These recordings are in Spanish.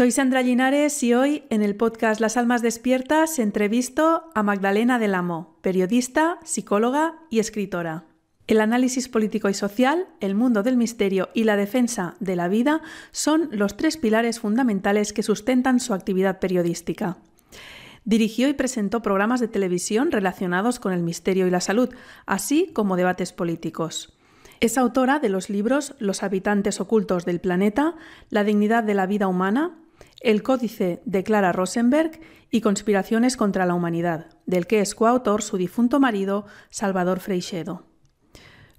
Soy Sandra Linares y hoy en el podcast Las Almas Despiertas entrevisto a Magdalena del Amo, periodista, psicóloga y escritora. El análisis político y social, el mundo del misterio y la defensa de la vida son los tres pilares fundamentales que sustentan su actividad periodística. Dirigió y presentó programas de televisión relacionados con el misterio y la salud, así como debates políticos. Es autora de los libros Los habitantes ocultos del planeta, La dignidad de la vida humana, El códice de Clara Rosenberg y Conspiraciones contra la humanidad, del que es coautor su difunto marido, Salvador Freixedo.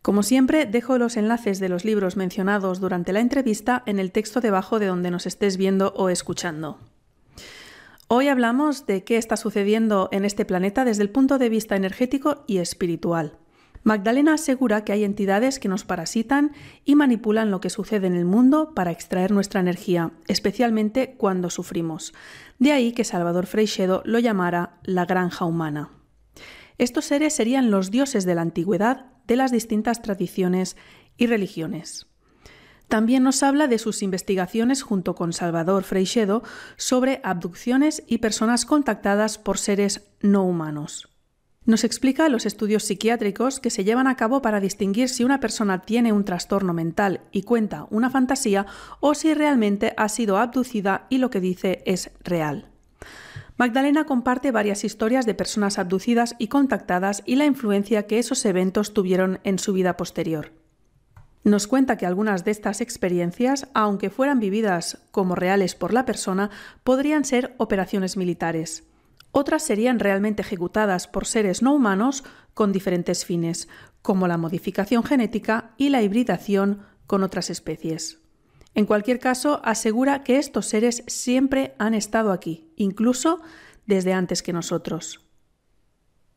Como siempre, dejo los enlaces de los libros mencionados durante la entrevista en el texto debajo de donde nos estés viendo o escuchando. Hoy hablamos de qué está sucediendo en este planeta desde el punto de vista energético y espiritual. Magdalena asegura que hay entidades que nos parasitan y manipulan lo que sucede en el mundo para extraer nuestra energía, especialmente cuando sufrimos. De ahí que Salvador Freixedo lo llamara la granja humana. Estos seres serían los dioses de la antigüedad de las distintas tradiciones y religiones. También nos habla de sus investigaciones junto con Salvador Freixedo sobre abducciones y personas contactadas por seres no humanos. Nos explica los estudios psiquiátricos que se llevan a cabo para distinguir si una persona tiene un trastorno mental y cuenta una fantasía o si realmente ha sido abducida y lo que dice es real. Magdalena comparte varias historias de personas abducidas y contactadas y la influencia que esos eventos tuvieron en su vida posterior. Nos cuenta que algunas de estas experiencias, aunque fueran vividas como reales por la persona, podrían ser operaciones militares. Otras serían realmente ejecutadas por seres no humanos con diferentes fines, como la modificación genética y la hibridación con otras especies. En cualquier caso, asegura que estos seres siempre han estado aquí, incluso desde antes que nosotros.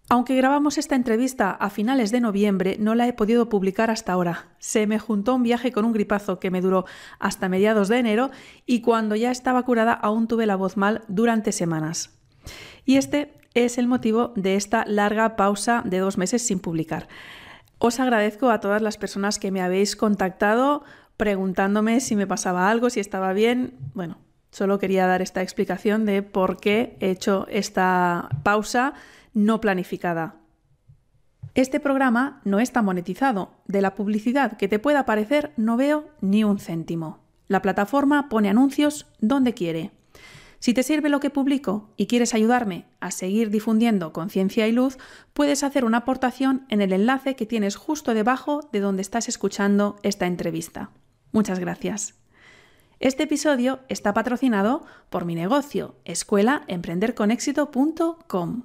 Aunque grabamos esta entrevista a finales de noviembre, no la he podido publicar hasta ahora. Se me juntó un viaje con un gripazo que me duró hasta mediados de enero y cuando ya estaba curada aún tuve la voz mal durante semanas. Y este es el motivo de esta larga pausa de dos meses sin publicar. Os agradezco a todas las personas que me habéis contactado preguntándome si me pasaba algo, si estaba bien. Bueno, solo quería dar esta explicación de por qué he hecho esta pausa no planificada. Este programa no está monetizado. De la publicidad que te pueda aparecer no veo ni un céntimo. La plataforma pone anuncios donde quiere. Si te sirve lo que publico y quieres ayudarme a seguir difundiendo conciencia y luz, puedes hacer una aportación en el enlace que tienes justo debajo de donde estás escuchando esta entrevista. Muchas gracias. Este episodio está patrocinado por mi negocio, escuelaemprenderconexito.com.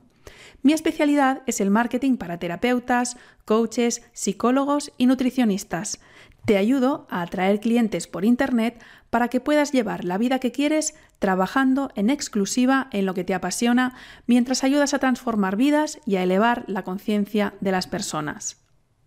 Mi especialidad es el marketing para terapeutas, coaches, psicólogos y nutricionistas. Te ayudo a atraer clientes por Internet para que puedas llevar la vida que quieres trabajando en exclusiva en lo que te apasiona mientras ayudas a transformar vidas y a elevar la conciencia de las personas.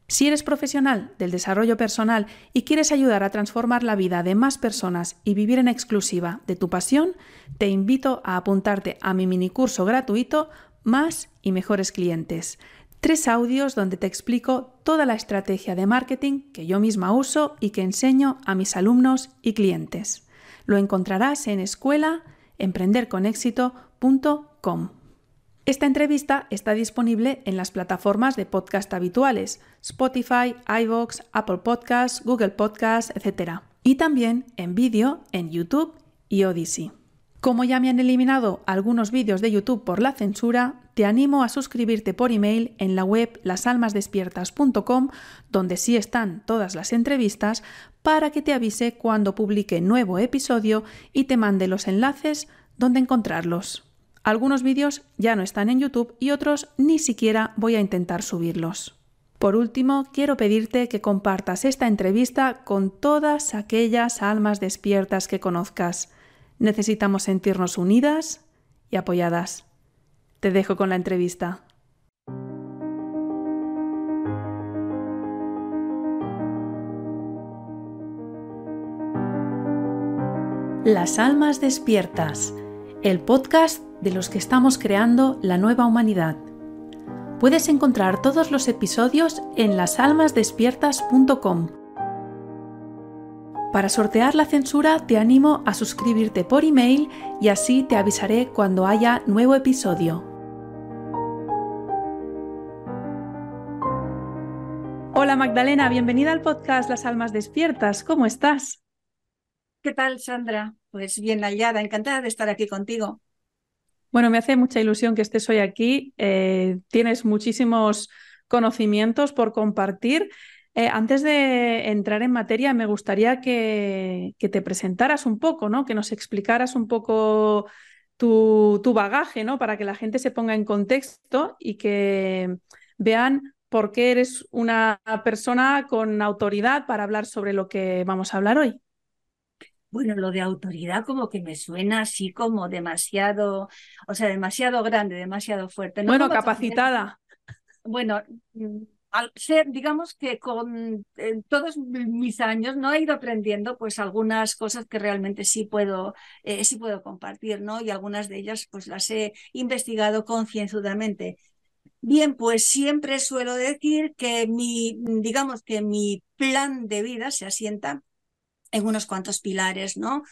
Si eres profesional del desarrollo personal y quieres ayudar a transformar la vida de más personas y vivir en exclusiva de tu pasión, te invito a apuntarte a mi minicurso gratuito Más y mejores clientes. Tres audios donde te explico toda la estrategia de marketing que yo misma uso y que enseño a mis alumnos y clientes. Lo encontrarás en escuelaemprenderconexito.com. Esta entrevista está disponible en las plataformas de podcast habituales, Spotify, iVoox, Apple Podcasts, Google Podcasts, etc. Y también en vídeo en YouTube y Odyssey. Como ya me han eliminado algunos vídeos de YouTube por la censura, te animo a suscribirte por email en la web lasalmasdespiertas.com, donde sí están todas las entrevistas, para que te avise cuando publique nuevo episodio y te mande los enlaces donde encontrarlos. Algunos vídeos ya no están en YouTube y otros ni siquiera voy a intentar subirlos. Por último, quiero pedirte que compartas esta entrevista con todas aquellas almas despiertas que conozcas. Necesitamos sentirnos unidas y apoyadas. Te dejo con la entrevista. Las almas despiertas, el podcast de los que estamos creando la nueva humanidad. Puedes encontrar todos los episodios en lasalmasdespiertas.com. Para sortear la censura te animo a suscribirte por email y así te avisaré cuando haya nuevo episodio. Hola Magdalena, bienvenida al podcast Las Almas Despiertas. ¿Cómo estás? ¿Qué tal, Sandra? Pues bien hallada, encantada de estar aquí contigo. Bueno, me hace mucha ilusión que estés hoy aquí. Eh, tienes muchísimos conocimientos por compartir eh, antes de entrar en materia, me gustaría que, te presentaras un poco, ¿no? Que nos explicaras un poco tu, bagaje, ¿no? Para que la gente se ponga en contexto y que vean por qué eres una persona con autoridad para hablar sobre lo que vamos a hablar hoy. Bueno, lo de autoridad como que me suena así como demasiado, o sea, demasiado grande, demasiado fuerte. bueno, capacitada. Bueno, mm, al ser, digamos que con todos mis años no he ido aprendiendo pues algunas cosas que realmente sí puedo, eh, sí puedo compartir, ¿no? Y algunas de ellas pues las he investigado concienzudamente. Bien, pues siempre suelo decir que mi, digamos que mi plan de vida se asienta en unos cuantos pilares, ¿no?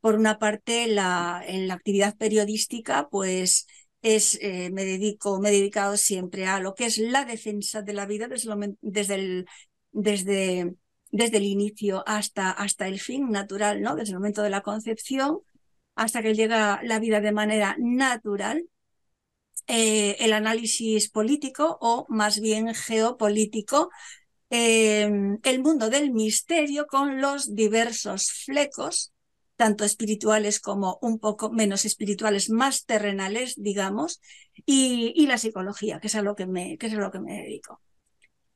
Por una parte, la, en la actividad periodística, pues es, eh, me dedico, me he dedicado siempre a lo que es la defensa de la vida desde, desde, el, desde, desde el inicio hasta, hasta el fin natural, ¿no? Desde el momento de la concepción hasta que llega la vida de manera natural. Eh, el análisis político o más bien geopolítico, eh, el mundo del misterio con los diversos flecos tanto espirituales como un poco menos espirituales, más terrenales, digamos, y, la psicología, que es a lo que me, que es a lo que me dedico.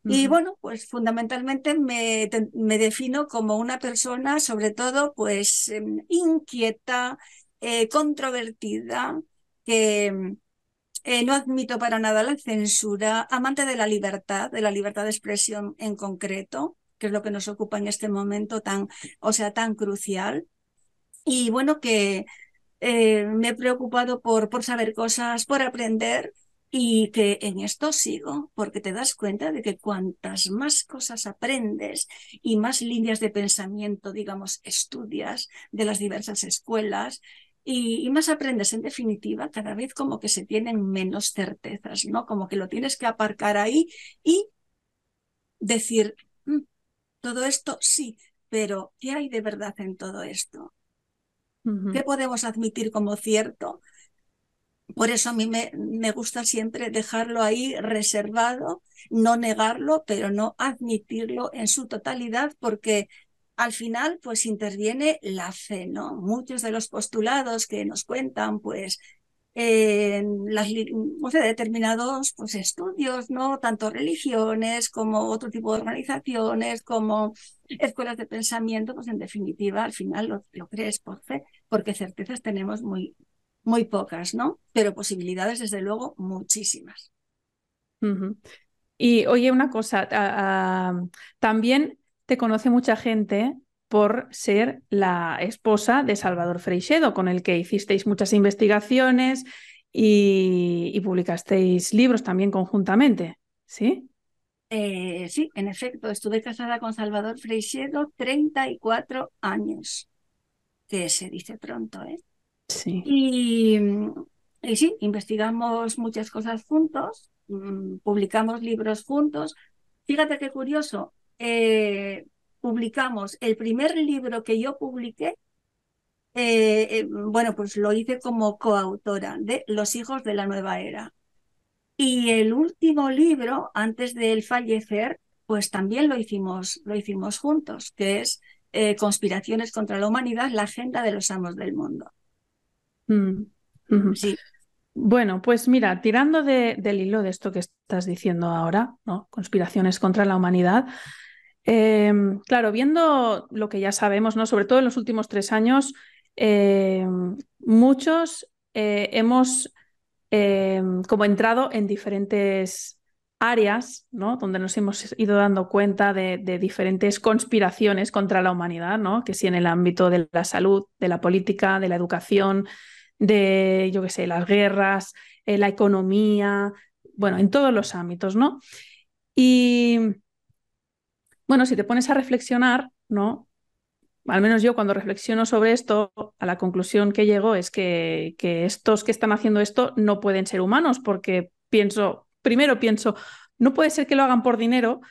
Y bueno, pues fundamentalmente me, me, defino como una persona, sobre todo, pues em, inquieta, eh, controvertida, que eh, no admito para nada la censura, amante de la libertad, de la libertad de expresión en concreto, que es lo que nos ocupa en este momento tan, o sea, tan crucial. Y bueno, que eh, me he preocupado por, por saber cosas, por aprender y que en esto sigo, porque te das cuenta de que cuantas más cosas aprendes y más líneas de pensamiento, digamos, estudias de las diversas escuelas, y, más aprendes en definitiva, cada vez como que se tienen menos certezas, ¿no? Como que lo tienes que aparcar ahí y decir, mm, todo esto sí, pero ¿qué hay de verdad en todo esto? ¿Qué podemos admitir como cierto? Por eso a mí me, me, gusta siempre dejarlo ahí reservado, no negarlo, pero no admitirlo en su totalidad, porque al final pues interviene la fe, ¿no? Muchos de los postulados que nos cuentan, pues, en las, determinados pues, estudios, ¿no? Tanto religiones como otro tipo de organizaciones, como escuelas de pensamiento, pues en definitiva, al final lo, crees por fe, porque certezas tenemos muy, muy pocas, ¿no? Pero posibilidades, desde luego, muchísimas. Y oye, una cosa, también te conoce mucha gente por ser la esposa de Salvador Freixedo, con el que hicisteis muchas investigaciones y, publicasteis libros también conjuntamente, ¿sí? Eh, sí, en efecto, estuve casada con Salvador Freixedo 34 años, que se dice pronto, ¿eh? Sí. Y, y sí, investigamos muchas cosas juntos, mm, publicamos libros juntos. Fíjate qué curioso, eh, publicamos el primer libro que yo publiqué, eh, eh, bueno, pues lo hice como coautora de Los hijos de la nueva era. Y el último libro, antes de él fallecer, pues también lo hicimos, lo hicimos juntos, que es eh, Conspiraciones contra la Humanidad, la agenda de los amos del mundo. Mm, sí. Bueno, pues mira, tirando del hilo de esto que estás diciendo ahora, ¿no? Conspiraciones contra la humanidad, Em, claro, viendo lo que ya sabemos, ¿no? sobre todo en los últimos tres años, em, muchos eh, hemos em, como entrado en diferentes áreas, ¿no? donde nos hemos ido dando cuenta de, diferentes conspiraciones contra la humanidad, ¿no? que si en el ámbito de la salud, de la política, de la educación, de, yo qué sé, las guerras, eh, la economía, bueno, en todos los ámbitos, ¿no? Y bueno, si te pones a reflexionar, ¿no? al menos yo cuando reflexiono sobre esto, a la conclusión que llego es que, que estos que están haciendo esto no pueden ser humanos, porque pienso, primero pienso, no puede ser que lo hagan por dinero,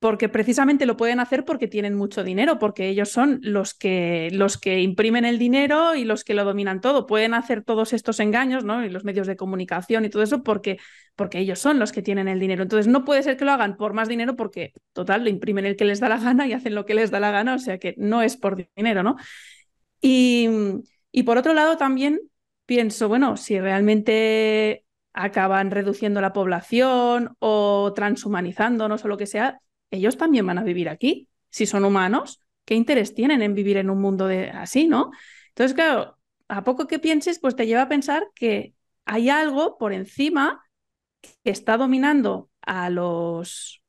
porque precisamente lo pueden hacer porque tienen mucho dinero, porque ellos son los que, los que imprimen el dinero y los que lo dominan todo. Pueden hacer todos estos engaños, ¿no? Y los medios de comunicación y todo eso porque, porque ellos son los que tienen el dinero. Entonces no puede ser que lo hagan por más dinero porque, total, lo imprimen el que les da la gana y hacen lo que les da la gana, o sea que no es por dinero, ¿no? Y, y por otro lado también pienso, bueno, si realmente acaban reduciendo la población o transhumanizándonos o lo que sea, ellos también van a vivir aquí. Si son humanos, ¿qué interés tienen en vivir en un mundo de, así, no? Entonces, claro, a poco que pienses, pues te lleva a pensar que hay algo por encima que está dominando a los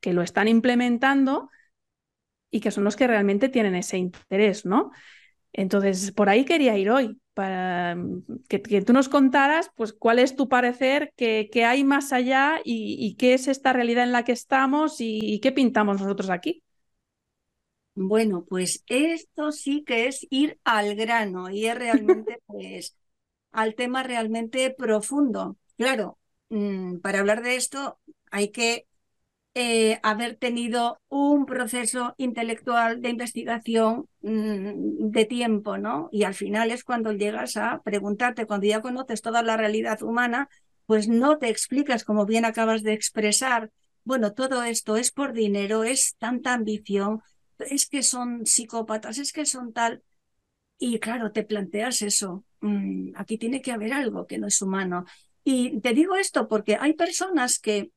que lo están implementando y que son los que realmente tienen ese interés, ¿no? Entonces, por ahí quería ir hoy, para mm, que, tú nos contaras pues, cuál es tu parecer, qué, hay más allá y, qué es esta realidad en la que estamos y, qué pintamos nosotros aquí. Bueno, pues esto sí que es ir al grano y es realmente pues al tema realmente profundo. Claro, mm, para hablar de esto hay que eh, haber tenido un proceso intelectual de investigación mm, de tiempo, ¿no? Y al final es cuando llegas a preguntarte, cuando ya conoces toda la realidad humana, pues no te explicas, como bien acabas de expresar, bueno, todo esto es por dinero, es tanta ambición, es que son psicópatas, es que son tal. Y claro, te planteas eso, mm, aquí tiene que haber algo que no es humano. Y te digo esto porque hay personas que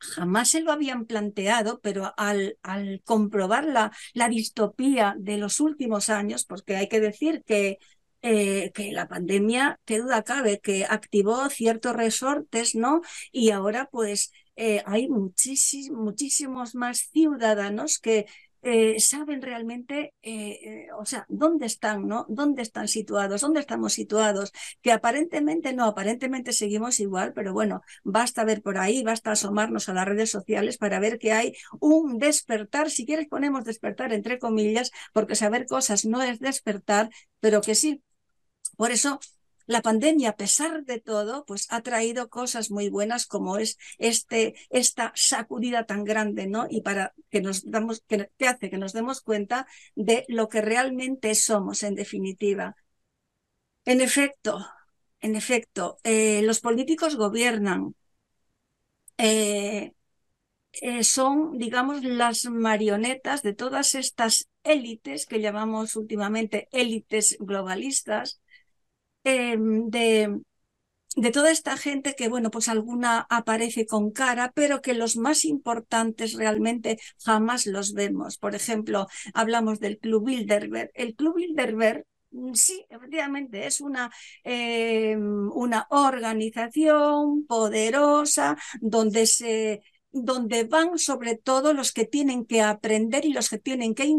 jamás se lo habían planteado, pero al, al comprobar la, la, distopía de los últimos años, porque hay que decir que, eh, que la pandemia, qué duda cabe, que activó ciertos resortes, ¿no? Y ahora pues eh, hay muchísimos, muchísimos más ciudadanos que eh, saben realmente, eh, eh, o sea, dónde están, ¿no? ¿Dónde están situados? ¿Dónde estamos situados? Que aparentemente no, aparentemente seguimos igual, pero bueno, basta ver por ahí, basta asomarnos a las redes sociales para ver que hay un despertar, si quieres ponemos despertar entre comillas, porque saber cosas no es despertar, pero que sí. Por eso la pandemia, a pesar de todo, pues ha traído cosas muy buenas como es este, esta sacudida tan grande, ¿no? Y para que nos damos, que, hace que nos demos cuenta de lo que realmente somos, en definitiva. En efecto, en efecto, eh, los políticos gobiernan. Eh, eh, son, digamos, las marionetas de todas estas élites que llamamos últimamente élites globalistas, Em, de, de toda esta gente que, bueno, pues alguna aparece con cara, pero que los más importantes realmente jamás los vemos. Por ejemplo, hablamos del Club Bilderberg. El Club Bilderberg mm, Sí, efectivamente, es una, em, una organización poderosa donde se donde van sobre todo los que tienen que aprender y los que tienen que,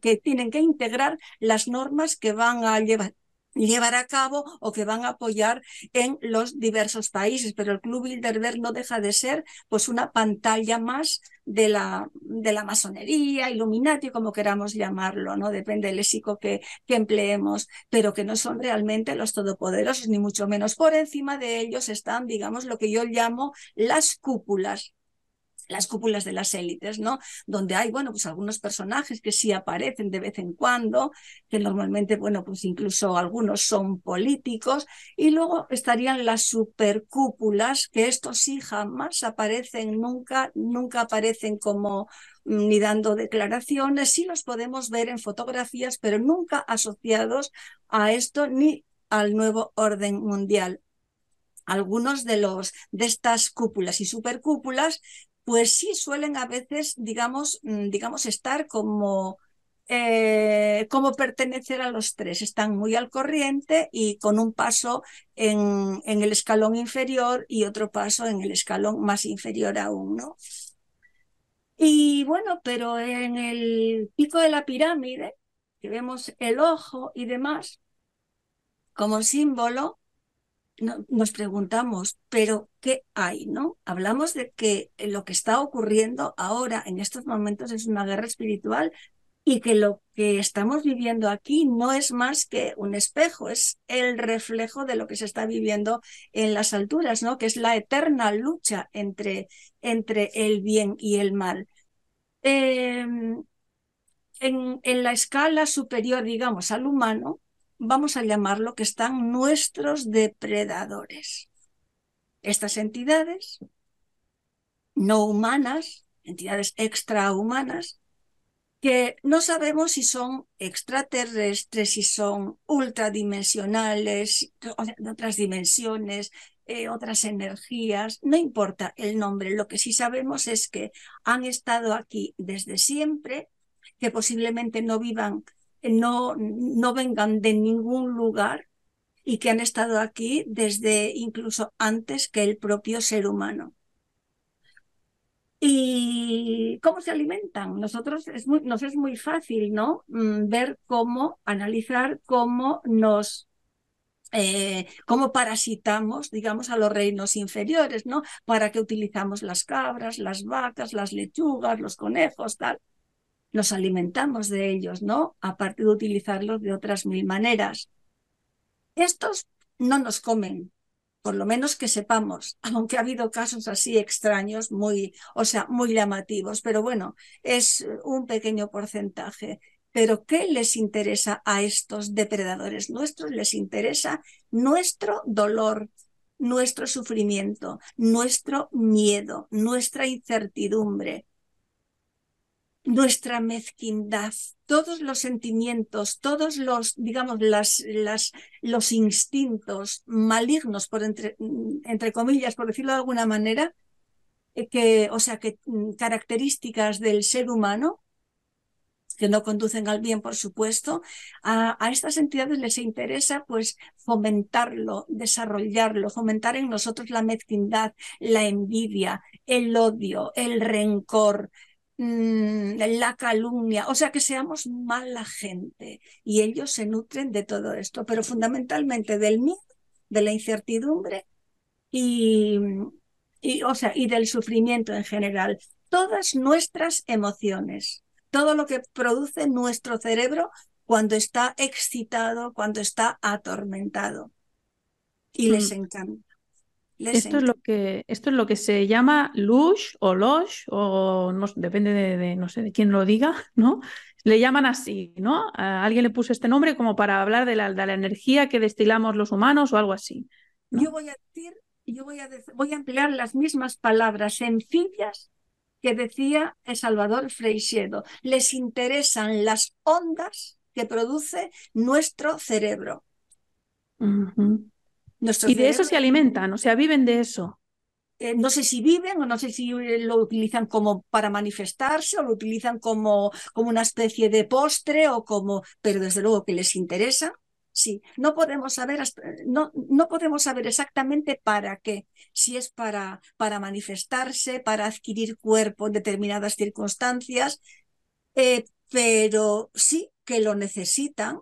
que tienen que integrar las normas que van a llevar, llevar a cabo o que van a apoyar en los diversos países. Pero el Club Bilderberg no deja de ser pues una pantalla más de la, de la masonería, Illuminati, como queramos llamarlo, ¿no? Depende del léxico que, que empleemos, pero que no son realmente los todopoderosos, ni mucho menos. Por encima de ellos están, digamos, lo que yo llamo las cúpulas las cúpulas de las élites, ¿no? Donde hay, bueno, pues algunos personajes que sí aparecen de vez en cuando, que normalmente, bueno, pues incluso algunos son políticos, y luego estarían las supercúpulas, que estos sí jamás aparecen, nunca, nunca aparecen como mm, ni dando declaraciones, sí los podemos ver en fotografías, pero nunca asociados a esto ni al nuevo orden mundial algunos de los de estas cúpulas y supercúpulas pues sí suelen a veces, digamos, mm, digamos estar como, eh, como pertenecer a los tres. Están muy al corriente y con un paso en, en, el escalón inferior y otro paso en el escalón más inferior aún, ¿no? Y bueno, pero en el pico de la pirámide, que vemos el ojo y demás, como símbolo, nos preguntamos, pero ¿qué hay? ¿No? Hablamos de que lo que está ocurriendo ahora en estos momentos es una guerra espiritual, y que lo que estamos viviendo aquí no es más que un espejo, es el reflejo de lo que se está viviendo en las alturas, ¿no? Que es la eterna lucha entre, entre el bien y el mal. Em, en, en la escala superior, digamos, al humano, vamos a llamarlo que están nuestros depredadores. Estas entidades no humanas, entidades extrahumanas, que no sabemos si son extraterrestres, si son ultradimensionales, de otras dimensiones, eh, otras energías, no importa el nombre, lo que sí sabemos es que han estado aquí desde siempre, que posiblemente no vivan, no, no vengan de ningún lugar y que han estado aquí desde incluso antes que el propio ser humano. ¿Y cómo se alimentan? Nosotros es muy, nos es muy fácil, ¿no? Mm, ver cómo, analizar cómo nos eh, cómo parasitamos, digamos, a los reinos inferiores, ¿no? Para qué utilizamos las cabras, las vacas, las lechugas, los conejos, tal. Nos alimentamos de ellos, ¿no? Aparte de utilizarlos de otras mil maneras. Estos no nos comen, por lo menos que sepamos, aunque ha habido casos así extraños, muy, o sea, muy llamativos, pero bueno, es un pequeño porcentaje. Pero ¿qué les interesa a estos depredadores nuestros? Les interesa nuestro dolor, nuestro sufrimiento, nuestro miedo, nuestra incertidumbre, nuestra mezquindad, todos los sentimientos, todos los, digamos, las, las, los instintos malignos, por entre, entre comillas, por decirlo de alguna manera, eh, que, o sea, que mm, características del ser humano que no conducen al bien, por supuesto, a, a, estas entidades les interesa pues fomentarlo, desarrollarlo, fomentar en nosotros la mezquindad, la envidia, el odio, el rencor, Mm, la calumnia, o sea, que seamos mala gente y ellos se nutren de todo esto, pero fundamentalmente del miedo, de la incertidumbre y, y, o sea, y del sufrimiento en general. Todas nuestras emociones, todo lo que produce nuestro cerebro cuando está excitado, cuando está atormentado. Y les mm. encanta esto es, lo que, esto es lo que se llama lush o losh, o no, depende de, no sé, de quién lo diga, ¿no? Le llaman así, ¿no? A alguien le puso este nombre como para hablar de la, de la energía que destilamos los humanos o algo así. Yo voy a decir, yo voy a, voy a emplear las mismas palabras sencillas que decía el Salvador Freixedo. Les interesan las ondas que produce nuestro cerebro y de eso se alimentan, o sea, viven de eso. Eh, no sé si viven o no sé si eh, lo utilizan como para manifestarse o lo utilizan como, como una especie de postre o como, pero desde luego que les interesa. Sí, no podemos saber, no, no podemos saber exactamente para qué, si es para, para manifestarse, para adquirir cuerpo en determinadas circunstancias, eh, pero sí que lo necesitan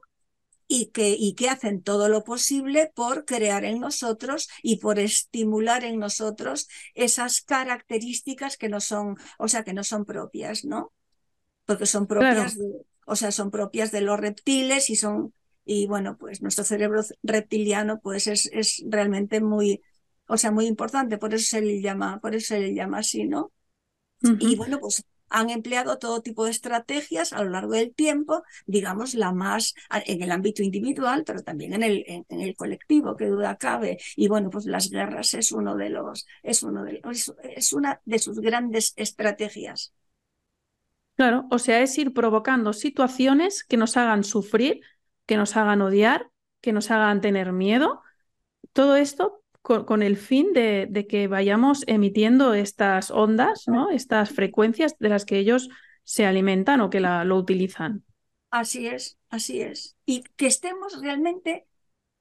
y que, y que hacen todo lo posible por crear en nosotros y por estimular en nosotros esas características que no son, o sea, que no son propias, ¿no? Porque son propias, de, o sea, son propias de los reptiles y son, y bueno, pues nuestro cerebro reptiliano pues es, es realmente muy, o sea, muy importante, por eso se le llama, por eso se le llama así, ¿no? Y bueno, pues han empleado todo tipo de estrategias a lo largo del tiempo, digamos, la más en el ámbito individual, pero también en el, en, el colectivo, que duda cabe. Y bueno, pues las guerras es uno de los, es uno de es una de sus grandes estrategias. Claro, o sea, es ir provocando situaciones que nos hagan sufrir, que nos hagan odiar, que nos hagan tener miedo. Todo esto con, el fin de, que vayamos emitiendo estas ondas, ¿no? estas frecuencias de las que ellos se alimentan o que la, lo utilizan. Así es, así es. Y que estemos realmente,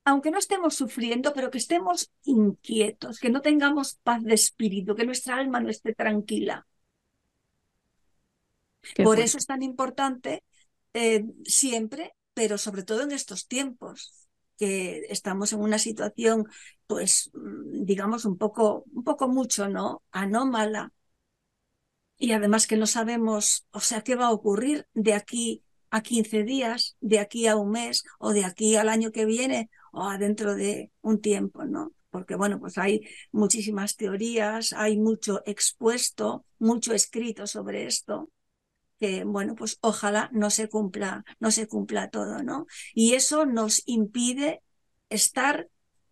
aunque no estemos sufriendo, pero que estemos inquietos, que no tengamos paz de espíritu, que nuestra alma no esté tranquila. Por eso es tan importante eh, siempre, pero sobre todo en estos tiempos, que estamos en una situación, pues, mm, digamos, un poco, un poco mucho, ¿no? Anómala. Y además que no sabemos, o sea, qué va a ocurrir de aquí a 15 días, de aquí a un mes o de aquí al año que viene o a dentro de un tiempo, ¿no? Porque bueno, pues hay muchísimas teorías, hay mucho expuesto, mucho escrito sobre esto que bueno, pues ojalá no se cumpla, no se cumpla todo, ¿no? Y eso nos impide estar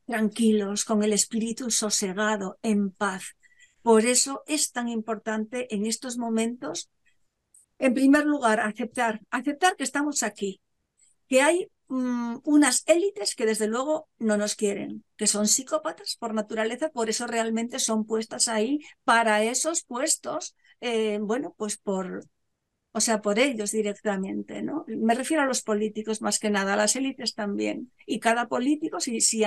tranquilos, con el espíritu sosegado, en paz. Por eso es tan importante en estos momentos, en primer lugar, aceptar, aceptar que estamos aquí, que hay mm, unas élites que desde luego no nos quieren, que son psicópatas por naturaleza, por eso realmente son puestas ahí para esos puestos, eh, bueno, pues por, o sea, por ellos directamente, ¿no? Me refiero a los políticos más que nada, a las élites también. Y cada político, si, si,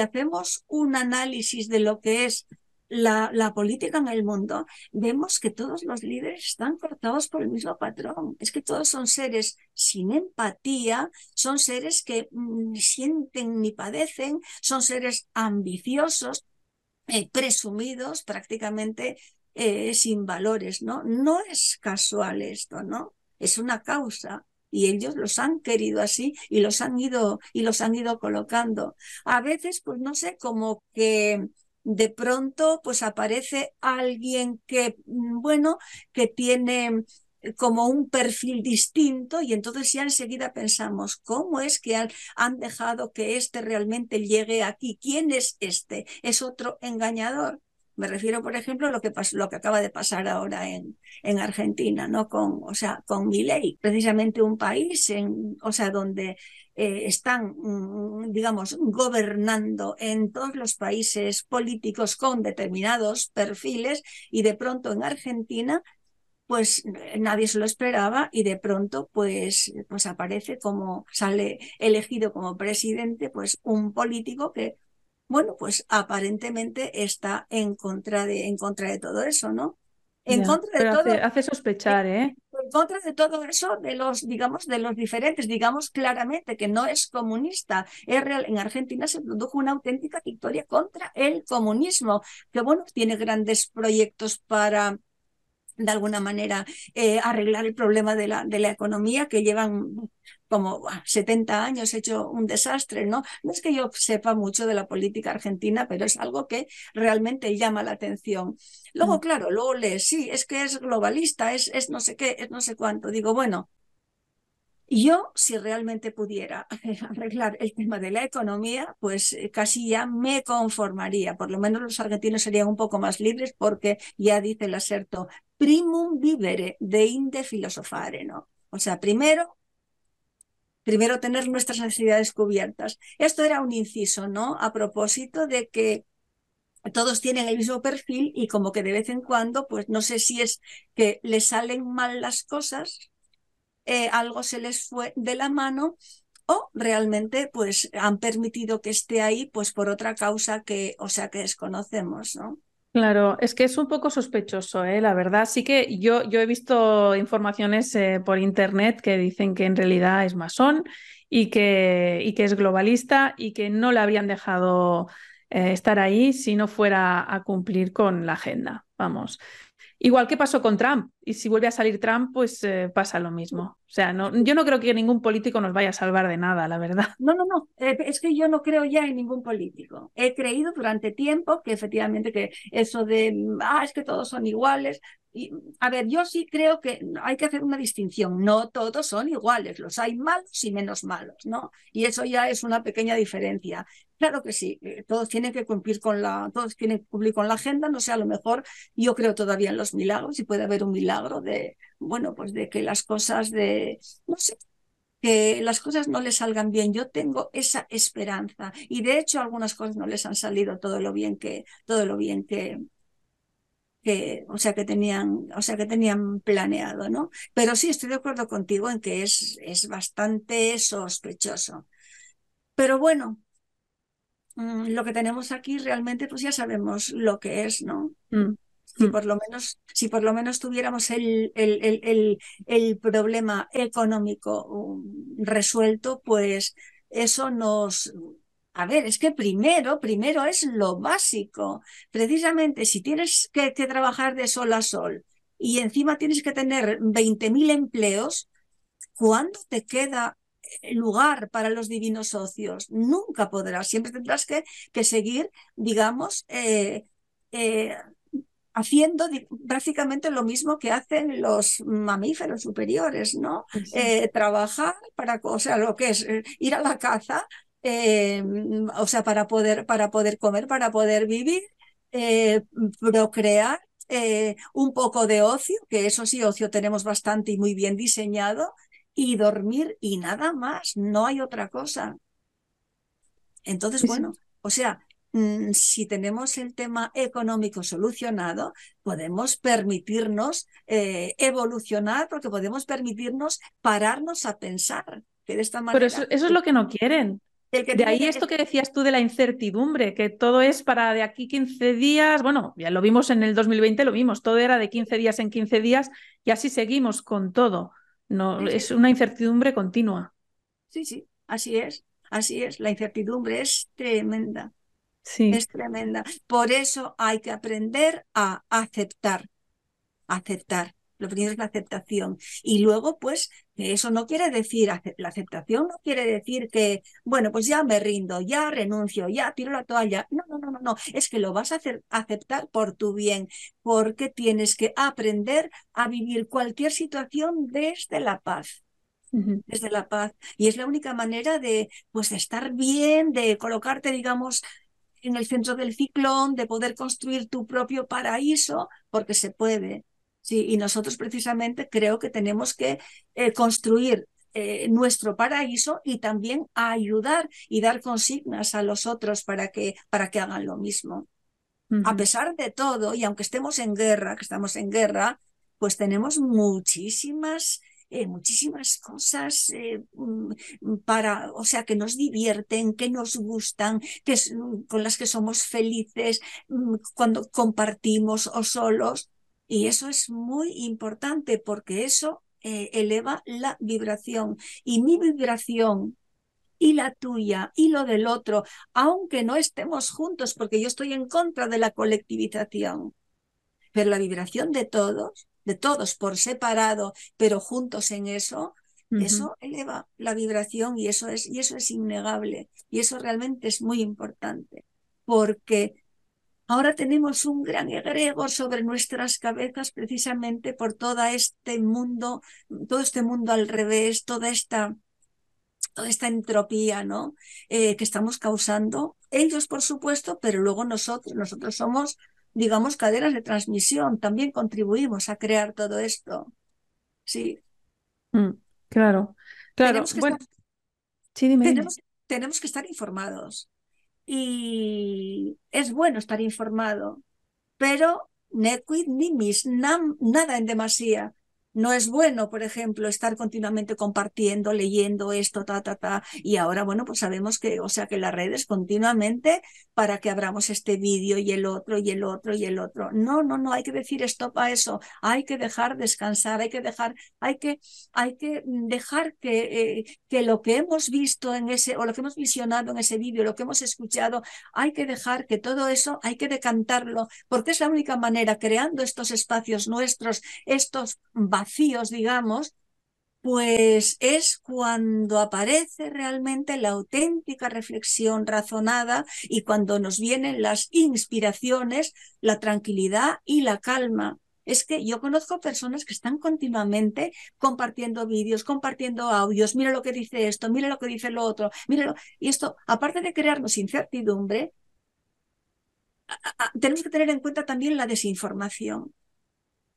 hacemos un análisis de lo que es la, política en el mundo, vemos que todos los líderes están cortados por el mismo patrón. Es que todos son seres sin empatía, son seres que ni sienten ni padecen, son seres ambiciosos, eh, presumidos prácticamente eh, sin valores, ¿no? No es casual esto, ¿no? Es una causa y ellos los han querido así y los han ido y los han ido colocando. A veces, pues no sé, como que de pronto pues aparece alguien que, mm, bueno, que tiene como un perfil distinto y entonces ya enseguida pensamos, ¿cómo es que han, han, dejado que este realmente llegue aquí? ¿Quién es este? ¿Es otro engañador? Me refiero, por ejemplo, a lo que, lo que acaba de pasar ahora en, en Argentina, ¿no? Con, o sea, con precisamente un país, en, o sea, donde eh, están, mm, digamos, gobernando en todos los países políticos con determinados perfiles y de pronto en Argentina pues nadie se lo esperaba y de pronto pues, pues aparece como sale elegido como presidente pues un político que bueno, pues aparentemente está en contra de, en contra de todo eso, ¿no? En contra de todo. Hace, sospechar, ¿eh? En contra de todo eso, de los, digamos, de los diferentes, digamos claramente que no es comunista. Es real. En Argentina se produjo una auténtica victoria contra el comunismo, que bueno, tiene grandes proyectos para de alguna manera eh, arreglar el problema de la, de la economía que llevan como 70 años hecho un desastre, ¿no? No es que yo sepa mucho de la política argentina, pero es algo que realmente llama la atención. Luego, mm. claro, luego lees, sí, es que es globalista, es, es no sé qué, es no sé cuánto. Digo, bueno, yo, si realmente pudiera arreglar el tema de la economía, pues eh, casi ya me conformaría. Por lo menos los argentinos serían un poco más libres porque ya dice el aserto primum vivere de inde filosofare, ¿no? O sea, primero primero tener nuestras necesidades cubiertas. Esto era un inciso, ¿no? A propósito de que todos tienen el mismo perfil y como que de vez en cuando, pues no sé si es que les salen mal las cosas, eh, algo se les fue de la mano o realmente pues han permitido que esté ahí pues por otra causa que, o sea, que desconocemos, ¿no? Claro, es que es un poco sospechoso, ¿eh? la verdad. Sí que yo, yo he visto informaciones eh, por internet que dicen que en realidad es masón y que, y que es globalista y que no le habrían dejado eh, estar ahí si no fuera a cumplir con la agenda. Vamos. Igual que pasó con Trump. Y si vuelve a salir Trump, pues eh, pasa lo mismo. O sea, no, yo no creo que ningún político nos vaya a salvar de nada, la verdad. No, no, no. Eh, es que yo no creo ya en ningún político. He creído durante tiempo que efectivamente que eso de, ah, es que todos son iguales, y, a ver, yo sí creo que hay que hacer una distinción. No todos son iguales, los hay malos y menos malos, ¿no? Y eso ya es una pequeña diferencia. Claro que sí, eh, todos tienen que cumplir con la, todos tienen que cumplir con la agenda. No sé, a lo mejor yo creo todavía en los milagros y puede haber un milagro de, bueno, pues de que las cosas de, no sé, que las cosas no les salgan bien. Yo tengo esa esperanza y de hecho algunas cosas no les han salido todo lo bien que, todo lo bien que, que, o sea, que tenían, o sea, que tenían planeado, ¿no? Pero sí estoy de acuerdo contigo en que es, es bastante sospechoso. Pero bueno, mm, lo que tenemos aquí realmente, pues ya sabemos lo que es, ¿no? Mm, si mm. por lo menos, si por lo menos tuviéramos el, el, el, el problema económico resuelto, pues eso nos, a ver, es que primero, primero es lo básico. Precisamente si tienes que, trabajar de sol a sol y encima tienes que tener 20.000 empleos, ¿cuándo te queda lugar para los divinos ocios? Nunca podrás, siempre tendrás que, que seguir, digamos, eh, eh, haciendo prácticamente lo mismo que hacen los mamíferos superiores, ¿no? trabajar para, o sea, lo que es ir a la caza, o sea, para poder, para poder comer, para poder vivir, procrear eh, un poco de ocio, que eso sí, ocio tenemos bastante y muy bien diseñado, y dormir y nada más, no hay otra cosa. Entonces, bueno, o sea, mm, si tenemos el tema económico solucionado, podemos permitirnos eh, evolucionar porque podemos permitirnos pararnos a pensar. Que de esta manera... Pero eso, eso es lo que no quieren de ahí esto que decías tú de la incertidumbre, que todo es para de aquí 15 días, bueno, ya lo vimos en el 2020, lo vimos, todo era de 15 días en 15 días y así seguimos con todo. No, es una incertidumbre continua. Sí, sí, así es, así es, la incertidumbre es tremenda. Sí. Es tremenda. Por eso hay que aprender a aceptar, aceptar. Lo primero es la aceptación. Y luego, pues, eso no quiere decir, la aceptación no quiere decir que, bueno, pues ya me rindo, ya renuncio, ya tiro la toalla. No, no, no, no, no. Es que lo vas a hacer, aceptar por tu bien, porque tienes que aprender a vivir cualquier situación desde la paz desde la paz. Y es la única manera de, pues, de estar bien, de colocarte, digamos, en el centro del ciclón, de poder construir tu propio paraíso, porque se puede. Sí, y nosotros precisamente creo que tenemos que eh, construir eh, nuestro paraíso y también ayudar y dar consignas a los otros para que, para que hagan lo mismo. A pesar de todo, y aunque estemos en guerra, que estamos en guerra, pues tenemos muchísimas eh, muchísimas cosas mm, para, o sea, que nos divierten, que nos gustan, que con las que somos felices mm, cuando compartimos o solos. Y eso es muy importante porque eso eh, eleva la vibración. Y mi vibración y la tuya y lo del otro, aunque no estemos juntos, porque yo estoy en contra de la colectivización, pero la vibración de todos, de todos por separado, pero juntos en eso, eso eleva la vibración y eso es y eso es innegable y eso realmente es muy importante, porque Ahora tenemos un gran egregor sobre nuestras cabezas precisamente por todo este mundo, todo este mundo al revés, toda esta, toda esta entropía ¿no? Eh, que estamos causando. Ellos, por supuesto, pero luego nosotros, nosotros somos, digamos, cadenas de transmisión, también contribuimos a crear todo esto. Sí. Mm, claro, claro. bueno, sí, tenemos que estar informados y es bueno estar informado, pero nequid nimis, nada en demasía. No es bueno, por ejemplo, estar continuamente compartiendo, leyendo esto, ta, ta, ta. Y ahora, bueno, pues sabemos que, o sea, que las redes continuamente para que abramos este vídeo y el otro y el otro y el otro. No, no, no, hay que decir stop a eso. Hay que dejar descansar, hay que dejar, hay que, hay que dejar que, eh, que lo que hemos visto en ese, o lo que hemos visionado en ese vídeo, lo que hemos escuchado, hay que dejar que todo eso, hay que decantarlo, porque es la única manera, creando estos espacios nuestros, estos vacíos, digamos, pues es cuando aparece realmente la auténtica reflexión razonada y cuando nos vienen las inspiraciones, la tranquilidad y la calma. Es que yo conozco personas que están continuamente compartiendo vídeos, compartiendo audios, mira lo que dice esto, mira lo que dice lo otro, mira Y esto, aparte de crearnos incertidumbre, tenemos que tener en cuenta también la desinformación.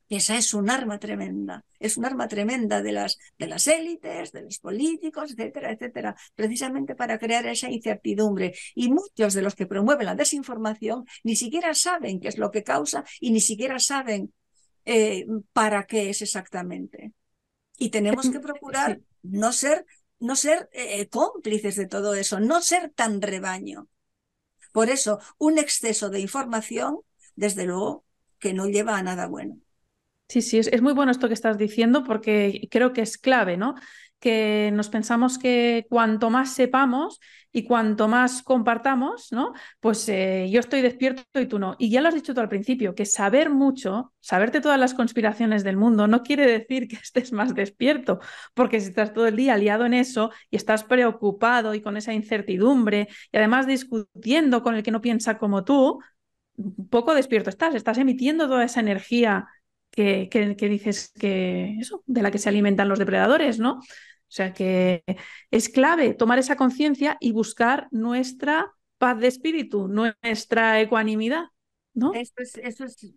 Esa es un arma tremenda, es un arma tremenda de las, de las élites, de los políticos, etcétera, etcétera, precisamente para crear esa incertidumbre. Y muchos de los que promueven la desinformación ni siquiera saben qué es lo que causa y ni siquiera saben eh, para qué es exactamente. Y tenemos que procurar no ser, no ser eh, cómplices de todo eso, no ser tan rebaño. Por eso, un exceso de información, desde luego, que no lleva a nada bueno. Sí, sí, es, muy bueno esto que estás diciendo porque creo que es clave, ¿no? que nos pensamos que cuanto más sepamos y cuanto más compartamos, ¿no? Pues eh, yo estoy despierto y tú no. Y ya lo has dicho tú al principio, que saber mucho, saberte todas las conspiraciones del mundo, no quiere decir que estés más despierto, porque si estás todo el día liado en eso y estás preocupado y con esa incertidumbre y además discutiendo con el que no piensa como tú, poco despierto estás, estás emitiendo toda esa energía que, que, dices que eso, de la que se alimentan los depredadores, ¿no? O sea que es clave tomar esa conciencia y buscar nuestra paz de espíritu, nuestra ecuanimidad, ¿no? Eso es, eso es,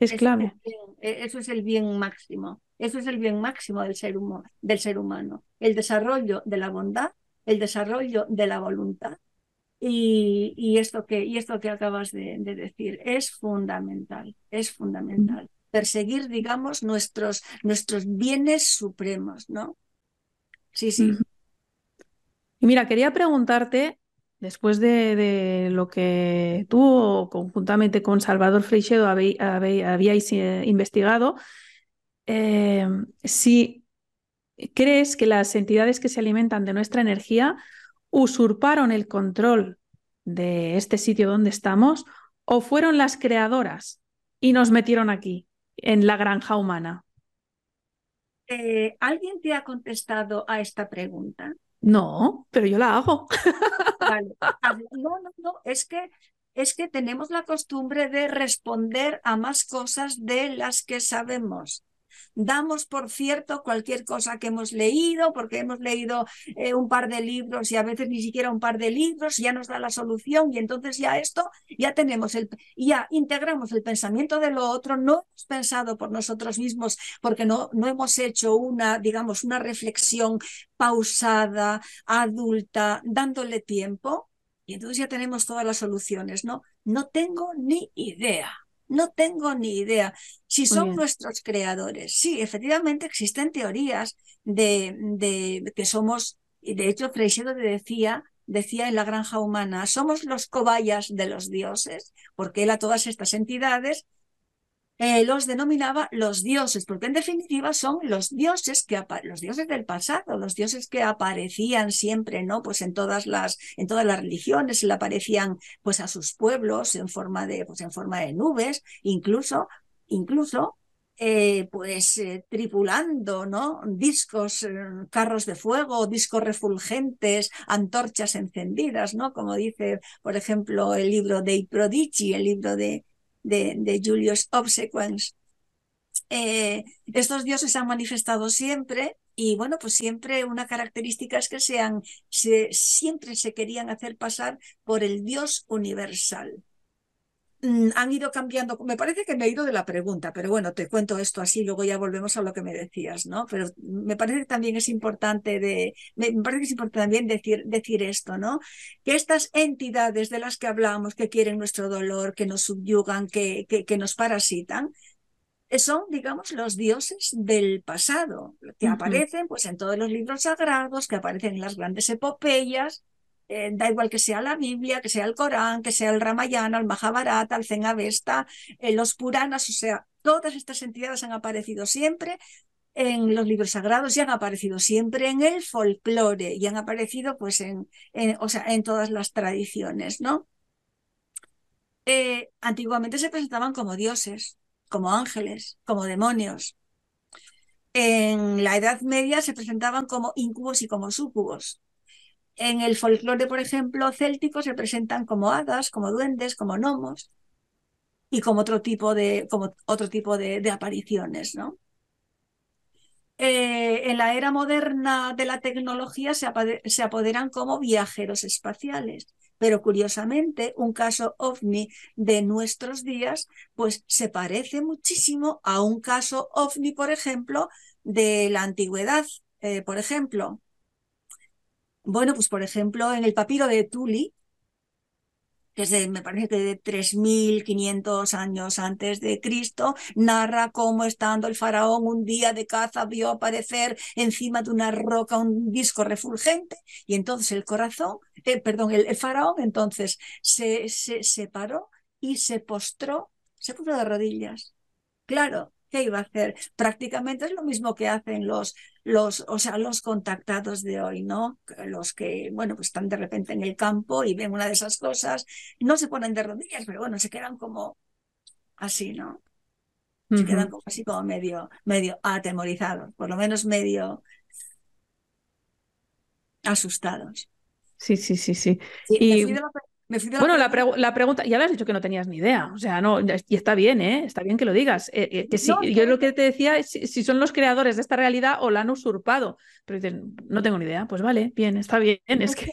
es clave. E, eso es el bien máximo. Eso es el bien máximo del ser, del ser humano. El desarrollo de la bondad, el desarrollo de la voluntad. Y, y esto, que, y esto que acabas de, de, decir es fundamental, es fundamental. Perseguir, digamos, nuestros, nuestros bienes supremos, ¿no? Sí, sí. Y mira, quería preguntarte, después de, lo que tú, conjuntamente con Salvador Freixedo, habíais eh, investigado, eh, si crees que las entidades que se alimentan de nuestra energía usurparon el control de este sitio donde estamos o fueron las creadoras y nos metieron aquí, en la granja humana. Eh, ¿Alguien te ha contestado a esta pregunta? No, pero yo la hago. No, no, no, es que es que tenemos la costumbre de responder a más cosas de las que sabemos damos por cierto cualquier cosa que hemos leído, porque hemos leído eh, un par de libros y a veces ni siquiera un par de libros, ya nos da la solución y entonces ya esto, ya tenemos el, ya integramos el pensamiento de lo otro, no hemos pensado por nosotros mismos, porque no, no hemos hecho una, digamos, una reflexión pausada, adulta, dándole tiempo. Y entonces ya tenemos todas las soluciones, ¿no? No tengo ni idea. No tengo ni idea si son nuestros creadores. Sí, efectivamente existen teorías de, de que somos, y de hecho Freixedo decía, decía en la granja humana, somos los cobayas de los dioses, porque él a todas estas entidades eh, los denominaba los dioses, porque en definitiva son los dioses que los dioses del pasado, los dioses que aparecían siempre, ¿no? Pues en todas las, en todas las religiones, le aparecían pues a sus pueblos en forma de, pues en forma de nubes, incluso, incluso eh, pues eh, tripulando, ¿no? Discos, carros de fuego, discos refulgentes, antorchas encendidas, ¿no? Como dice, por ejemplo, el libro de Prodigi, el libro de, de, Julius Obsequens. Eh, estos dioses han manifestado siempre y bueno, pues siempre una característica es que sean, se, siempre se querían hacer pasar por el Dios universal. Mm, han ido cambiando, me parece que me he ido de la pregunta, pero bueno, te cuento esto así, luego ya volvemos a lo que me decías, ¿no? Pero me parece que también es importante de, me parece que es importante también decir, decir esto, ¿no? Que estas entidades de las que hablamos, que quieren nuestro dolor, que nos subyugan, que, que, que nos parasitan, eh, son, digamos, los dioses del pasado, que aparecen pues en todos los libros sagrados, que aparecen en las grandes epopeyas, eh, da igual que sea la Biblia, que sea el Corán, que sea el Ramayana, el Mahabharata, el Zen Avesta, eh, los Puranas, o sea, todas estas entidades han aparecido siempre en los libros sagrados y han aparecido siempre en el folclore y han aparecido pues en, o sea, en todas las tradiciones, ¿no? Eh, antiguamente se presentaban como dioses, como ángeles, como demonios. En la Edad Media se presentaban como incubos y como súcubos. En el folclore, por ejemplo, céltico se presentan como hadas, como duendes, como gnomos y como otro tipo de, como otro tipo de, apariciones, ¿no? Eh, en la era moderna de la tecnología se, apoderan como viajeros espaciales. Pero curiosamente, un caso ovni de nuestros días, pues se parece muchísimo a un caso ovni, por ejemplo, de la antigüedad. Eh, por ejemplo, bueno, pues por ejemplo, en el papiro de Tuli, que es de, me parece que de 3.500 años antes de Cristo, narra cómo estando el faraón un día de caza vio aparecer encima de una roca un disco refulgente y entonces el corazón, eh, perdón, el, faraón entonces se, se, se paró y se postró, se puso de rodillas. Claro, ¿qué iba a hacer? Prácticamente es lo mismo que hacen los, los, o sea, los contactados de hoy, ¿no? Los que, bueno, pues están de repente en el campo y ven una de esas cosas, no se ponen de rodillas, pero bueno, se quedan como así, ¿no? Se quedan como así como medio, medio atemorizados, por lo menos medio asustados. Sí, sí, sí, sí. y bueno, la, la, pregunta, ya habías dicho que no tenías ni idea, o sea, no, y está bien, ¿eh? Está bien que lo digas. Eh, eh, que yo lo que te decía es si, son los creadores de esta realidad o la han usurpado, pero dicen, no tengo ni idea, pues vale, bien, está bien. Es que...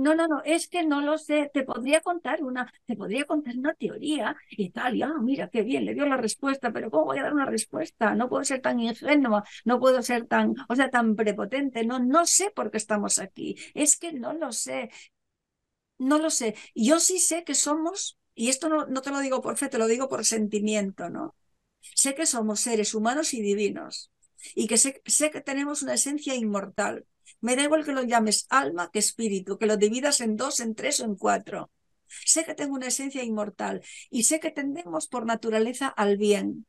no, no, no, es que no lo sé, te podría contar una, te podría contar una teoría y tal, y ah, mira, qué bien, le dio la respuesta, pero ¿cómo voy a dar una respuesta? No puedo ser tan ingenua, no puedo ser tan, o sea, tan prepotente, no, no sé por qué estamos aquí, es que no lo sé, no lo sé. Yo sí sé que somos, y esto no, no, te lo digo por fe, te lo digo por sentimiento, ¿no? Sé que somos seres humanos y divinos. Y que sé, sé que tenemos una esencia inmortal. Me da igual que lo llames alma que espíritu, que lo dividas en dos, en tres o en cuatro. Sé que tengo una esencia inmortal y sé que tendemos por naturaleza al bien.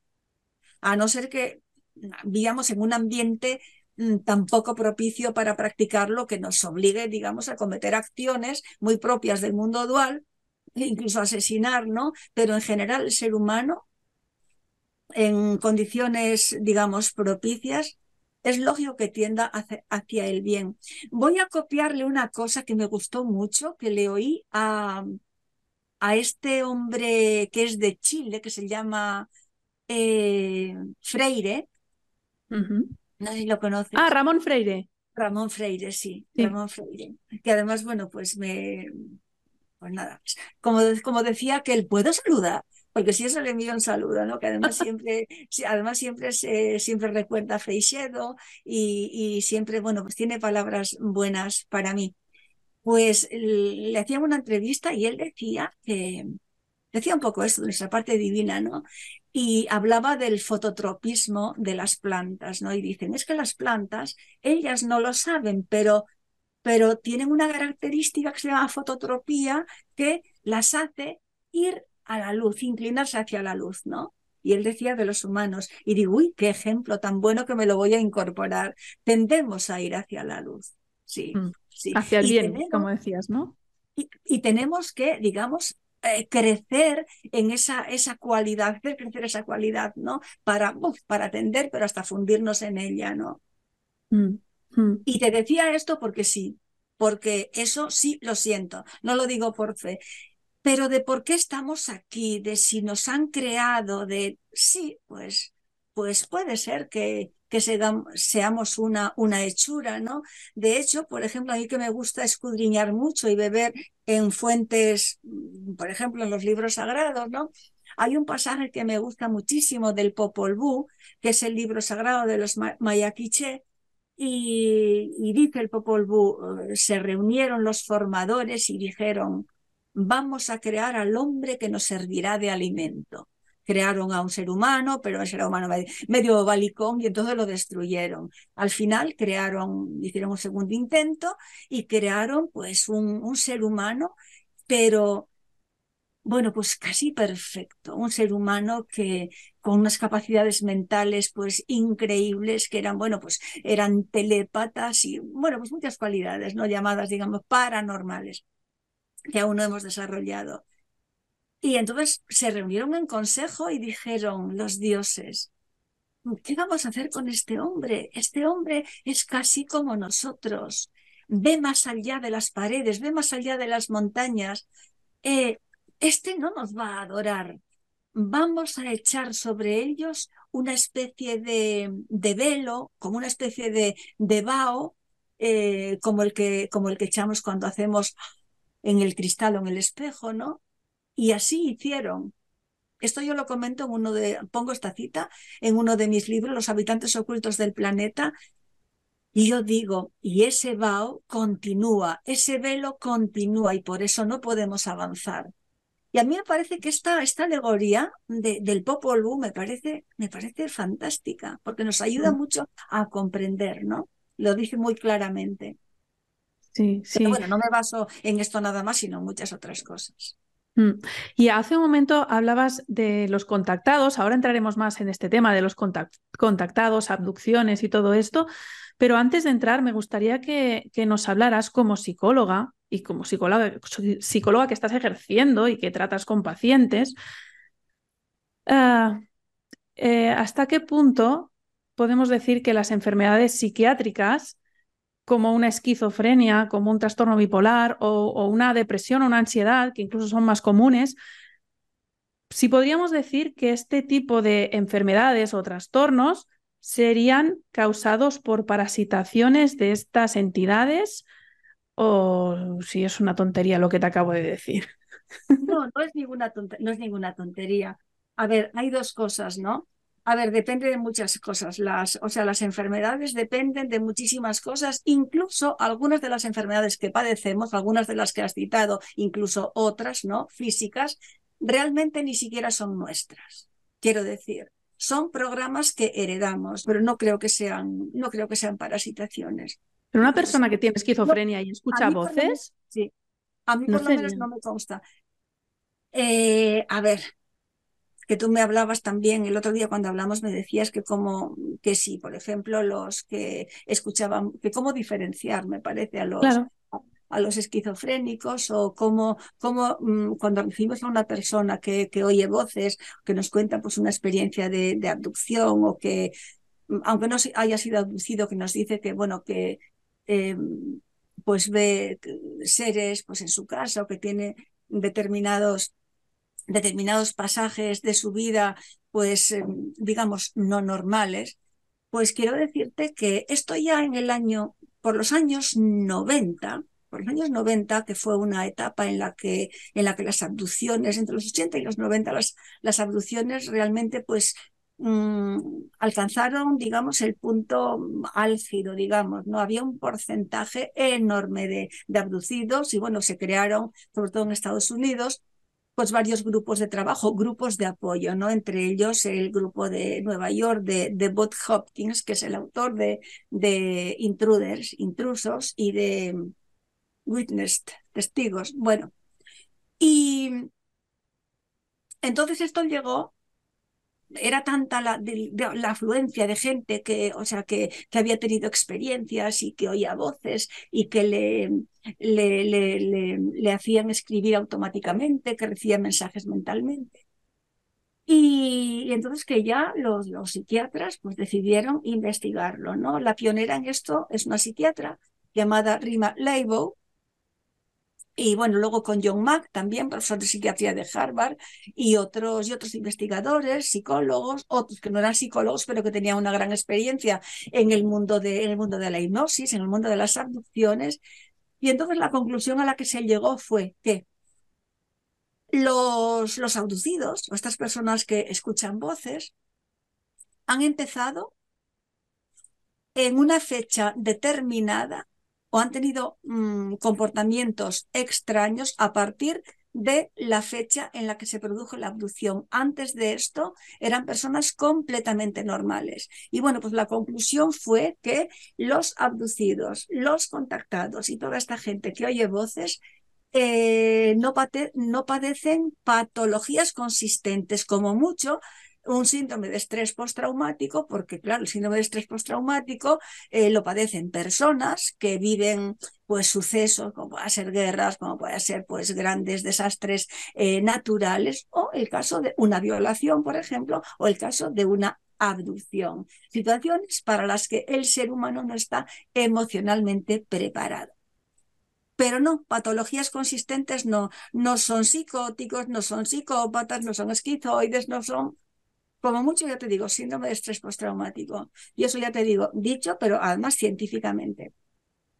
A no ser que vivamos en un ambiente tampoco propicio para practicarlo que nos obligue, digamos, a cometer acciones muy propias del mundo dual, incluso asesinar, ¿no? Pero en general el ser humano, en condiciones, digamos, propicias, es lógico que tienda hacia, el bien. Voy a copiarle una cosa que me gustó mucho, que le oí a, a este hombre que es de Chile, que se llama eh, Freire, si lo conoces. Ah, Ramón Freire. Ramón Freire, sí, Ramón Freire. Que además, bueno, pues me. Pues nada, como, como decía que él puedo saludar, porque si eso le envío un saludo, ¿no? Que además siempre, además siempre, siempre recuerda a Freixedo y, y, siempre, bueno, pues tiene palabras buenas para mí. Pues le hacía una entrevista y él decía que, decía un poco esto de nuestra parte divina, ¿no? Y hablaba del fototropismo de las plantas, ¿no? Y dicen, es que las plantas, ellas no lo saben, pero, pero tienen una característica que se llama fototropía que las hace ir a la luz, inclinarse hacia la luz, ¿no? Y él decía de los humanos, y digo, uy, qué ejemplo tan bueno que me lo voy a incorporar. Tendemos a ir hacia la luz, sí. Mm, sí. Hacia el bien, como decías, ¿no? Y, y, tenemos que, digamos, eh, crecer en esa, esa cualidad, hacer crecer esa cualidad, ¿no? Para, para atender, pero hasta fundirnos en ella, ¿no? Mm, mm. Y te decía esto porque sí, porque eso sí lo siento, no lo digo por fe, pero de por qué estamos aquí, de si nos han creado, de sí, pues, pues puede ser que, que seamos una, una hechura, ¿no? De hecho, por ejemplo, a mí que me gusta escudriñar mucho y beber en fuentes, por ejemplo, en los libros sagrados, ¿no? Hay un pasaje que me gusta muchísimo del Popol Vuh, que es el libro sagrado de los Mayaquiche, y, y dice el Popol Vuh, eh, se reunieron los formadores y dijeron, vamos a crear al hombre que nos servirá de alimento crearon a un ser humano, pero ese ser humano medio balicón y entonces lo destruyeron. Al final crearon, hicieron un segundo intento y crearon pues un, un ser humano, pero bueno, pues casi perfecto, un ser humano que con unas capacidades mentales pues increíbles, que eran, bueno, pues eran telépatas y, bueno, pues muchas cualidades, ¿no? Llamadas, digamos, paranormales, que aún no hemos desarrollado. Y entonces se reunieron en consejo y dijeron los dioses, ¿qué vamos a hacer con este hombre? Este hombre es casi como nosotros, ve más allá de las paredes, ve más allá de las montañas. Eh, este no nos va a adorar. Vamos a echar sobre ellos una especie de, de velo, como una especie de, de vaho, eh, como, el que, como el que echamos cuando hacemos en el cristal o en el espejo, ¿no? Y así hicieron. Esto yo lo comento en uno de, pongo esta cita en uno de mis libros, Los habitantes ocultos del planeta, y yo digo, y ese vaho continúa, ese velo continúa y por eso no podemos avanzar. Y a mí me parece que esta, esta alegoría del Popol Vuh me parece, me parece fantástica, porque nos ayuda mm. mucho a comprender, ¿no? Lo dice muy claramente. Sí, sí. Pero bueno, no me baso en esto nada más, sino en muchas otras cosas. Mm. Y hace un momento hablabas de los contactados, ahora entraremos más en este tema de los contactados, abducciones y todo esto, pero antes de entrar me gustaría que, nos hablaras como psicóloga y como psicóloga, que estás ejerciendo y que tratas con pacientes, ah, eh, ¿hasta qué punto podemos decir que las enfermedades psiquiátricas como una esquizofrenia, como un trastorno bipolar o, una depresión o una ansiedad, que incluso son más comunes, si podríamos decir que este tipo de enfermedades o trastornos serían causados por parasitaciones de estas entidades o si es una tontería lo que te acabo de decir. No, no es ninguna, no es ninguna tontería. A ver, hay dos cosas, ¿no? A ver, depende de muchas cosas. Las, o sea, las enfermedades dependen de muchísimas cosas, incluso algunas de las enfermedades que padecemos, algunas de las que has citado, incluso otras, ¿no? Físicas, realmente ni siquiera son nuestras. Quiero decir, son programas que heredamos, pero no creo que sean, no creo que sean parasitaciones. Pero una persona que tiene esquizofrenia y escucha voces. sí, a mí por lo menos no me consta. Eh, a ver, que tú me hablabas también el otro día cuando hablamos me decías que como que sí, por ejemplo, los que escuchaban, que cómo diferenciar, me parece, a los a, los esquizofrénicos o cómo, cómo mm, cuando recibimos a una persona que, que, oye voces, que nos cuenta pues una experiencia de, de abducción o que mm, aunque no haya sido abducido, que nos dice que bueno que em, pues ve seres pues en su casa o que tiene determinados determinados pasajes de su vida, pues em, digamos, no normales, pues quiero decirte que esto ya en el año, por los años 90, por los años 90, que fue una etapa en la que, en la que las abducciones, entre los 80 y los 90, las, las abducciones realmente pues mm, alcanzaron, digamos, el punto álgido, digamos, ¿no? Había un porcentaje enorme de, de abducidos y, bueno, se crearon, sobre todo en Estados Unidos, pues varios grupos de trabajo, grupos de apoyo, ¿no? Entre ellos el grupo de Nueva York de, de Bob Hopkins, que es el autor de, de Intruders, Intrusos, y de Witnessed, Testigos. Bueno, y entonces esto llegó era tanta la, la, afluencia de gente que, o sea, que, que, había tenido experiencias y que oía voces y que le, le, le, le, hacían escribir automáticamente, que recibía mensajes mentalmente. Y, entonces que ya los, los, psiquiatras pues decidieron investigarlo, ¿no? La pionera en esto es una psiquiatra llamada Rima Leibow, y bueno, luego con John Mack, también profesor de psiquiatría de Harvard, y otros, y otros investigadores, psicólogos, otros que no eran psicólogos, pero que tenían una gran experiencia en el mundo de, en el mundo de la hipnosis, en el mundo de las abducciones. Y entonces la conclusión a la que se llegó fue que los, los abducidos, o estas personas que escuchan voces, han empezado en una fecha determinada o han tenido mm, comportamientos extraños a partir de la fecha en la que se produjo la abducción. Antes de esto eran personas completamente normales. Y bueno, pues la conclusión fue que los abducidos, los contactados y toda esta gente que oye voces eh, no, no padecen patologías consistentes, como mucho un síndrome de estrés postraumático, porque claro, el síndrome de estrés postraumático eh, lo padecen personas que viven pues sucesos como pueden ser guerras, como pueden ser pues grandes desastres eh, naturales o el caso de una violación, por ejemplo, o el caso de una abducción, situaciones para las que el ser humano no está emocionalmente preparado. Pero no, patologías consistentes no, no son psicóticos, no son psicópatas, no son esquizoides, no son como mucho, ya te digo, síndrome de estrés postraumático. Y eso ya te digo, dicho, pero además científicamente.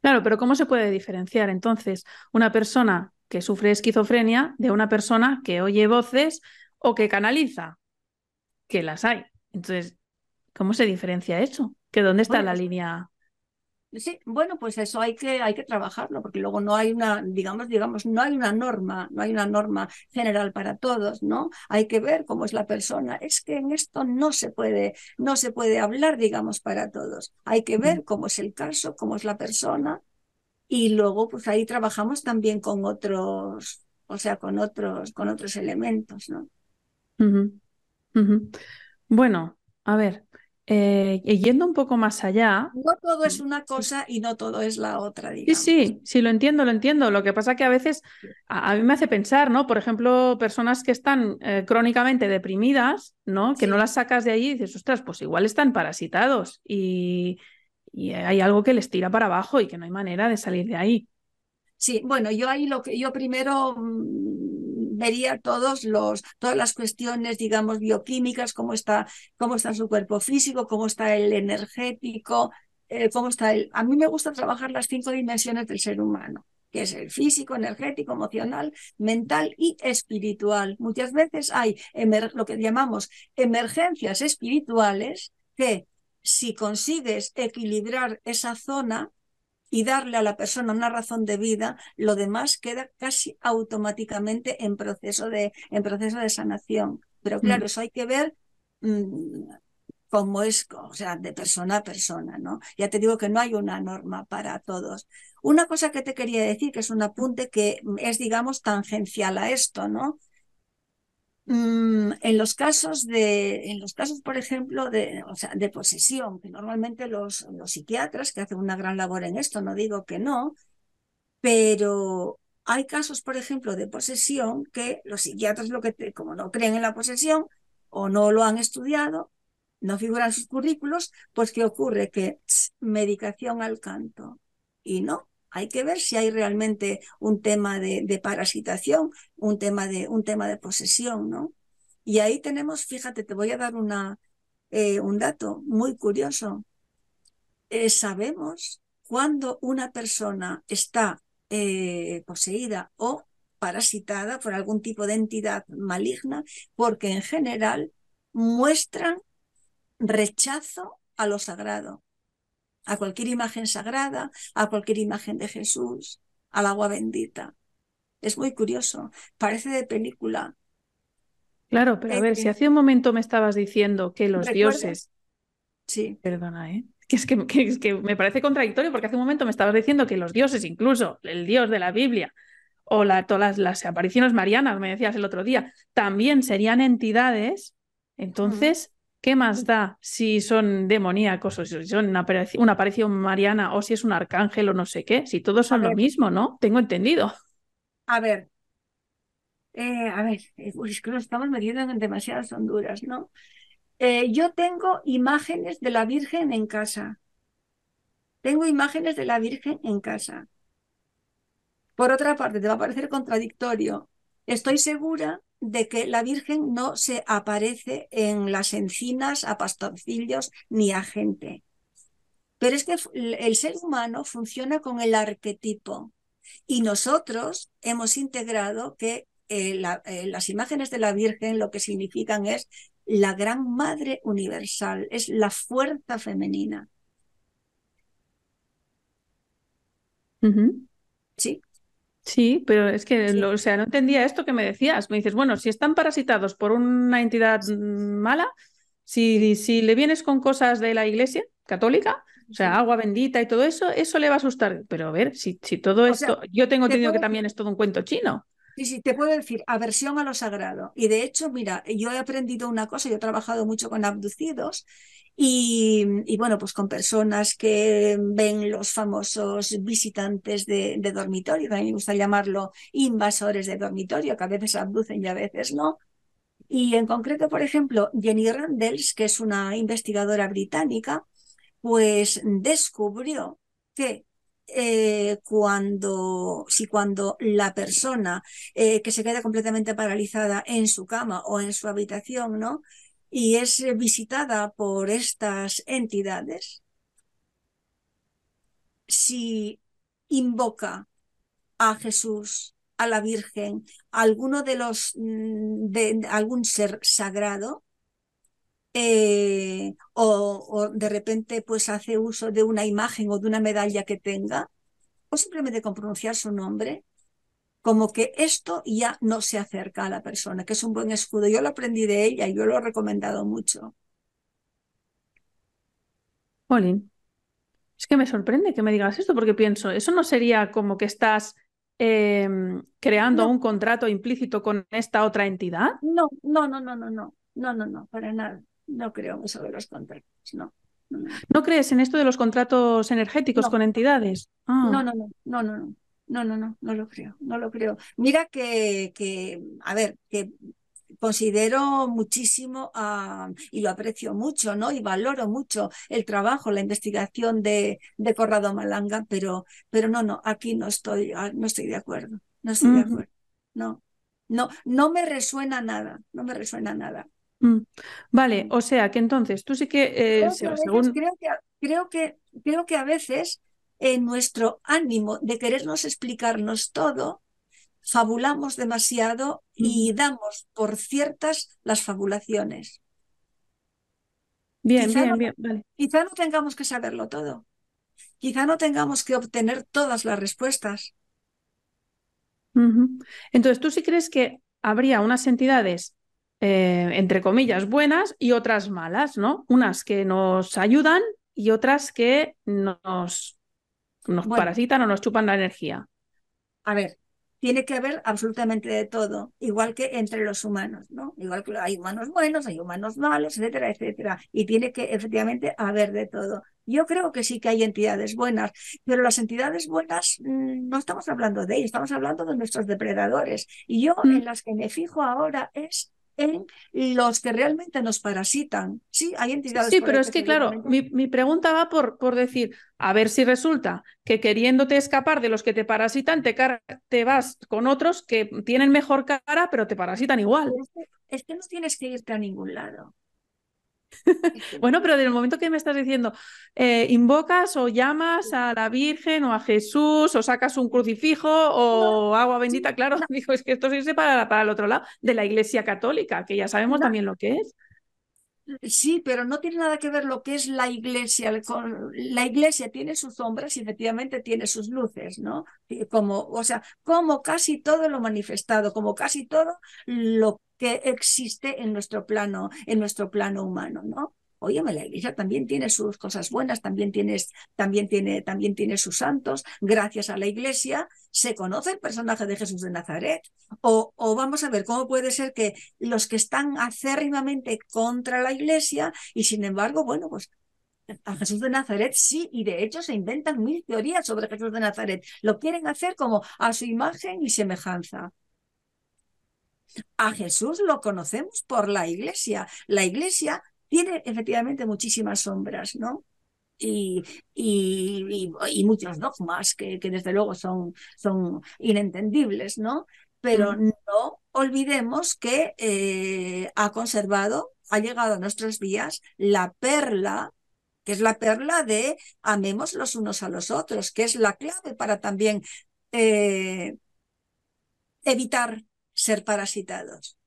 Claro, pero ¿cómo se puede diferenciar entonces una persona que sufre esquizofrenia de una persona que oye voces o que canaliza? Que las hay. Entonces, ¿cómo se diferencia eso? ¿Que dónde está la línea? Sí, bueno, pues eso hay que, hay que trabajarlo, porque luego no hay una, digamos, digamos, no hay una norma, no hay una norma general para todos, ¿no? Hay que ver cómo es la persona. Es que en esto no se puede, no se puede hablar, digamos, para todos. Hay que ver cómo es el caso, cómo es la persona, y luego, pues ahí trabajamos también con otros, o sea, con otros, con otros elementos, ¿no? Bueno, a ver, eh, yendo un poco más allá. No todo es una cosa y no todo es la otra, digamos. Sí, sí, sí, lo entiendo, lo entiendo. Lo que pasa que a veces a, mí me hace pensar, ¿no? Por ejemplo, personas que están eh, crónicamente deprimidas, ¿no? Que no las sacas de allí y dices, ostras, pues igual están parasitados y, y hay algo que les tira para abajo y que no hay manera de salir de ahí. Sí, bueno, yo ahí lo que yo primero mm, vería todos los, todas las cuestiones, digamos, bioquímicas, cómo está, cómo está su cuerpo físico, cómo está el energético, eh, cómo está el. A mí me gusta trabajar las cinco dimensiones del ser humano que es el físico, energético, emocional, mental y espiritual. Muchas veces hay lo que llamamos emergencias espirituales que si consigues equilibrar esa zona, y darle a la persona una razón de vida, lo demás queda casi automáticamente en proceso de, en proceso de sanación. Pero claro, mm. eso hay que ver mm, cómo es, o sea, de persona a persona, ¿no? Ya te digo que no hay una norma para todos. Una cosa que te quería decir, que es un apunte que es, digamos, tangencial a esto, ¿no? Mm, en los casos de, en los casos, por ejemplo, de, o sea, de posesión, que normalmente los, los psiquiatras que hacen una gran labor en esto, no digo que no, pero hay casos, por ejemplo, de posesión que los psiquiatras lo que como no creen en la posesión o no lo han estudiado, no figuran sus currículos, pues ¿qué ocurre? Que medicación al canto. Y no, hay que ver si hay realmente un tema de, parasitación, un tema de, un tema de posesión, ¿no? Y ahí tenemos, fíjate, te voy a dar una, eh, un dato muy curioso. Eh, sabemos cuando una persona está eh, poseída o parasitada por algún tipo de entidad maligna, porque en general muestran rechazo a lo sagrado a cualquier imagen sagrada, a cualquier imagen de Jesús, al agua bendita. Es muy curioso, parece de película. Claro, pero a ver, si hace un momento me estabas diciendo que los dioses... Sí. Perdona, ¿eh? Que es que, que, me parece contradictorio porque hace un momento me estabas diciendo que los dioses, incluso el dios de la Biblia o la, todas las, apariciones marianas, me decías el otro día, también serían entidades. Entonces, ¿Qué más da si son demoníacos o si son una, aparición, mariana o si es un arcángel o no sé qué? Si todos son lo mismo, ¿no? Tengo entendido. A ver. Eh, a ver, eh, es que nos estamos metiendo en demasiadas honduras, ¿no? Eh, yo tengo imágenes de la Virgen en casa. Tengo imágenes de la Virgen en casa. Por otra parte, te va a parecer contradictorio. Estoy segura de que la Virgen no se aparece en las encinas a pastorcillos ni a gente. Pero es que el ser humano funciona con el arquetipo y nosotros hemos integrado que eh, eh, las imágenes de la Virgen lo que significan es la gran madre universal, es la fuerza femenina. Sí, Sí, pero es que, o sea, no entendía esto que me decías. Me dices, bueno, si están parasitados por una entidad mala, si, si le vienes con cosas de la iglesia católica, o sea, agua bendita y todo eso, eso le va a asustar. Pero a ver, si, si todo esto, yo tengo entendido que también es todo un cuento chino. Sí, sí, te puedo decir, aversión a lo sagrado. Y de hecho, mira, yo he aprendido una cosa, yo he trabajado mucho con abducidos y, bueno, pues con personas que ven los famosos visitantes de, dormitorio, que a mí me gusta llamarlo invasores de dormitorio, que a veces abducen y a veces no. Y en concreto, por ejemplo, Jenny Randles, que es una investigadora británica, pues descubrió que eh, cuando, si cuando la persona eh, que se queda completamente paralizada en su cama o en su habitación, ¿no? y es visitada por estas entidades, si invoca a Jesús, a la Virgen, a alguno de los mm, de, algún ser sagrado, eh, o, o, de repente pues hace uso de una imagen o de una medalla que tenga, o simplemente con pronunciar su nombre, como que esto ya no se acerca a la persona, que es un buen escudo. Yo lo aprendí de ella y yo lo he recomendado mucho. Pauline, es que me sorprende que me digas esto porque pienso, eso no sería como que estás em, creando un contrato implícito con esta otra entidad? No, no, no, no, no, no, no, no, no, para nada. No creo en eso de los contratos, no. No, crees en esto de los contratos energéticos con entidades? Ah. No, no, no, no, no, no. No, no, no, no lo creo, no lo creo. Mira que, que a ver, que considero muchísimo y lo aprecio mucho, ¿no? Y valoro mucho el trabajo, la investigación de, de Corrado Malanga, pero, pero no, no, aquí no estoy, ah, no estoy de acuerdo, no estoy de acuerdo, no, no, no me resuena nada, no me resuena nada. Mm. Vale, o sea que entonces tú sí que, eh, creo, que creo, que, creo que a veces en nuestro ánimo de querernos explicarnos todo, fabulamos demasiado y mm. damos por ciertas las fabulaciones. Bien, bien, bien. Vale. Quizá no tengamos que saberlo todo. Quizá no tengamos que obtener todas las respuestas. Entonces, ¿tú sí crees que habría unas entidades, eh, entre comillas, buenas y otras malas, ¿no? Unas que nos ayudan y otras que nos, nos parasitan o nos chupan la energía. A ver, tiene que haber absolutamente de todo, igual que entre los humanos, ¿no? Igual que hay humanos buenos, hay humanos malos, etcétera, etcétera. Y tiene que efectivamente haber de todo. Yo creo que sí que hay entidades buenas, pero las entidades buenas mm, no estamos hablando de ellas, estamos hablando de nuestros depredadores. Y yo en mm. las que me fijo ahora es en los que realmente nos parasitan. Sí, hay entidades. Sí, pero es que, claro, mi, pregunta va por, por decir, a ver si resulta que queriéndote escapar de los que te parasitan, te, te vas con otros que tienen mejor cara, pero te parasitan igual. es que no tienes que irte a ningún lado. bueno, pero desde el momento que me estás diciendo, eh, invocas o llamas a la Virgen o a Jesús o sacas un crucifijo o agua bendita, claro, dijo, es que esto se irse para, para el otro lado de la Iglesia Católica, que ya sabemos también lo que es. Sí, pero no tiene nada que ver lo que es la iglesia. La iglesia tiene sus sombras y efectivamente tiene sus luces, ¿no? Como, o sea, como casi todo lo manifestado, como casi todo lo que existe en nuestro plano, en nuestro plano humano, ¿no? Óyeme, la iglesia también tiene sus cosas buenas, también, también, tiene, también tiene sus santos. Gracias a la iglesia se conoce el personaje de Jesús de Nazaret. O, o vamos a ver cómo puede ser que los que están acérrimamente contra la iglesia y sin embargo, bueno, pues a Jesús de Nazaret sí, y de hecho se inventan mil teorías sobre Jesús de Nazaret. Lo quieren hacer como a su imagen y semejanza. A Jesús lo conocemos por la iglesia. La iglesia tiene efectivamente muchísimas sombras, ¿no? Y, y, y, muchos dogmas que, que, desde luego son, son inentendibles, ¿no? Pero no olvidemos que eh, ha conservado, ha llegado a nuestros días la perla, que es la perla de amemos los unos a los otros, que es la clave para también eh, evitar ser parasitados.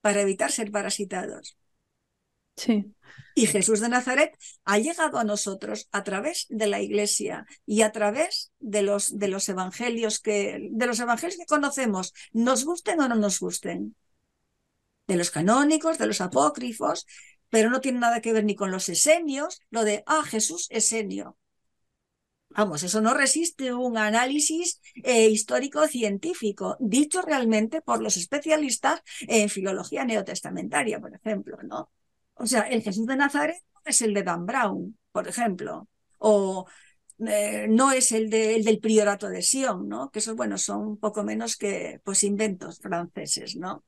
Para evitar ser parasitados. Sí. Y Jesús de Nazaret ha llegado a nosotros a través de la iglesia y a través de los, de los evangelios que, de los evangelios que conocemos, nos gusten o no nos gusten. De los canónicos, de los apócrifos, pero no tiene nada que ver ni con los esenios, lo de, ah, Jesús esenio. Vamos, eso no resiste un análisis eh, histórico-científico, dicho realmente por los especialistas en filología neotestamentaria, por ejemplo, ¿no? O sea, el Jesús de Nazaret es el de Dan Brown, por ejemplo, o eh, no es el, de, el, del priorato de Sion, ¿no? Que esos, bueno, son poco menos que pues inventos franceses, ¿no?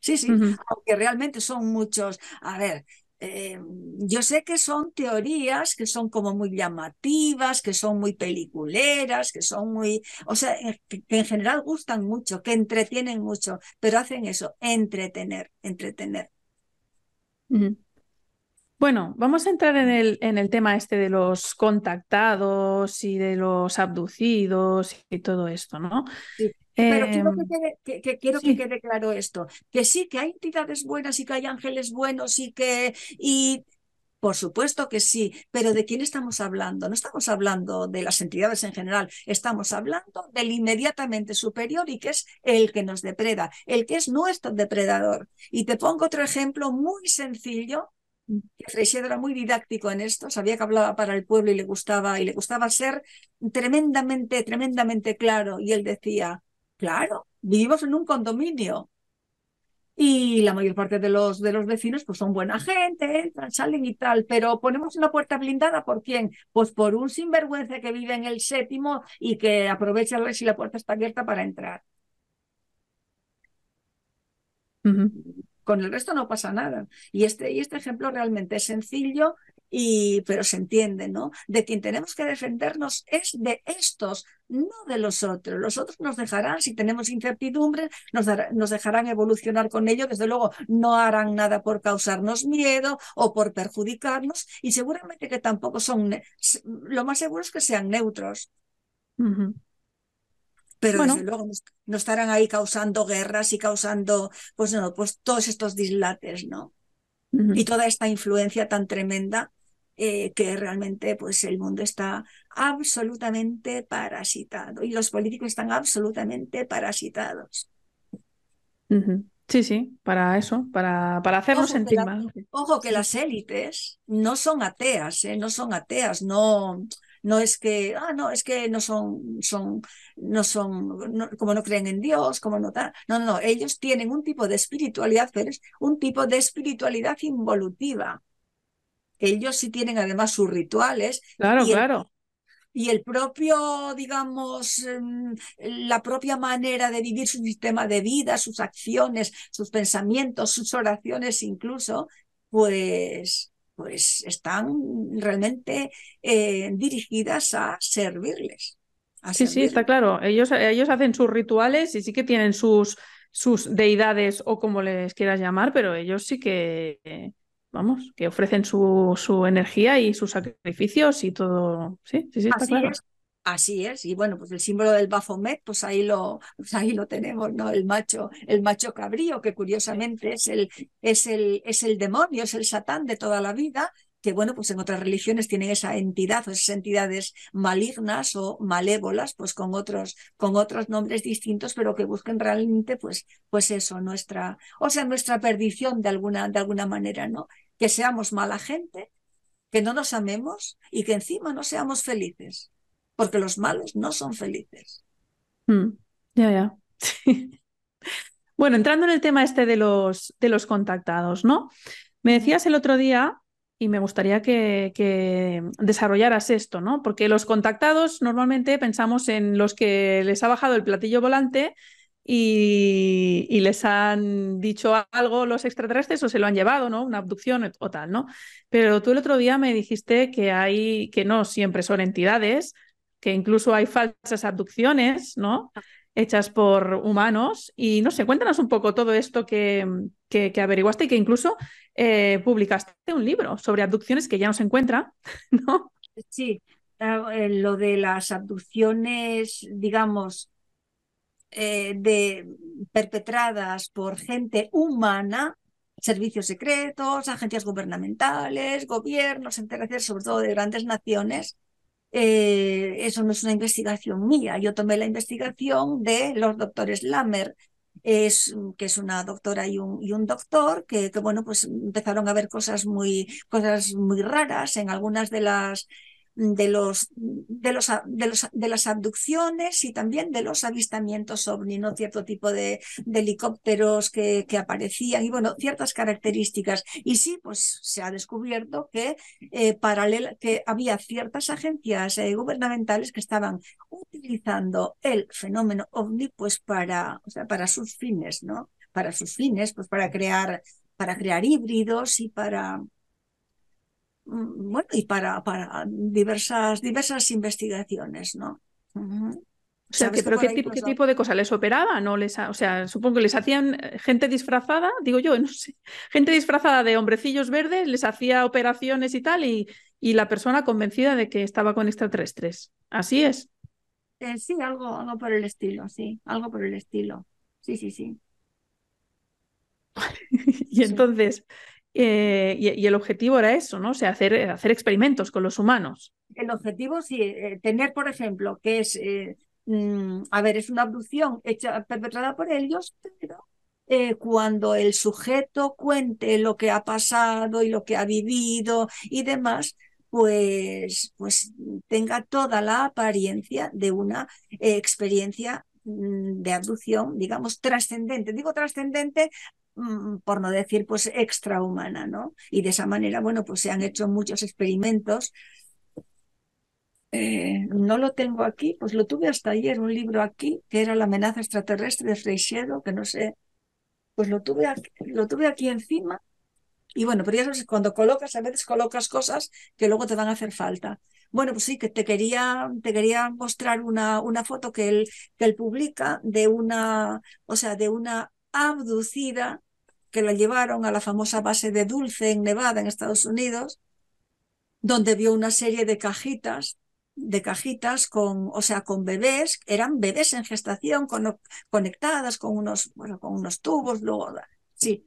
Sí, sí, aunque realmente son muchos. A ver, eh, yo sé que son teorías que son como muy llamativas, que son muy peliculeras, que son muy, o sea, que, en general gustan mucho, que entretienen mucho, pero hacen eso, entretener, entretener. Bueno, vamos a entrar en el, en el tema este de los contactados y de los abducidos y todo esto, ¿no? Sí. Pero quiero, em, que quiero que quede claro esto, que sí, que hay entidades buenas y que hay ángeles buenos y que... Y, por supuesto que sí, pero ¿de quién estamos hablando? No estamos hablando de las entidades en general, estamos hablando del inmediatamente superior y que es el que nos depreda, el que es nuestro depredador. Y te pongo otro ejemplo muy sencillo Freixedo era muy didáctico en esto, sabía que hablaba para el pueblo y le gustaba, y le gustaba ser tremendamente, tremendamente claro. Y él decía, claro, vivimos en un condominio. Y la mayor parte de los, de los vecinos pues son buena gente, entran, salen y tal, pero ponemos una puerta blindada ¿por quién? Pues por un sinvergüenza que vive en el séptimo y que aprovecha si la puerta está abierta para entrar. Con el resto no pasa nada. Y este, y este ejemplo realmente es sencillo, y, pero se entiende, ¿no? De quien tenemos que defendernos es de estos, no de los otros. Los otros nos dejarán, si tenemos incertidumbre, nos, nos dejarán evolucionar con ello. Desde luego, no harán nada por causarnos miedo o por perjudicarnos, y seguramente que tampoco son, lo más seguro es que sean neutros pero desde luego no, estarán ahí causando guerras y causando, pues no, pues todos estos dislates, ¿no? Y toda esta influencia tan tremenda eh, que realmente pues el mundo está absolutamente parasitado y los políticos están absolutamente parasitados. Sí, sí, para eso, para, para hacernos sentir mal. Ojo que las élites no son ateas, ¿eh? no son ateas, no, no es que, ah, no, es que no son, son, no son, como no creen en Dios, como no tal. No, no, ellos tienen un tipo de espiritualidad, pero es un tipo de espiritualidad involutiva. Ellos sí tienen además sus rituales. Claro, claro. Y el propio, digamos, em, la propia manera de vivir su sistema de vida, sus acciones, sus pensamientos, sus oraciones incluso, pues pues están realmente eh, dirigidas a servirles. sí, sí, está claro. Ellos, ellos hacen sus rituales y sí que tienen sus, sus deidades o como les quieras llamar, pero ellos sí que, vamos, que ofrecen su, su energía y sus sacrificios y todo. Sí, sí, sí, está claro. Así es, y bueno, pues el símbolo del Baphomet, pues ahí lo, pues ahí lo tenemos, ¿no? El macho, el macho cabrío, que curiosamente es el, es el, es el demonio, es el satán de toda la vida, que bueno, pues en otras religiones tienen esa entidad o esas entidades malignas o malévolas, pues con otros, con otros nombres distintos, pero que busquen realmente, pues, pues eso, nuestra, o sea, nuestra perdición de alguna, de alguna manera, ¿no? Que seamos mala gente, que no nos amemos y que encima no seamos felices porque los malos no son felices. Mm, ya, ya. Bueno, entrando en el tema este de los, de los contactados, ¿no? Me decías el otro día, y me gustaría que, que, desarrollaras esto, ¿no? Porque los contactados normalmente pensamos en los que les ha bajado el platillo volante y, y, les han dicho algo los extraterrestres o se lo han llevado, ¿no? Una abducción o tal, ¿no? Pero tú el otro día me dijiste que hay, que no siempre son entidades, que incluso hay falsas abducciones, ¿no? Hechas por humanos. Y no sé, cuéntanos un poco todo esto que, que, averiguaste y que incluso eh, publicaste un libro sobre abducciones que ya no se encuentra, ¿no? Sí, eh, lo de las abducciones, digamos, eh, de, perpetradas por gente humana, servicios secretos, agencias gubernamentales, gobiernos, intereses, sobre todo de grandes naciones, eh, eso no es una investigación mía. Yo tomé la investigación de los doctores Lammer, es, que es una doctora y un, y un doctor, que, que, bueno, pues empezaron a ver cosas muy, cosas muy raras en algunas de las de, los, de, los, de, los, de las abducciones y también de los avistamientos ovni, ¿no? Cierto tipo de, helicópteros que, que, aparecían y, bueno, ciertas características. Y sí, pues se ha descubierto que, eh, que había ciertas agencias eh, gubernamentales que estaban utilizando el fenómeno ovni pues para, o sea, para sus fines, ¿no? Para sus fines, pues para crear, para crear híbridos y para bueno, y para, para diversas, diversas investigaciones, ¿no? O sea, pero ¿qué tipo, ¿qué tipo, de cosas les operaba? ¿No les o sea, supongo que les hacían eh, gente disfrazada, digo yo, no sé, gente disfrazada de hombrecillos verdes, les hacía operaciones y tal, y, y la persona convencida de que estaba con extraterrestres. ¿Así es? Eh, sí, algo, algo por el estilo, sí, algo por el estilo. Sí, sí, sí. y entonces, eh, y, el objetivo era eso, ¿no? O sea, hacer, hacer experimentos con los humanos. El objetivo, sí, eh, tener, por ejemplo, que es, eh, mm, a ver, es una abducción hecha, perpetrada por ellos, pero eh, cuando el sujeto cuente lo que ha pasado y lo que ha vivido y demás, pues, pues tenga toda la apariencia de una experiencia mm, de abducción, digamos, trascendente. Digo trascendente por no decir pues extrahumana, ¿no? Y de esa manera, bueno, pues se han hecho muchos experimentos eh, no lo tengo aquí, pues lo tuve hasta ayer, un libro aquí, que era La amenaza extraterrestre de Freixedo, que no sé, pues lo tuve aquí, lo tuve aquí encima. Y bueno, pero ya sabes, cuando colocas, a veces colocas cosas que luego te van a hacer falta. Bueno, pues sí, que te quería, te quería mostrar una, una foto que él, que él publica de una, o sea, de una abducida que la llevaron a la famosa base de Dulce en Nevada, en Estados Unidos, donde vio una serie de cajitas de cajitas con, o sea, con bebés, eran bebés en gestación con, conectadas con unos, bueno, con unos tubos, luego, sí.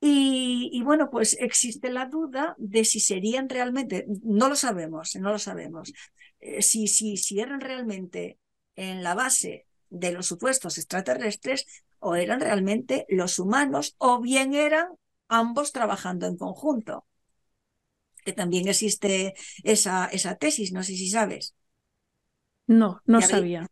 Y, y, bueno, pues existe la duda de si serían realmente, no lo sabemos, no lo sabemos, eh, si, si, si eran realmente en la base de los supuestos extraterrestres o eran realmente los humanos o bien eran ambos trabajando en conjunto que también existe esa, esa tesis, no sé si sabes. No, no sabía.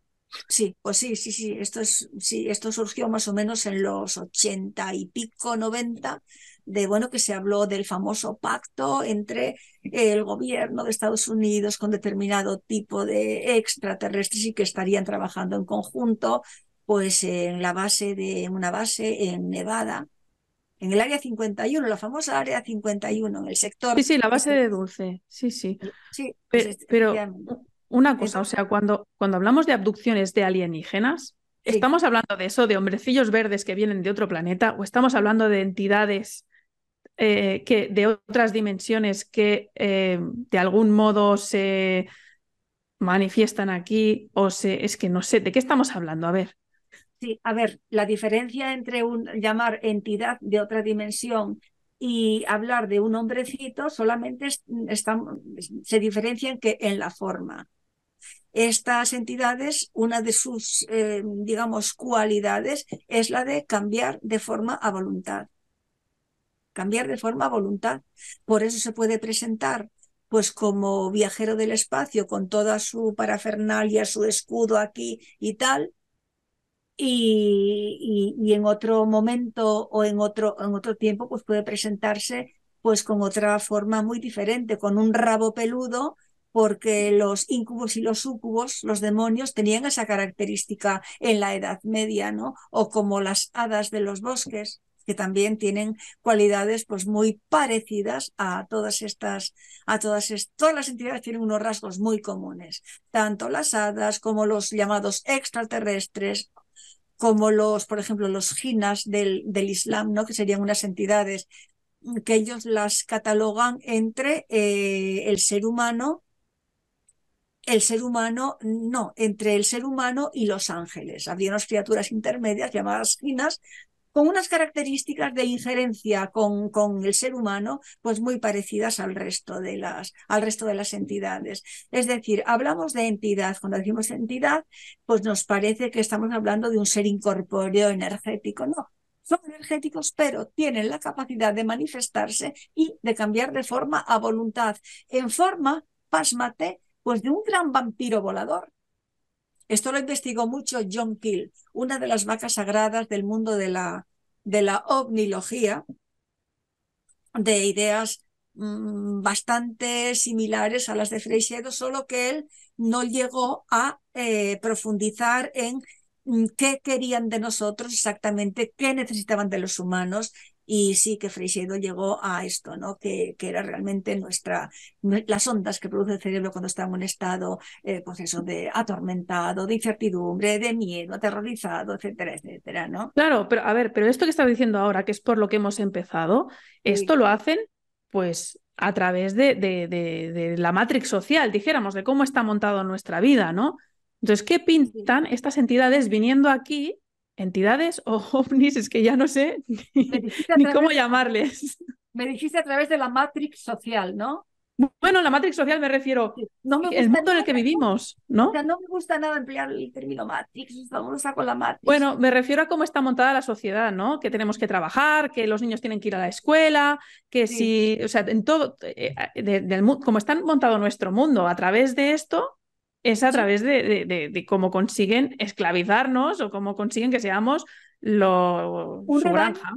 Sí, pues sí, sí, sí. Esto es, sí, esto surgió más o menos en los ochenta y pico, noventa, de bueno, que se habló del famoso pacto entre el gobierno de Estados Unidos con determinado tipo de extraterrestres y que estarían trabajando en conjunto, pues en la base de una base en Nevada, en el área 51, la famosa área 51, en el sector. Sí, sí, la base de Dulce, sí, sí. Sí, pues pero, una cosa, o sea, cuando, cuando hablamos de abducciones de alienígenas, ¿estamos hablando de eso, de hombrecillos verdes que vienen de otro planeta, o estamos hablando de entidades eh, que, de otras dimensiones que eh, de algún modo se manifiestan aquí, o se, es que no sé, ¿de qué estamos hablando? A ver. Sí, a ver, la diferencia entre un, llamar entidad de otra dimensión y hablar de un hombrecito solamente se diferencian que en la forma. Estas entidades, una de sus, eh, digamos, cualidades es la de cambiar de forma a voluntad. Cambiar de forma a voluntad. Por eso se puede presentar pues como viajero del espacio con toda su parafernalia, su escudo aquí y tal, y, y, en otro momento o en otro, en otro tiempo pues puede presentarse pues con otra forma muy diferente, con un rabo peludo, porque los incubos y los sucubos, los demonios, tenían esa característica en la Edad Media, ¿no? O como las hadas de los bosques, que también tienen cualidades pues muy parecidas a todas estas, a todas, todas las entidades tienen unos rasgos muy comunes, tanto las hadas como los llamados extraterrestres como los, por ejemplo, los jinas del, del Islam, ¿no? que serían unas entidades que ellos las catalogan entre eh, el ser humano, el ser humano, no, entre el ser humano y los ángeles. Había unas criaturas intermedias llamadas jinas, con unas características de injerencia con, con, el ser humano, pues muy parecidas al resto, de las, al resto de las entidades. Es decir, hablamos de entidad. Cuando decimos entidad, pues nos parece que estamos hablando de un ser incorpóreo energético. No, son energéticos, pero tienen la capacidad de manifestarse y de cambiar de forma a voluntad, en forma, pásmate, pues de un gran vampiro volador. Esto lo investigó mucho John Keel, una de las vacas sagradas del mundo de la, de la ovnilogía, de ideas mm, bastante similares a las de Freixedo, solo que él no llegó a eh, profundizar en mm, qué querían de nosotros exactamente, qué necesitaban de los humanos y sí que Freixedo llegó a esto, ¿no? Que, que, era realmente nuestra, las ondas que produce el cerebro cuando está en un estado, eh, pues eso, de atormentado, de incertidumbre, de miedo, aterrorizado, etcétera, etcétera, ¿no? Claro, pero a ver, pero esto que estaba diciendo ahora, que es por lo que hemos empezado, esto lo hacen, pues a través de, de, de, de, la matrix social, dijéramos, de cómo está montado nuestra vida, ¿no? Entonces, ¿qué pintan estas entidades viniendo aquí entidades o ovnis, es que ya no sé ni, cómo llamarles. Me dijiste a través de la Matrix social, ¿no? Bueno, la Matrix social me refiero no me el mundo en el que vivimos, ¿no? O sea, no me gusta nada emplear el término Matrix, vamos con la Matrix. Bueno, me refiero a cómo está montada la sociedad, ¿no? Que tenemos que trabajar, que los niños tienen que ir a la escuela, que si, o sea, en todo, eh, del, como está montado nuestro mundo a través de esto, es a través de, de, cómo consiguen esclavizarnos o cómo consiguen que seamos lo, su granja.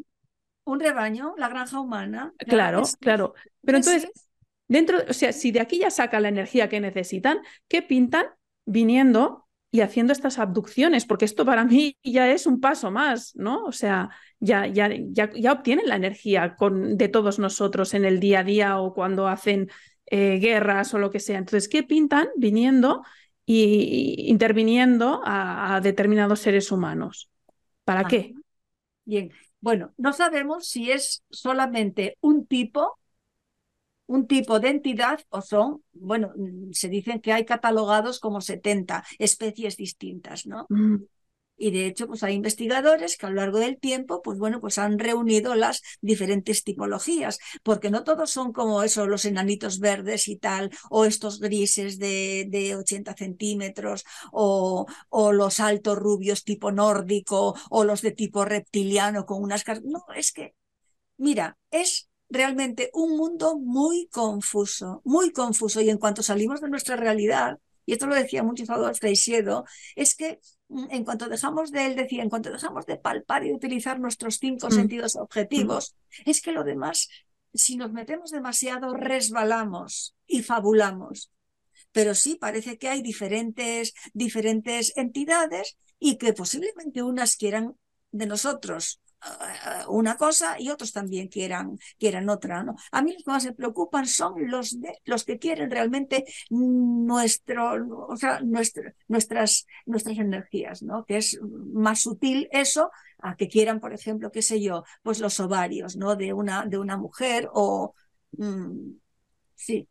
Un rebaño, la granja humana. Claro, claro. Pero entonces, dentro, o sea, si de aquí ya sacan la energía que necesitan, ¿qué pintan viniendo y haciendo estas abducciones? Porque esto para mí ya es un paso más, ¿no? O sea, ya, ya, ya, ya obtienen la energía con, de todos nosotros en el día a día o cuando hacen eh, guerras o lo que sea. Entonces, ¿qué pintan viniendo y interviniendo a, determinados seres humanos? ¿Para qué? Bien, bueno, no sabemos si es solamente un tipo, un tipo de entidad o son, bueno, se dicen que hay catalogados como 70 especies distintas, ¿no? Mm. Y de hecho, pues hay investigadores que a lo largo del tiempo, pues bueno, pues han reunido las diferentes tipologías, porque no todos son como eso, los enanitos verdes y tal, o estos grises de, de 80 centímetros, o, o los altos rubios tipo nórdico, o los de tipo reptiliano con unas... No, es que, mira, es realmente un mundo muy confuso, muy confuso. Y en cuanto salimos de nuestra realidad, y esto lo decía mucho Salvador Freixedo, es que en cuanto dejamos de él, decía, en cuanto dejamos de palpar y utilizar nuestros cinco mm. sentidos objetivos, es que lo demás, si nos metemos demasiado, resbalamos y fabulamos. Pero sí, parece que hay diferentes, diferentes entidades y que posiblemente unas quieran de nosotros una cosa y otros también quieran, quieran otra. ¿no? A mí los que más me preocupan son los, de, los que quieren realmente nuestro, o sea, nuestras, nuestras energías, ¿no? que es más sutil eso a que quieran, por ejemplo, qué sé yo, pues los ovarios ¿no? de, una, de una mujer o... Mm, sí.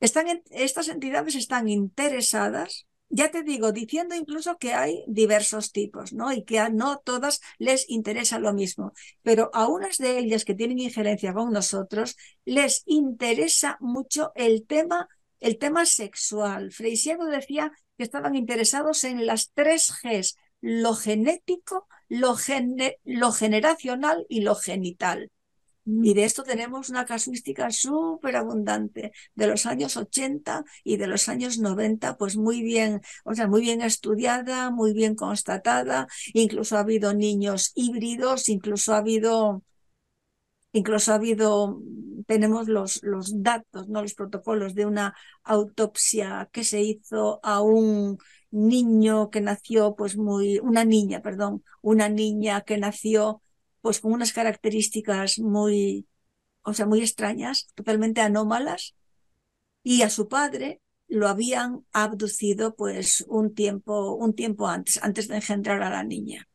Están estas entidades están interesadas ya te digo, diciendo incluso que hay diversos tipos, ¿no? Y que a no todas les interesa lo mismo, pero a unas de ellas que tienen injerencia con nosotros les interesa mucho el tema, el tema sexual. Freixedo decía que estaban interesados en las tres Gs, lo genético, lo, lo generacional y lo genital. Y de esto tenemos una casuística súper abundante de los años 80 y de los años 90, pues muy bien, o sea, muy bien estudiada, muy bien constatada. Incluso ha habido niños híbridos, incluso ha habido, incluso ha habido, tenemos los, los datos, no los protocolos de una autopsia que se hizo a un niño que nació, pues muy, una niña, perdón, una niña que nació pues con unas características muy, o sea, muy extrañas, totalmente anómalas, y a su padre lo habían abducido pues un tiempo, un tiempo antes, antes de engendrar a la niña.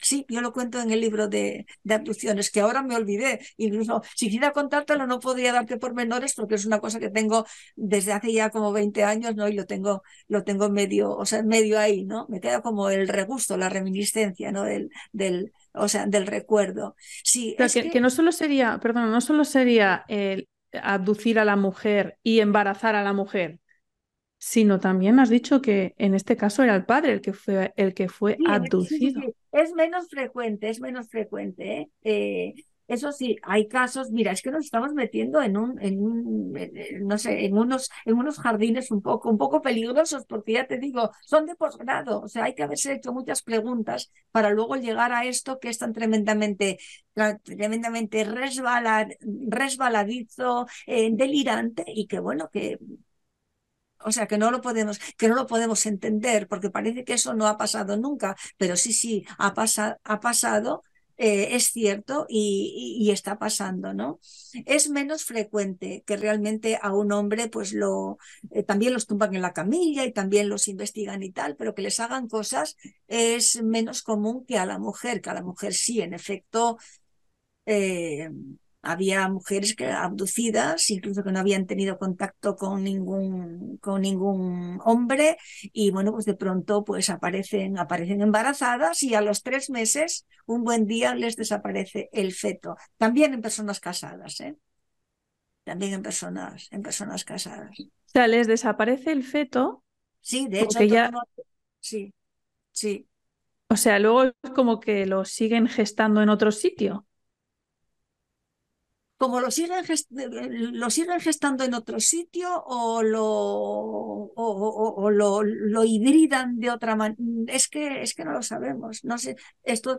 Sí, yo lo cuento en el libro de, de, abducciones, que ahora me olvidé. Incluso si quisiera contártelo, no podría darte por menores porque es una cosa que tengo desde hace ya como 20 años, ¿no? Y lo tengo, lo tengo medio, o sea, medio ahí, ¿no? Me queda como el regusto, la reminiscencia, ¿no? Del, del, o sea, del recuerdo. Sí, que, que... no solo sería, perdón, no solo sería el abducir a la mujer y embarazar a la mujer, sino también has dicho que en este caso era el padre el que fue el que fue abducido. es menos frecuente, es menos frecuente. ¿eh? Eh, eso sí, hay casos, mira, es que nos estamos metiendo en un, en un no sé, en unos, en unos jardines un poco, un poco peligrosos, porque ya te digo, son de posgrado, o sea, hay que haberse hecho muchas preguntas para luego llegar a esto que es tan tremendamente, tremendamente resbaladizo, eh, delirante, y que bueno, que o sea, que no lo podemos, que no lo podemos entender, porque parece que eso no ha pasado nunca, pero sí, sí, ha, ha pasado, eh, es cierto y, está pasando, ¿no? Es menos frecuente que realmente a un hombre, pues lo, eh, también los tumban en la camilla y también los investigan y tal, pero que les hagan cosas es menos común que a la mujer, que a la mujer sí, en efecto. Eh, había mujeres que abducidas, incluso que no habían tenido contacto con ningún, con ningún hombre, y bueno, pues de pronto pues aparecen, aparecen embarazadas y a los tres meses, un buen día les desaparece el feto. También en personas casadas, ¿eh? también en personas, en personas casadas. O sea, les desaparece el feto. Sí, de hecho, ya... sí, sí. O sea, luego es como que lo siguen gestando en otro sitio como lo siguen, lo siguen gestando en otro sitio o lo, o, lo, lo, hibridan de otra manera. Es que, es que no lo sabemos. No sé, esto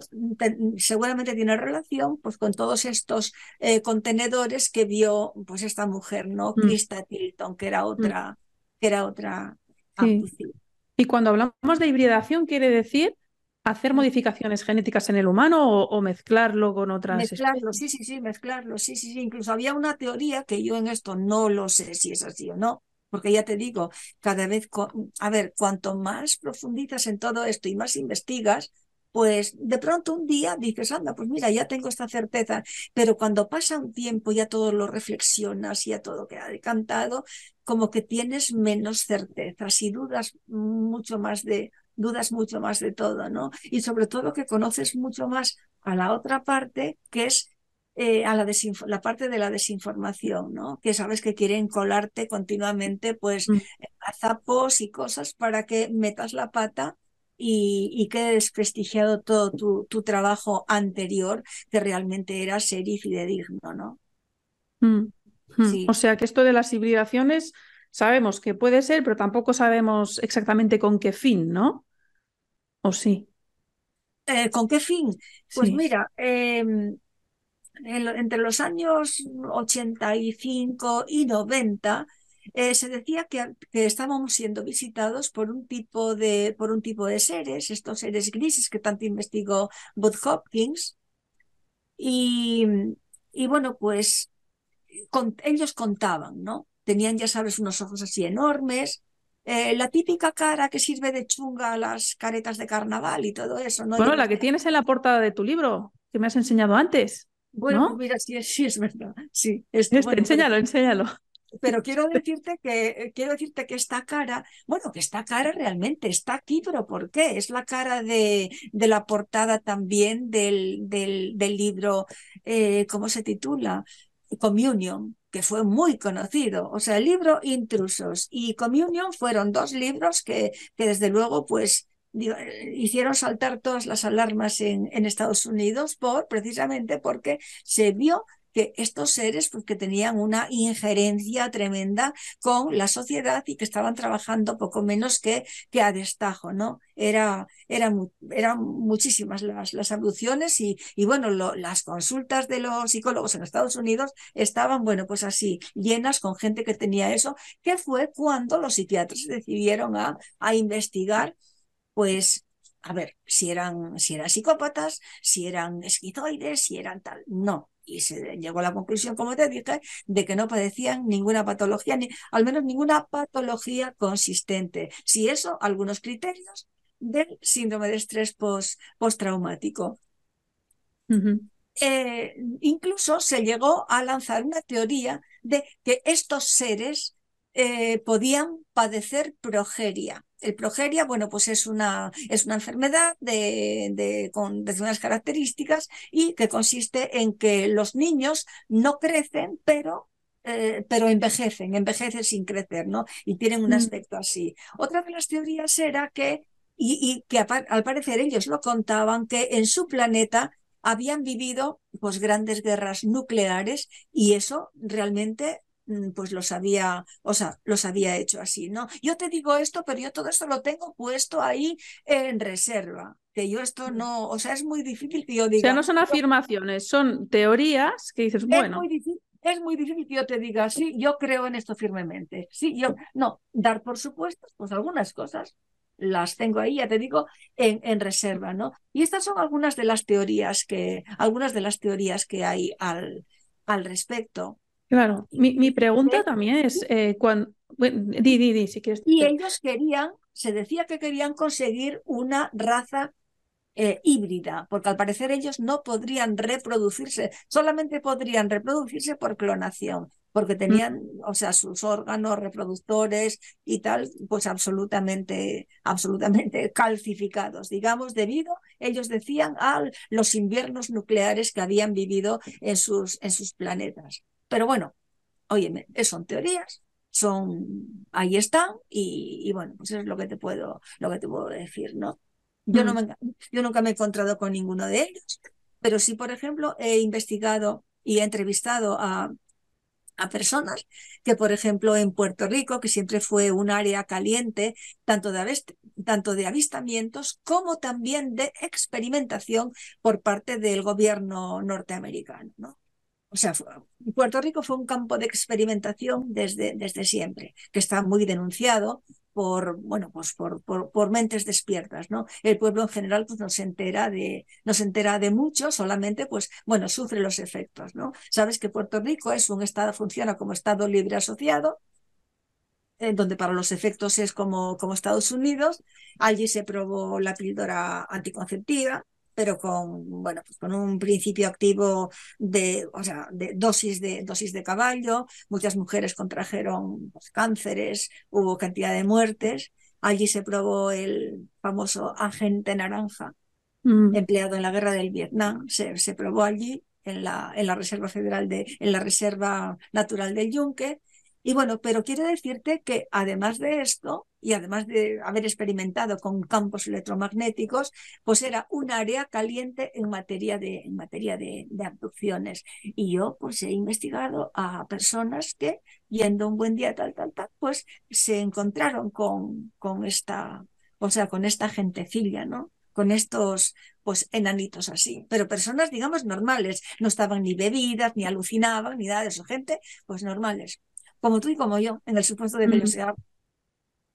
seguramente tiene relación pues, con todos estos eh, contenedores que vio pues, esta mujer, ¿no? Mm. Krista Tilton, que era mm. otra, que era otra. Y cuando hablamos de hibridación, quiere decir hacer modificaciones genéticas en el humano o, mezclarlo con otras mezclarlo, sí, sí, sí, mezclarlo, sí, sí, sí. Incluso había una teoría que yo en esto no lo sé si es así o no, porque ya te digo, cada vez, a ver, cuanto más profundizas en todo esto y más investigas, pues de pronto un día dices, anda, pues mira, ya tengo esta certeza, pero cuando pasa un tiempo ya todo lo reflexionas, ya todo queda decantado, como que tienes menos certezas y dudas mucho más de, dudas mucho más de todo, ¿no? Y sobre todo que conoces mucho más a la otra parte, que es eh, a la, la, parte de la desinformación, ¿no? Que sabes que quieren colarte continuamente, pues, mm. azapos y cosas para que metas la pata y, y quede desprestigiado todo tu, tu, trabajo anterior, que realmente era ser y fidedigno, ¿no? Mm. Mm. O sea que esto de las hibridaciones sabemos que puede ser, pero tampoco sabemos exactamente con qué fin, ¿no? ¿O sí? Eh, ¿Con qué fin? Pues mira, em, entre los años 85 y 90 eh, se decía que, estábamos siendo visitados por un tipo de por un tipo de seres, estos seres grises que tanto investigó Bud Hopkins. Y, y bueno, pues ellos contaban, ¿no? Tenían, ya sabes, unos ojos así enormes, eh, la típica cara que sirve de chunga a las caretas de carnaval y todo eso. ¿no? Bueno, la que tienes en la portada de tu libro, que me has enseñado antes. Bueno, mira, sí, sí, es verdad. Sí, este, enséñalo, enséñalo. Pero quiero decirte que quiero decirte que esta cara, bueno, que esta cara realmente está aquí, pero ¿por qué? Es la cara de, de la portada también del, del, del libro, eh, ¿cómo se titula? Communion, que fue muy conocido. O sea, el libro Intrusos y Communion fueron dos libros que, que desde luego, pues, hicieron saltar todas las alarmas en, en Estados Unidos por precisamente porque se vio que estos seres pues, que tenían una injerencia tremenda con la sociedad y que estaban trabajando poco menos que, que a destajo, ¿no? Era, era eran muchísimas las, las abducciones y, y bueno, las consultas de los psicólogos en Estados Unidos estaban, bueno, pues así, llenas con gente que tenía eso, que fue cuando los psiquiatras decidieron a, a investigar, pues a ver, si eran, si eran psicópatas, si eran esquizoides, si eran tal. No, y se llegó a la conclusión, como te dije, de que no padecían ninguna patología, ni al menos ninguna patología consistente. Si eso, algunos criterios del síndrome de estrés post, postraumático. Eh, incluso se llegó a lanzar una teoría de que estos seres eh, podían padecer progeria. El progeria, bueno, pues es una, es una enfermedad de, de, con de unas características y que consiste en que los niños no crecen, pero eh, pero envejecen, envejecen sin crecer, ¿no? Y tienen un mm. aspecto así. Otra de las teorías era que, y, y que al parecer ellos lo contaban, que en su planeta habían vivido pues grandes guerras nucleares y eso realmente pues los había, o sea, los había hecho así, ¿no? Yo te digo esto, pero yo todo esto lo tengo puesto ahí en reserva, que yo esto mm. no, o sea, es muy difícil que yo diga. O sea, no son afirmaciones, son teorías que dices, bueno. Es muy difícil, es muy difícil que yo te diga, sí, yo creo en esto firmemente. Sí, yo, no, dar por supuesto, pues algunas cosas las tengo ahí, ya te digo, en, en, reserva, ¿no? Y estas son algunas de las teorías que, algunas de las teorías que hay al, al respecto. Claro, mi, mi pregunta también es, eh, cuando, di, di, di, si quieres. Y ellos querían, se decía que querían conseguir una raza eh, híbrida, porque al parecer ellos no podrían reproducirse, solamente podrían reproducirse por clonación, porque mm. tenían, o sea, sus órganos reproductores y tal, pues absolutamente, absolutamente calcificados, digamos, debido, ellos decían, a los inviernos nucleares que habían vivido en sus, en sus planetas. Pero bueno, Óyeme, son teorías, son, ahí están, y, bueno, pues eso es lo que te puedo, lo que te puedo decir, ¿no? Yo, no mm. me, yo nunca me he encontrado con ninguno de ellos, pero sí, por ejemplo, he investigado y he entrevistado a, a personas que, por ejemplo, en Puerto Rico, que siempre fue un área caliente, tanto de, tanto de avistamientos como también de experimentación por parte del gobierno norteamericano. ¿no? O sea, Puerto Rico fue un campo de experimentación desde, desde siempre, que está muy denunciado por, bueno, pues por, por, por, mentes despiertas, ¿no? El pueblo en general pues no se entera de, no entera de mucho, solamente pues, bueno, sufre los efectos, ¿no? Sabes que Puerto Rico es un estado, funciona como estado libre asociado, en donde para los efectos es como, como Estados Unidos, allí se probó la píldora anticonceptiva, pero con, bueno, pues con un principio activo de, o sea, de dosis de, dosis de caballo. Muchas mujeres contrajeron pues, cánceres, hubo cantidad de muertes. Allí se probó el famoso agente naranja, mm. empleado en la guerra del Vietnam. Se, se probó allí en la, en la Reserva Federal de, en la Reserva Natural del Yunque y bueno, pero quiero decirte que además de esto, y además de haber experimentado con campos electromagnéticos, pues era un área caliente en materia de, en materia de, abducciones. Y yo pues he investigado a personas que, yendo un buen día tal, tal, tal, pues se encontraron con, con esta, o sea, con esta gentecilla, ¿no? con estos pues enanitos así, pero personas digamos normales, no estaban ni bebidas, ni alucinaban, ni nada de eso, gente pues normales como tú y como yo, en el supuesto de sea.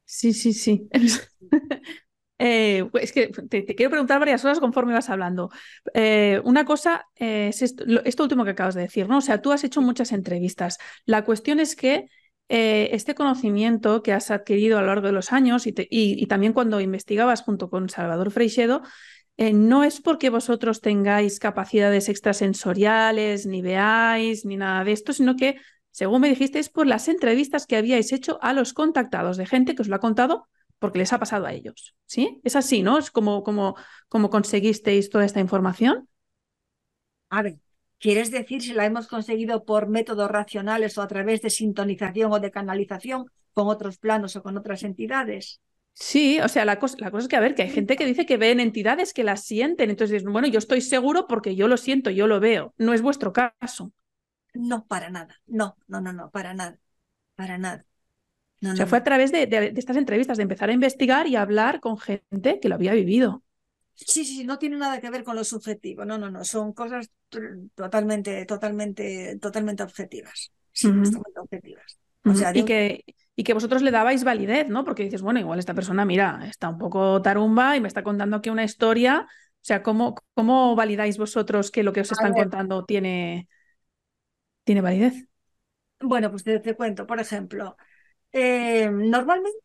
Sí, sí, sí. eh, pues es que te, quiero preguntar varias cosas conforme vas hablando. Eh, una cosa es esto, último que acabas de decir, ¿no? O sea, tú has hecho muchas entrevistas. La cuestión es que eh, este conocimiento que has adquirido a lo largo de los años y, y, también cuando investigabas junto con Salvador Freixedo, eh, no es porque vosotros tengáis capacidades extrasensoriales, ni veáis, ni nada de esto, sino que según me dijisteis, por las entrevistas que habíais hecho a los contactados de gente que os lo ha contado porque les ha pasado a ellos. ¿Sí? Es así, ¿no? Es como, como, como conseguisteis toda esta información. A ver, ¿quieres decir si la hemos conseguido por métodos racionales o a través de sintonización o de canalización con otros planos o con otras entidades? Sí, o sea, la cosa, la cosa es que, a ver, que hay gente que dice que ven entidades que las sienten, entonces bueno, yo estoy seguro porque yo lo siento, yo lo veo. No es vuestro caso. No, para nada. No, no, no, no, para nada. Para nada. o sea, fue a través de, estas entrevistas, de empezar a investigar y a hablar con gente que lo había vivido. Sí, sí, no tiene nada que ver con lo subjetivo. No, no, no. Son cosas totalmente, totalmente, totalmente objetivas. Sí, totalmente objetivas. O sea, y, que, y que vosotros le dabais validez, ¿no? Porque dices, bueno, igual esta persona, mira, está un poco tarumba y me está contando aquí una historia. O sea, ¿cómo, cómo validáis vosotros que lo que os están contando tiene, tiene validez. Bueno, pues te, cuento, por ejemplo, eh, normalmente,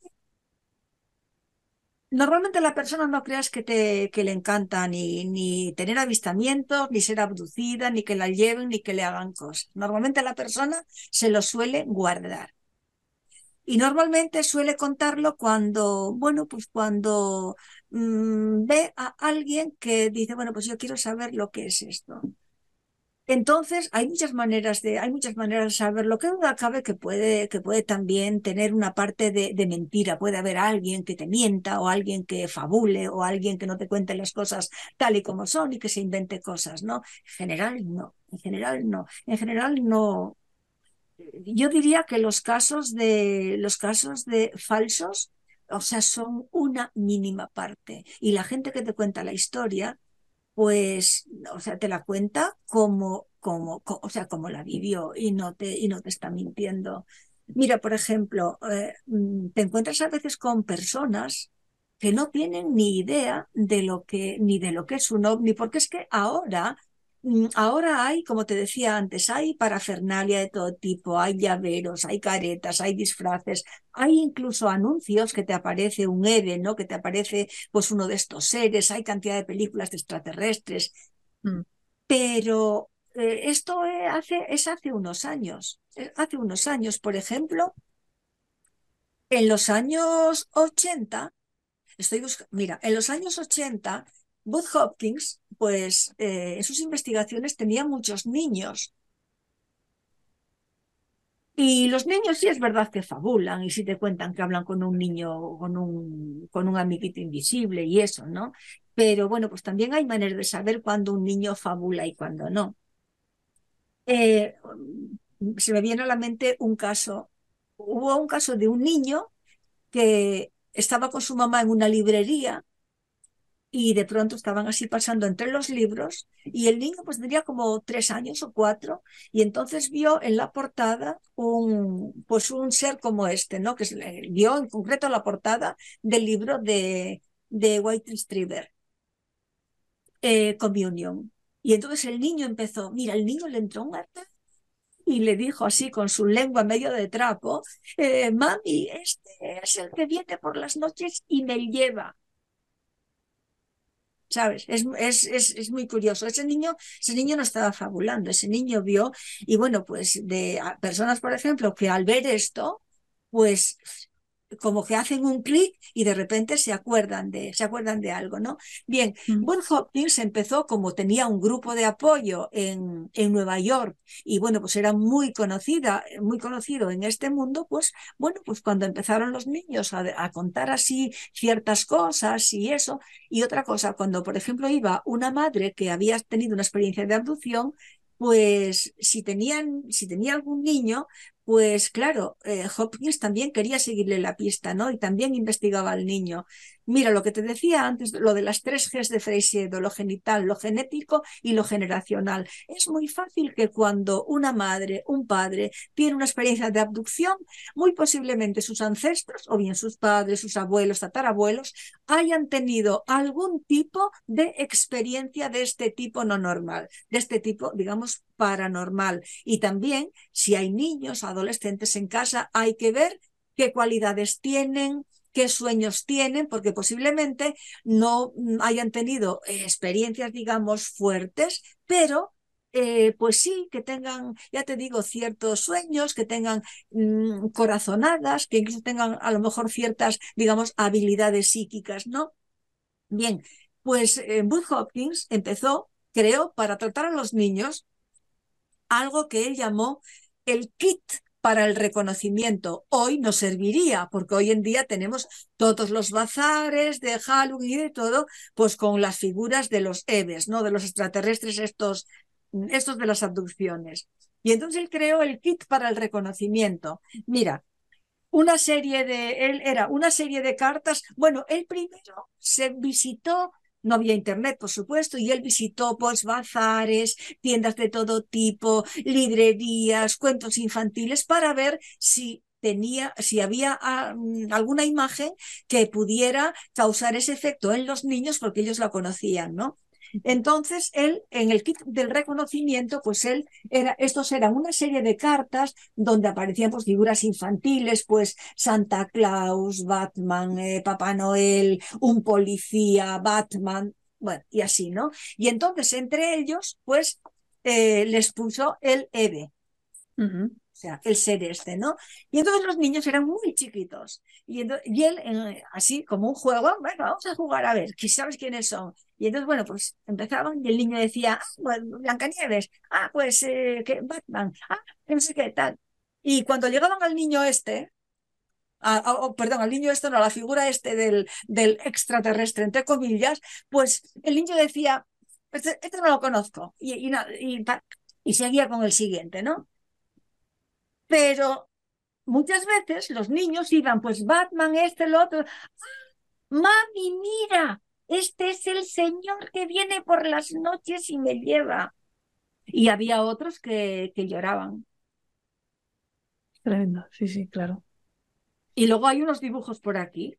normalmente la persona no creas que, te, que le encanta ni, ni tener avistamientos, ni ser abducida, ni que la lleven, ni que le hagan cosas. Normalmente la persona se lo suele guardar. Y normalmente suele contarlo cuando, bueno, pues cuando mm, ve a alguien que dice, bueno, pues yo quiero saber lo que es esto. Entonces, hay muchas maneras de, hay muchas maneras de saber. Lo que duda cabe que puede, que puede también tener una parte de, de, mentira. Puede haber alguien que te mienta, o alguien que fabule, o alguien que no te cuente las cosas tal y como son y que se invente cosas, ¿no? En general, no. En general, no. En general, no. Yo diría que los casos de, los casos de falsos, o sea, son una mínima parte. Y la gente que te cuenta la historia, pues, o sea, te la cuenta como, como, o sea, como la vivió y no te, y no te está mintiendo. Mira, por ejemplo, eh, mm, te encuentras a veces con personas que no tienen ni idea de lo que, ni de lo que es un ovni, porque es que ahora ahora hay, como te decía antes, hay parafernalia de todo tipo, hay llaveros, hay caretas, hay disfraces, hay incluso anuncios que te aparece un EVE, ¿no? Que te aparece pues uno de estos seres, hay cantidad de películas de extraterrestres. Mm. Pero eh, esto eh, hace, es hace unos años. Eh, hace unos años, por ejemplo, en los años 80, estoy buscando, mira, en los años 80 Booth Hopkins, pues eh, en sus investigaciones tenía muchos niños. Y los niños sí es verdad que fabulan y sí te cuentan que hablan con un niño, con un, con un amiguito invisible y eso, ¿no? Pero bueno, pues también hay maneras de saber cuándo un niño fabula y cuándo no. Eh, se me viene a la mente un caso, hubo un caso de un niño que estaba con su mamá en una librería y de pronto estaban así pasando entre los libros y el niño pues tendría como tres años o cuatro y entonces vio en la portada un pues un ser como este, ¿no? Que vio en concreto la portada del libro de, de White Retriever, eh, Communion. Y entonces el niño empezó, mira, el niño le entró un ataque y le dijo así con su lengua medio de trapo, eh, mami, este es el que viene por las noches y me lleva. ¿Sabes? Es, es, es, es, muy curioso. Ese niño, ese niño no estaba fabulando, ese niño vio, y bueno, pues de personas, por ejemplo, que al ver esto, pues como que hacen un clic y de repente se acuerdan de, se acuerdan de algo, ¿no? Bien, mm. Hopkins empezó como tenía un grupo de apoyo en, en Nueva York y bueno, pues era muy conocida, muy conocido en este mundo, pues bueno, pues cuando empezaron los niños a, a contar así ciertas cosas y eso, y otra cosa, cuando por ejemplo iba una madre que había tenido una experiencia de abducción, pues si tenían, si tenía algún niño, pues claro, eh, Hopkins también quería seguirle la pista, ¿no? Y también investigaba al niño. Mira, lo que te decía antes, lo de las tres Gs de Freiseudo, lo genital, lo genético y lo generacional. Es muy fácil que cuando una madre, un padre, tiene una experiencia de abducción, muy posiblemente sus ancestros, o bien sus padres, sus abuelos, tatarabuelos, hayan tenido algún tipo de experiencia de este tipo no normal, de este tipo, digamos, paranormal. Y también, si hay niños, adolescentes en casa, hay que ver qué cualidades tienen, qué sueños tienen, porque posiblemente no hayan tenido experiencias, digamos, fuertes, pero eh, pues sí, que tengan, ya te digo, ciertos sueños, que tengan mm, corazonadas, que incluso tengan a lo mejor ciertas, digamos, habilidades psíquicas, ¿no? Bien, pues eh, Booth Hopkins empezó, creo, para tratar a los niños algo que él llamó el kit para el reconocimiento. Hoy nos serviría, porque hoy en día tenemos todos los bazares de Halloween y de todo, pues con las figuras de los Eves, ¿no? De los extraterrestres, estos, estos de las abducciones. Y entonces él creó el kit para el reconocimiento. Mira, una serie de, él era una serie de cartas. Bueno, él primero se visitó no había internet, por supuesto, y él visitó pues bazares, tiendas de todo tipo, librerías, cuentos infantiles para ver si tenía, si había ah, mm, alguna imagen que pudiera causar ese efecto en los niños porque ellos la conocían, ¿no? Entonces, él, en el kit del reconocimiento, pues él era, estos eran una serie de cartas donde aparecían pues, figuras infantiles, pues Santa Claus, Batman, eh, Papá Noel, un policía, Batman, bueno, y así, ¿no? Y entonces, entre ellos, pues, eh, les puso el Eve sea, el ser este, ¿no? Y entonces los niños eran muy chiquitos. Y, y él, así como un juego, bueno, vamos a jugar a ver, ¿sabes quiénes son? Y entonces, bueno, pues empezaban y el niño decía, ah, pues Blancanieves, ah, pues eh, Batman, ah, no sé qué tal. Y cuando llegaban al niño este, perdón, al niño este, no, a la figura este del, del extraterrestre, entre comillas, pues el niño decía, este, este no lo conozco. Y, y, y seguía con el siguiente, ¿no? Pero muchas veces los niños iban, pues Batman, este, el otro. Mami, mira, este es el señor que viene por las noches y me lleva. Y había otros que, que lloraban. Tremendo, sí, sí, claro. Y luego hay unos dibujos por aquí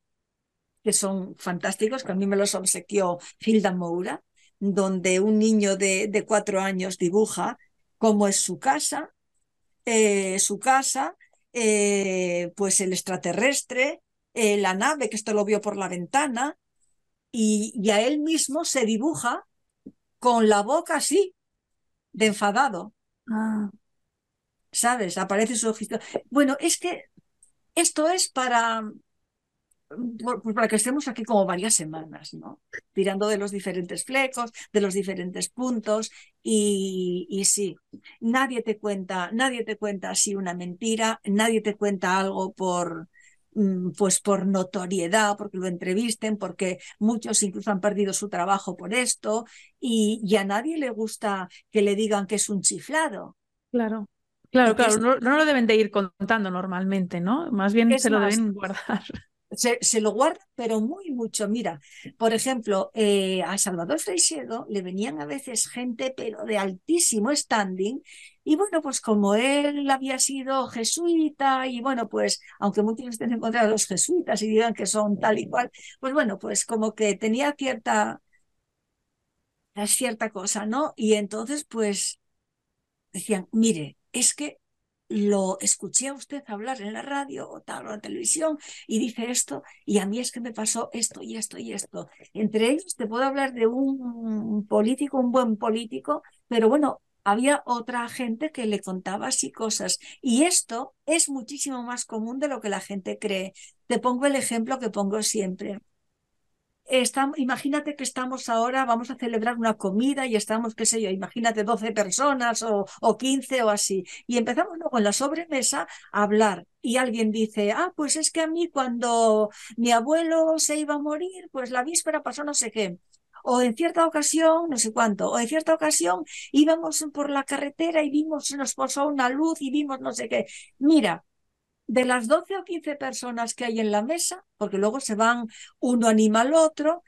que son fantásticos, que a mí me los obsequió Hilda Moura, donde un niño de, de cuatro años dibuja cómo es su casa, eh, su casa, eh, pues el extraterrestre, eh, la nave, que esto lo vio por la ventana, y, a él mismo se dibuja con la boca así, de enfadado. Ah. ¿Sabes? Aparece su ojito. Bueno, es que esto es para, pues para que estemos aquí como varias semanas, ¿no? Tirando de los diferentes flecos, de los diferentes puntos y, y sí, nadie te cuenta, nadie te cuenta así una mentira, nadie te cuenta algo por, mm, pues por notoriedad, porque lo entrevisten, porque muchos incluso han perdido su trabajo por esto y, y a nadie le gusta que le digan que es un chiflado. Claro. Claro, claro, no, no, lo deben de ir contando normalmente, ¿no? Más bien se lo deben guardar. Se, lo guardan, pero muy mucho. Mira, por ejemplo, eh, a Salvador Freixedo le venían a veces gente, pero de altísimo standing. Y bueno, pues como él había sido jesuita, y bueno, pues aunque muchos estén en contra los jesuitas y digan que son tal y cual, pues bueno, pues como que tenía cierta, cierta cosa, ¿no? Y entonces, pues decían, mire, es que lo escuché a usted hablar en la radio o tal o en la televisión y dice esto y a mí es que me pasó esto y esto y esto. Entre ellos te puedo hablar de un político, un buen político, pero bueno, había otra gente que le contaba así cosas y esto es muchísimo más común de lo que la gente cree. Te pongo el ejemplo que pongo siempre imagínate que estamos ahora, vamos a celebrar una comida y estamos, qué sé yo, imagínate 12 personas o, o 15 o así. Y empezamos luego en la sobremesa a hablar y alguien dice, ah, pues es que a mí cuando mi abuelo se iba a morir, pues la víspera pasó no sé qué o en cierta ocasión, no sé cuánto, o en cierta ocasión íbamos por la carretera y vimos, nos posó una luz y vimos no sé qué. Mira, de las 12 o 15 personas que hay en la mesa, porque luego se van uno anima al otro,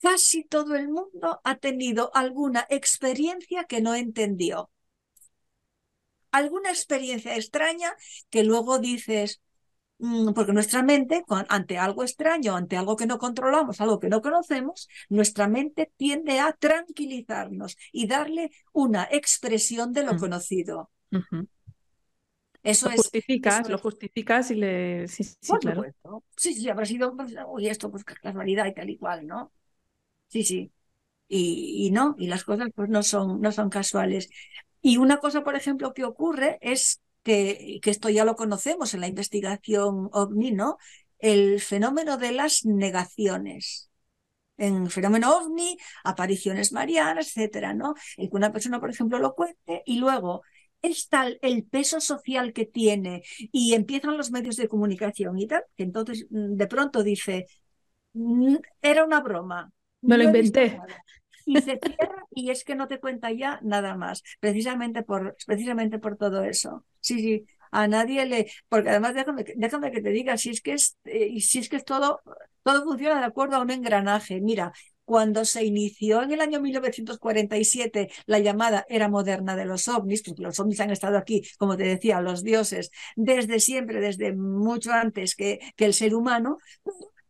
casi todo el mundo ha tenido alguna experiencia que no entendió. Alguna experiencia extraña que luego dices, mm, porque nuestra mente, ante algo extraño, ante algo que no controlamos, algo que no conocemos, nuestra mente tiende a tranquilizarnos y darle una expresión de lo conocido. Eso lo justificas, lo justificas y le. Sí, sí, claro. Sí, sí, habrá sido. Pues, uy, esto, pues casualidad y tal y cual, ¿no? Sí, sí. Y, y, no, y las cosas pues no son, no son casuales. Y una cosa, por ejemplo, que ocurre es que, que esto ya lo conocemos en la investigación OVNI, ¿no? El fenómeno de las negaciones en fenómeno ovni, apariciones marianas, etcétera, ¿no? El que una persona, por ejemplo, lo cuente y luego es tal el peso social que tiene y empiezan los medios de comunicación y tal, que entonces mm, de pronto dice, mm, era una broma. Me lo inventé. Y se cierra y es que no te cuenta ya nada más, precisamente por, precisamente por todo eso. Sí, sí, a nadie le, porque además déjame, déjame que te diga, si es que es, eh, si es que es todo, todo funciona de acuerdo a un engranaje. Mira, cuando se inició en el año 1947 la llamada era moderna de los ovnis, porque los ovnis han estado aquí, como te decía, los dioses, desde siempre, desde mucho antes que, que el ser humano,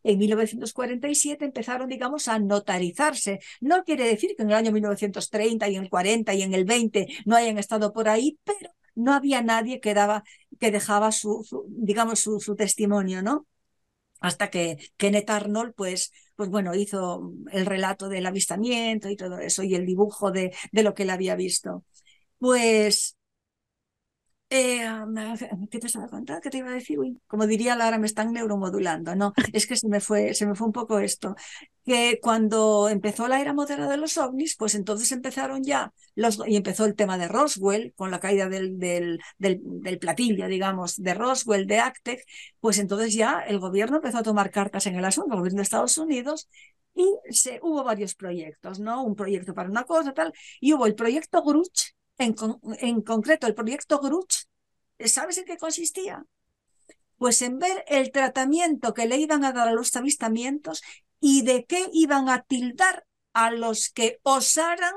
en 1947 empezaron, digamos, a notarizarse. No quiere decir que en el año 1930 y en el 40 y en el 20 no hayan estado por ahí, pero no había nadie que, daba, que dejaba su, su digamos, su, su, testimonio, ¿no? hasta que Kenneth Arnold, pues, pues bueno, hizo el relato del avistamiento y todo eso, y el dibujo de, de lo que él había visto. Pues eh, ¿Qué te estaba contando? ¿Qué te iba a decir? como diría Lara, me están neuromodulando. No, es que se me fue, se me fue un poco esto. Que cuando empezó la era moderna de los ovnis, pues entonces empezaron ya los, y empezó el tema de Roswell, con la caída del, del, del, platillo, digamos, de Roswell, de Actec, pues entonces ya el gobierno empezó a tomar cartas en el asunto, el gobierno de Estados Unidos, y se, hubo varios proyectos, ¿no? Un proyecto para una cosa, tal, y hubo el proyecto Gruch, en, en concreto, el proyecto Gruch, ¿sabes en qué consistía? Pues en ver el tratamiento que le iban a dar a los avistamientos y de qué iban a tildar a los que osaran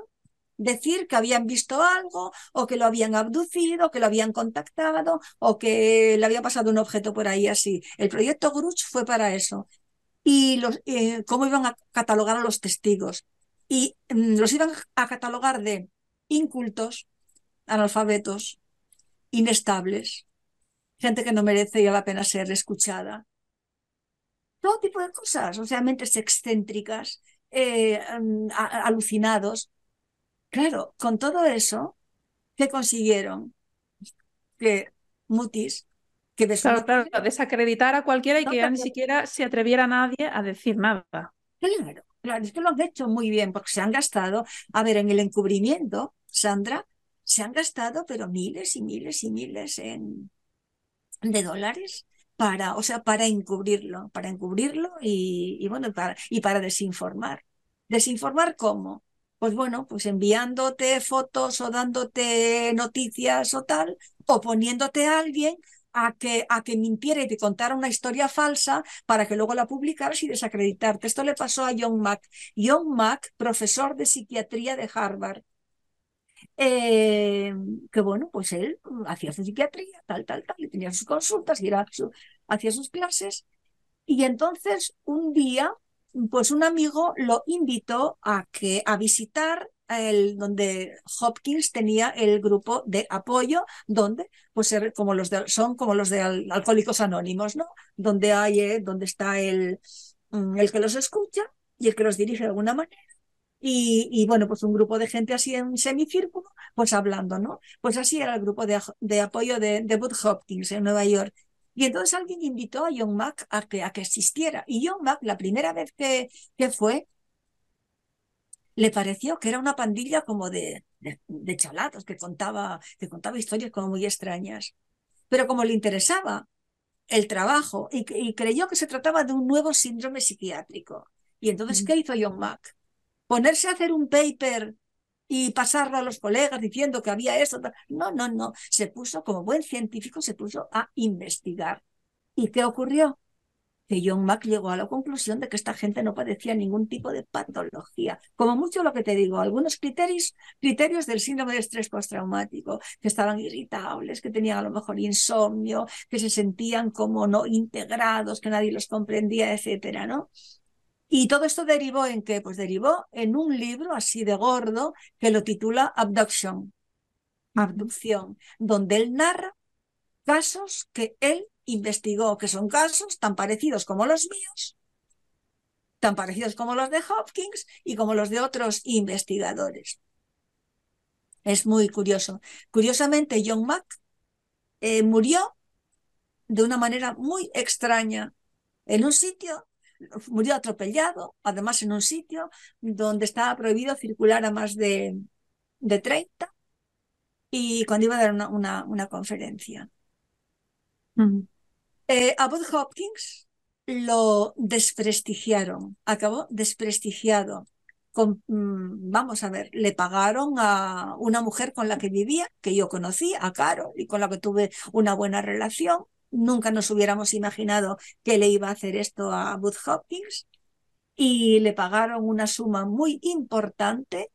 decir que habían visto algo o que lo habían abducido, que lo habían contactado o que le había pasado un objeto por ahí así. El proyecto Gruch fue para eso. Y los, eh, cómo iban a catalogar a los testigos. Y mm, los iban a catalogar de incultos, analfabetos, inestables, gente que no merece ya la pena ser escuchada. Todo tipo de cosas, o sea, mentes excéntricas, eh, mm, alucinados. Claro, con todo eso, ¿qué consiguieron? Que Mutis que claro, desacreditar a cualquiera y que ya ni siquiera se atreviera nadie a decir nada. Claro, claro, es que lo han hecho muy bien porque se han gastado, a ver, en el encubrimiento, Sandra, se han gastado pero miles y miles y miles en, de dólares para, o sea, para encubrirlo, para encubrirlo y, bueno, para, y para desinformar. ¿Desinformar cómo? Pues bueno, pues enviándote fotos o dándote noticias o tal, o poniéndote a alguien a que, a que mintiera y te contara una historia falsa para que luego la publicaras y desacreditarte. Esto le pasó a John Mack. John Mack, profesor de psiquiatría de Harvard. Eh, que bueno, pues él hacía su psiquiatría, tal, tal, tal, y tenía sus consultas y era hacía sus clases. Y entonces un día, pues un amigo lo invitó a, que, a visitar el, donde Hopkins tenía el grupo de apoyo, donde pues como los de, son como los de Alcohólicos Anónimos, ¿no? Donde hay, eh, donde está el, mm, el que los escucha y el que los dirige de alguna manera. Y, y, bueno, pues un grupo de gente así en semicírculo, pues hablando, ¿no? Pues así era el grupo de, de apoyo de, de Bud Hopkins en Nueva York. Y entonces alguien invitó a John Mack a que, a que existiera. Y John Mack, la primera vez que, que fue, le pareció que era una pandilla como de, de, chalatos, que contaba, que contaba historias como muy extrañas. Pero como le interesaba el trabajo y, creyó que se trataba de un nuevo síndrome psiquiátrico. Y entonces, ¿qué hizo John Mack? Ponerse a hacer un paper y pasarlo a los colegas diciendo que había eso. No, no, no. Se puso, como buen científico, se puso a investigar. ¿Y qué ocurrió? que John Mack llegó a la conclusión de que esta gente no padecía ningún tipo de patología. Como mucho lo que te digo, algunos criterios, criterios del síndrome de estrés postraumático, que estaban irritables, que tenían a lo mejor insomnio, que se sentían como no integrados, que nadie los comprendía, etcétera, ¿no? Y todo esto derivó en qué? Pues derivó en un libro así de gordo que lo titula Abduction, abducción, donde él narra casos que él investigó que son casos tan parecidos como los míos, tan parecidos como los de Hopkins y como los de otros investigadores. Es muy curioso. Curiosamente, John Mack eh, murió de una manera muy extraña en un sitio, murió atropellado, además en un sitio donde estaba prohibido circular a más de, de 30 y cuando iba a dar una, una, conferencia. Eh, a Bob Hopkins lo desprestigiaron, acabó desprestigiado. Mm, vamos a ver, le pagaron a una mujer con la que vivía, que yo conocí, a Caro, y con la que tuve una buena relación. Nunca nos hubiéramos imaginado que le iba a hacer esto a Bud Hopkins. Y le pagaron una suma muy importante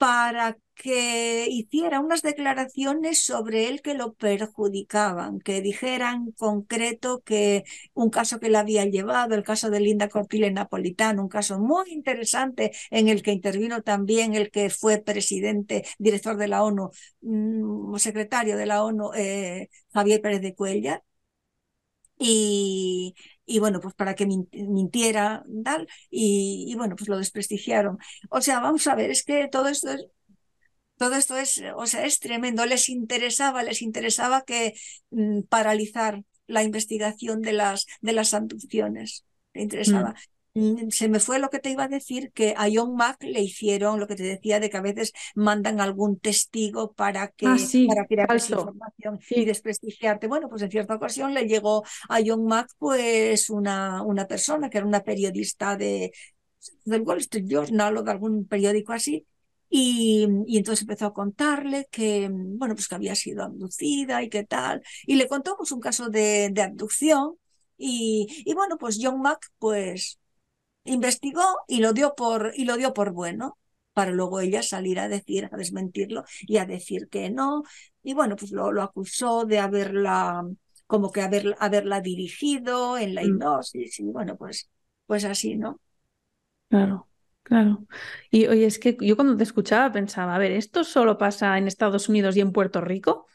para que hiciera unas declaraciones sobre él que lo perjudicaban, que dijera en concreto que un caso que le había llevado, el caso de Linda Cortile Napolitano, un caso muy interesante en el que intervino también el que fue presidente, director de la ONU, mm, secretario de la ONU, eh, Javier Pérez de Cuellar. Y, y bueno, pues para que mintiera, tal, y, y, bueno, pues lo desprestigiaron. O sea, vamos a ver, es que todo esto es, todo esto es, o sea, es tremendo. Les interesaba, les interesaba que mm, paralizar la investigación de las, de las abducciones. Le interesaba. Mm. Mm, se me fue lo que te iba a decir, que a John Mack le hicieron lo que te decía de que a veces mandan algún testigo para que ah, sí, para crear información y desprestigiarte. Bueno, pues en cierta ocasión le llegó a John Mack pues una, una persona que era una periodista de del Wall Street Journal o de algún periódico así, y, y, entonces empezó a contarle que, bueno, pues que había sido abducida y qué tal. Y le contó pues un caso de, de abducción. Y, y, bueno, pues John Mack pues investigó y lo dio por, y lo dio por bueno, para luego ella salir a decir, a desmentirlo y a decir que no. Y bueno, pues lo, lo acusó de haberla, como que haber, haberla dirigido en la mm. hipnosis. Y bueno, pues, pues así, ¿no? Claro. Claro. Y oye, es que yo cuando te escuchaba pensaba, a ver, ¿esto solo pasa en Estados Unidos y en Puerto Rico?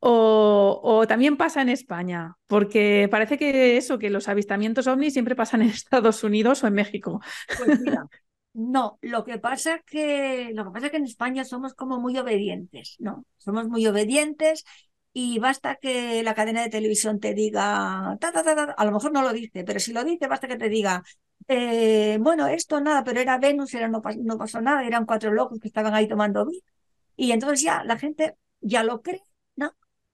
O, también pasa en España, porque parece que eso, que los avistamientos ovnis siempre pasan en Estados Unidos o en México. Pues mira, no, lo que pasa que lo que pasa es que en España somos como muy obedientes, ¿no? Somos muy obedientes y basta que la cadena de televisión te diga, ta, ta, ta, a lo mejor no lo dice, pero si lo dice, basta que te diga, eh, bueno, esto nada, pero era Venus, era, no, no, pasó nada, eran cuatro locos que estaban ahí tomando vino. Y entonces ya la gente ya lo cree.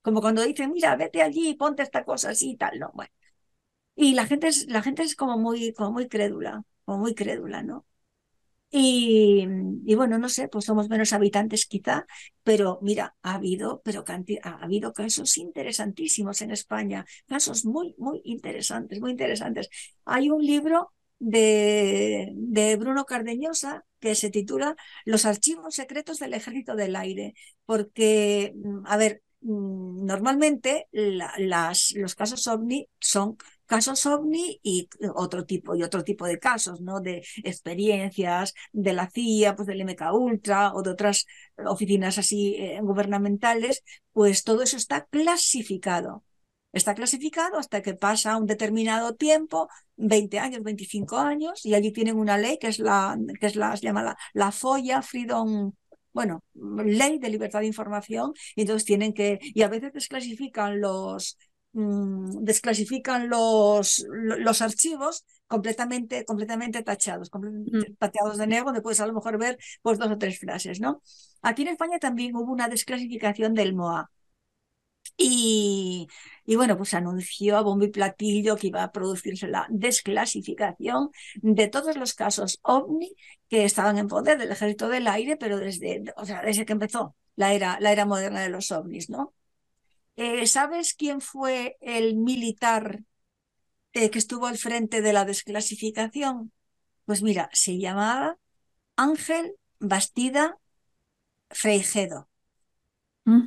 Como cuando dicen, mira, vete allí ponte esta cosa así y tal, ¿no? Bueno. Y la gente es, la gente es como muy, como muy crédula, como muy crédula, ¿no? Y, y, bueno, no sé, pues somos menos habitantes quizá, pero mira, ha habido, pero ha habido casos interesantísimos en España, casos muy, muy interesantes, muy interesantes. Hay un libro de, de Bruno Cardeñosa que se titula Los archivos secretos del ejército del aire, porque, mm, a ver, mm, normalmente las, los casos ovni son casos ovni y otro tipo y otro tipo de casos, ¿no? De experiencias de la CIA, pues del MK Ultra o de otras oficinas así eh, gubernamentales, pues todo eso está clasificado. Está clasificado hasta que pasa un determinado tiempo, 20 años, 25 años, y allí tienen una ley que es la, que es la, se llama la, la FOIA, Freedom bueno, ley de libertad de información, y entonces tienen que, y a veces desclasifican los, Mm, desclasifican los, los archivos completamente, completamente tachados, completamente mm. tachados de negro, donde puedes a lo mejor ver pues dos o tres frases, ¿no? Aquí en España también hubo una desclasificación del MOA. Y, y bueno, pues anunció a bombo y platillo que iba a producirse la desclasificación de todos los casos ovni que estaban en poder del ejército del aire, pero desde, o sea, desde que empezó la era, la era moderna de los ovnis, ¿no? Eh, ¿Sabes quién fue el militar eh, que estuvo al frente de la desclasificación? Pues mira, se llamaba Ángel Bastida Freijedo.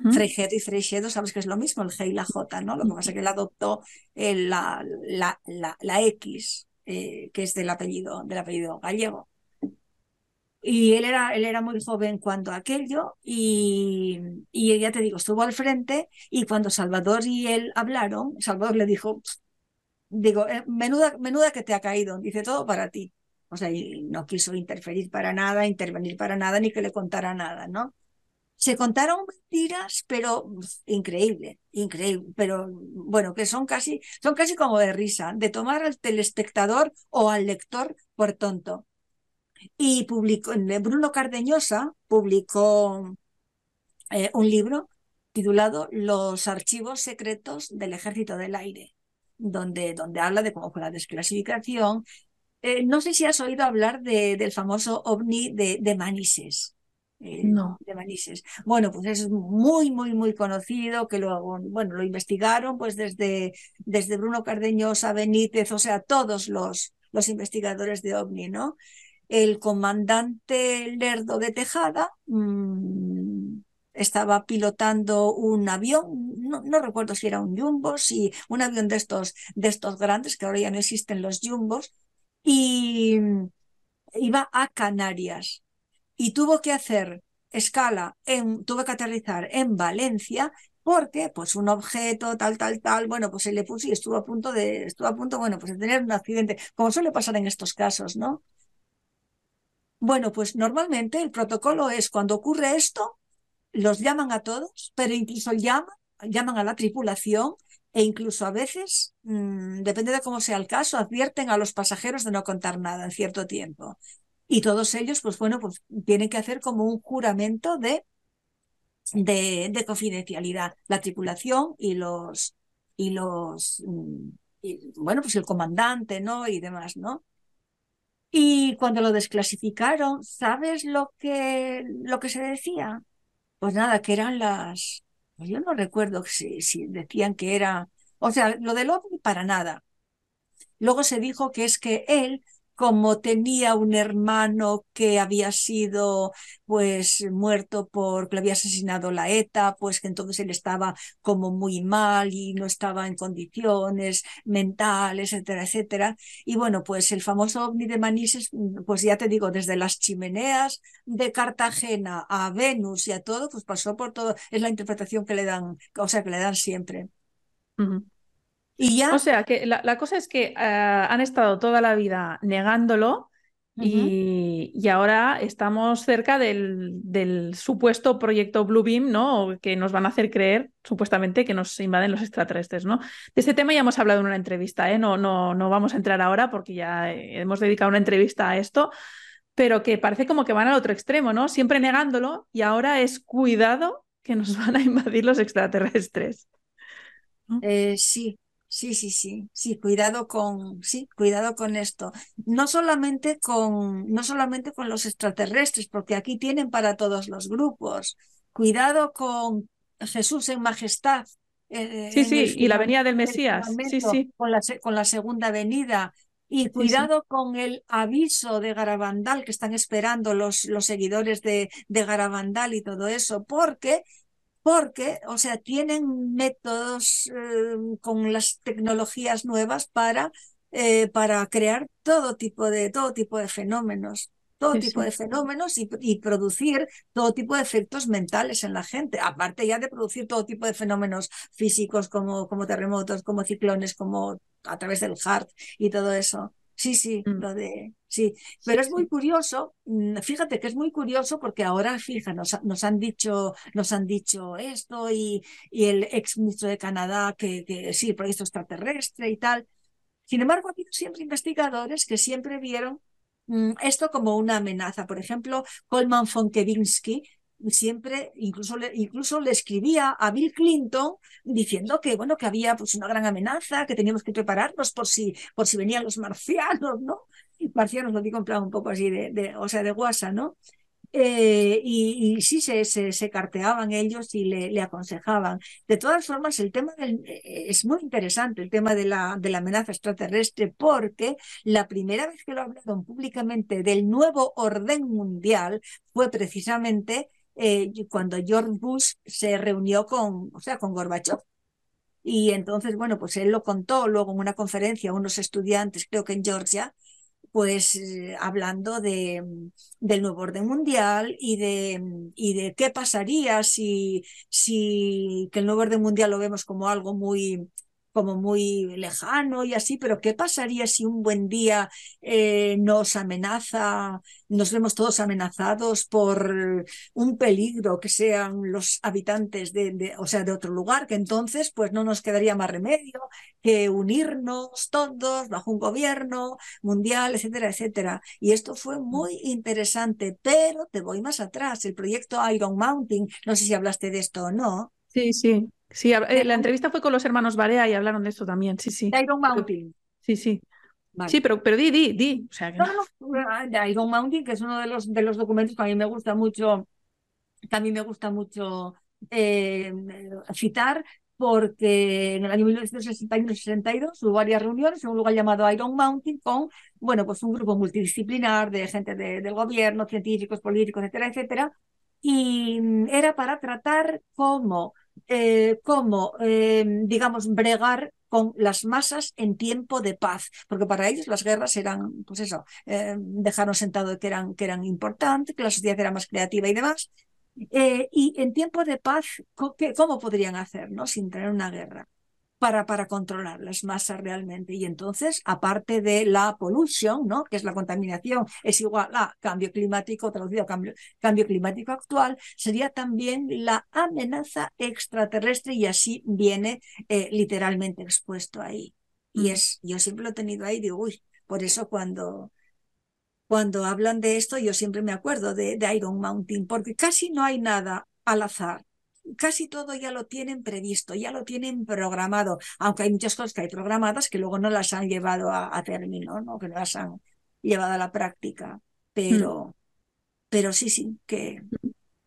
Freijedo y Freijedo, sabes que es lo mismo, el G y la J, ¿no? Lo que pasa es que él adoptó la, la, la, X, eh, que es del apellido, del apellido gallego. Y él era, él era muy joven cuando aquello y, y ya te digo, estuvo al frente y cuando Salvador y él hablaron, Salvador le dijo, digo, eh, menuda, menuda que te ha caído, dice todo para ti. O sea, y no quiso interferir para nada, intervenir para nada, ni que le contara nada, ¿no? Se contaron mentiras, pero increíble, increíble, pero bueno, que son casi, son casi como de risa, de tomar al telespectador o al lector por tonto. Y publicó, Bruno Cardeñosa publicó eh, un libro titulado Los archivos secretos del Ejército del Aire, donde, donde habla de cómo fue la desclasificación. Eh, no sé si has oído hablar de, del famoso ovni de Manises. Eh, no. De Manises. Bueno, pues es muy, muy, muy conocido, que luego, bueno, lo investigaron pues desde, desde Bruno Cardeñosa, Benítez, o sea, todos los, los investigadores de ovni, ¿no? el comandante Lerdo de Tejada mm, estaba pilotando un avión, no, recuerdo si era un jumbo, si un avión de estos, de estos grandes, que ahora ya no existen los jumbos, y iba a Canarias y tuvo que hacer escala, en, tuvo que aterrizar en Valencia porque pues un objeto tal tal tal bueno pues se le puso y estuvo a punto de estuvo a punto bueno pues de tener un accidente como suele pasar en estos casos no bueno, pues normalmente el protocolo es cuando ocurre esto, los llaman a todos, pero incluso llaman, llaman a la tripulación e incluso a veces, mm, depende de cómo sea el caso, advierten a los pasajeros de no contar nada en cierto tiempo. Y todos ellos, pues bueno, pues tienen que hacer como un juramento de, de, de confidencialidad, la tripulación y los, y los, mm, bueno, pues el comandante, ¿no? Y demás, ¿no? Y cuando lo desclasificaron, ¿sabes lo que, lo que se decía? Pues nada, que eran las... Pues yo no recuerdo si, si decían que era... O sea, lo del OVNI para nada. Luego se dijo que es que él como tenía un hermano que había sido pues muerto porque le había asesinado la ETA, pues que entonces él estaba como muy mal y no estaba en condiciones mentales, etcétera, etcétera. Y bueno, pues el famoso ovni de Manises, pues ya te digo, desde las chimeneas de Cartagena a Venus y a todo, pues pasó por todo, es la interpretación que le dan, o sea, que le dan siempre. O sea, que la, cosa es que eh, han estado toda la vida negándolo y, ahora estamos cerca del, supuesto proyecto Bluebeam, ¿no? Que nos van a hacer creer, supuestamente, que nos invaden los extraterrestres, ¿no? De este tema ya hemos hablado en una entrevista, ¿eh? No, no, no vamos a entrar ahora porque ya hemos dedicado una entrevista a esto, pero que parece como que van al otro extremo, ¿no? Siempre negándolo y ahora es cuidado que nos van a invadir los extraterrestres. Eh, sí, Sí, sí, sí, sí, cuidado con, sí, cuidado con esto. No solamente con, no solamente con los extraterrestres, porque aquí tienen para todos los grupos. Cuidado con Jesús en majestad. Eh, sí, sí, y la venida del Mesías. Sí, sí. Con la, con la segunda venida. Y cuidado con el aviso de Garabandal que están esperando los, los seguidores de, de Garabandal y todo eso, porque porque, o sea, tienen métodos eh, con las tecnologías nuevas para, eh, para crear todo tipo de, todo tipo de fenómenos todo tipo de fenómenos y, y, producir todo tipo de efectos mentales en la gente, aparte ya de producir todo tipo de fenómenos físicos como, como terremotos, como ciclones, como a través del heart y todo eso. Sí, sí, mm. lo de. Sí, pero es muy curioso, mm, fíjate que es muy curioso porque ahora, fija, nos, nos han dicho, nos han dicho esto y, y el ex ministro de Canadá que, que sí, el proyecto extraterrestre y tal. Sin embargo, ha habido siempre investigadores que siempre vieron mm, esto como una amenaza. Por ejemplo, Coleman von Kevinsky siempre incluso le, incluso le escribía a Bill Clinton diciendo que bueno que había pues una gran amenaza que teníamos que prepararnos por si por si venían los marcianos no marcianos lo digo en un poco así de, de o sea de guasa no eh, y, y, sí se, se, carteaban ellos y le, le, aconsejaban. De todas formas, el tema eh, es muy interesante, el tema de la, de la amenaza extraterrestre, porque la primera vez que lo hablaron públicamente del nuevo orden mundial fue precisamente eh, cuando George Bush se reunió con, o sea, con Gorbachev. Y entonces, bueno, pues él lo contó luego en una conferencia a unos estudiantes, creo que en Georgia, pues eh, hablando de, del nuevo orden mundial y de, y de qué pasaría si, si que el nuevo orden mundial lo vemos como algo muy como muy lejano y así, pero ¿qué pasaría si un buen día eh, nos amenaza, nos vemos todos amenazados por un peligro que sean los habitantes de, o sea, de otro lugar, que entonces pues no nos quedaría más remedio que unirnos todos bajo un gobierno mundial, etcétera, etcétera. Y esto fue muy interesante, pero te voy más atrás, el proyecto Iron Mountain, no sé si hablaste de esto o no. Sí, sí. Sí, eh, la entrevista fue con los hermanos Barea y hablaron de esto también, sí, sí. Iron Mountain. Sí, sí. Sí, pero, pero di, di, di. O sea, no, no, Iron Mountain, que es uno de los, de los documentos que a mí me gusta mucho, que a mí me gusta mucho eh, citar, porque en el año 1961-62 hubo varias reuniones en un lugar llamado Iron Mountain con, bueno, pues un grupo multidisciplinar de gente del gobierno, científicos, políticos, etcétera, etcétera, y era para tratar cómo eh, cómo, eh, digamos, bregar con las masas en tiempo de paz, porque para ellos las guerras eran, pues eso, eh, dejaron sentado que eran, que eran importantes, que la sociedad era más creativa y demás. y en tiempo de paz, ¿cómo podrían hacer, no? Sin tener una guerra para, para controlar las masas realmente. Y entonces, aparte de la pollution, ¿no? que es la contaminación, es igual a cambio climático, traducido a cambio, cambio climático actual, sería también la amenaza extraterrestre y así viene eh, literalmente expuesto ahí. Y es, yo siempre lo he tenido ahí, digo, uy, por eso cuando, cuando hablan de esto, yo siempre me acuerdo de, de Iron Mountain, porque casi no hay nada al azar casi todo ya lo tienen previsto, ya lo tienen programado, aunque hay muchas cosas que hay programadas que luego no las han llevado a, término, ¿no? que no las han llevado a la práctica. Pero, mm. pero sí, sí, que,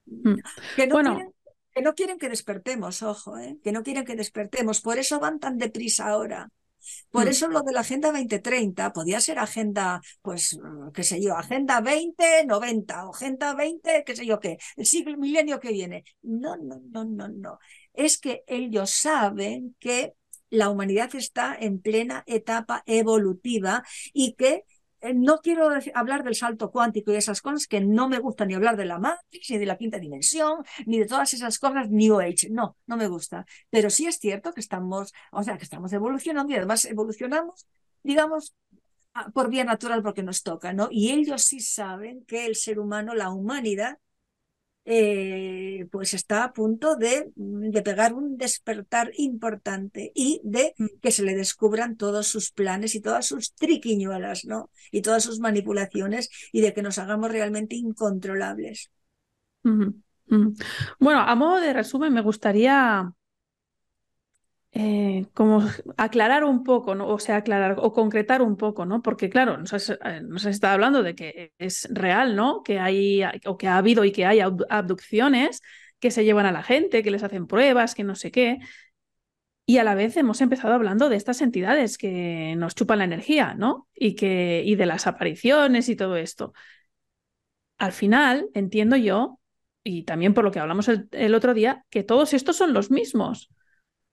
mm. que, no quieren, que no quieren que despertemos, ojo, ¿eh? que no quieren que despertemos. Por eso van tan deprisa ahora. Por mm. eso lo de la Agenda 2030 podía ser Agenda, pues, qué sé yo, Agenda 2090 o Agenda 20, qué sé yo qué, el siglo, milenio que viene. No, no, no, no, no. Es que ellos saben que la humanidad está en plena etapa evolutiva y que no quiero hablar del salto cuántico y esas cosas que no me gusta ni hablar de la Matrix, ni de la quinta dimensión, ni de todas esas cosas New Age. No, no me gusta. Pero sí es cierto que estamos, o sea, que estamos evolucionando y además evolucionamos, digamos, por vía natural porque nos toca, ¿no? Y ellos sí saben que el ser humano, la humanidad, eh, pues está a punto de, de, pegar un despertar importante y de mm. que se le descubran todos sus planes y todas sus triquiñuelas, ¿no? Y todas sus manipulaciones y de que nos hagamos realmente incontrolables. Bueno, a modo de resumen, me gustaría eh, como aclarar un poco. O sea, aclarar o concretar un poco, ¿no? Porque, claro, nos has, eh, nos estado hablando de que es real, ¿no? Que hay, o que ha habido y que hay abducciones que se llevan a la gente, que les hacen pruebas, que no sé qué. Y a la vez hemos empezado hablando de estas entidades que nos chupan la energía, ¿no? Y, que, y de las apariciones y todo esto. Al final, entiendo yo, y también por lo que hablamos el otro día, que todos estos son los mismos.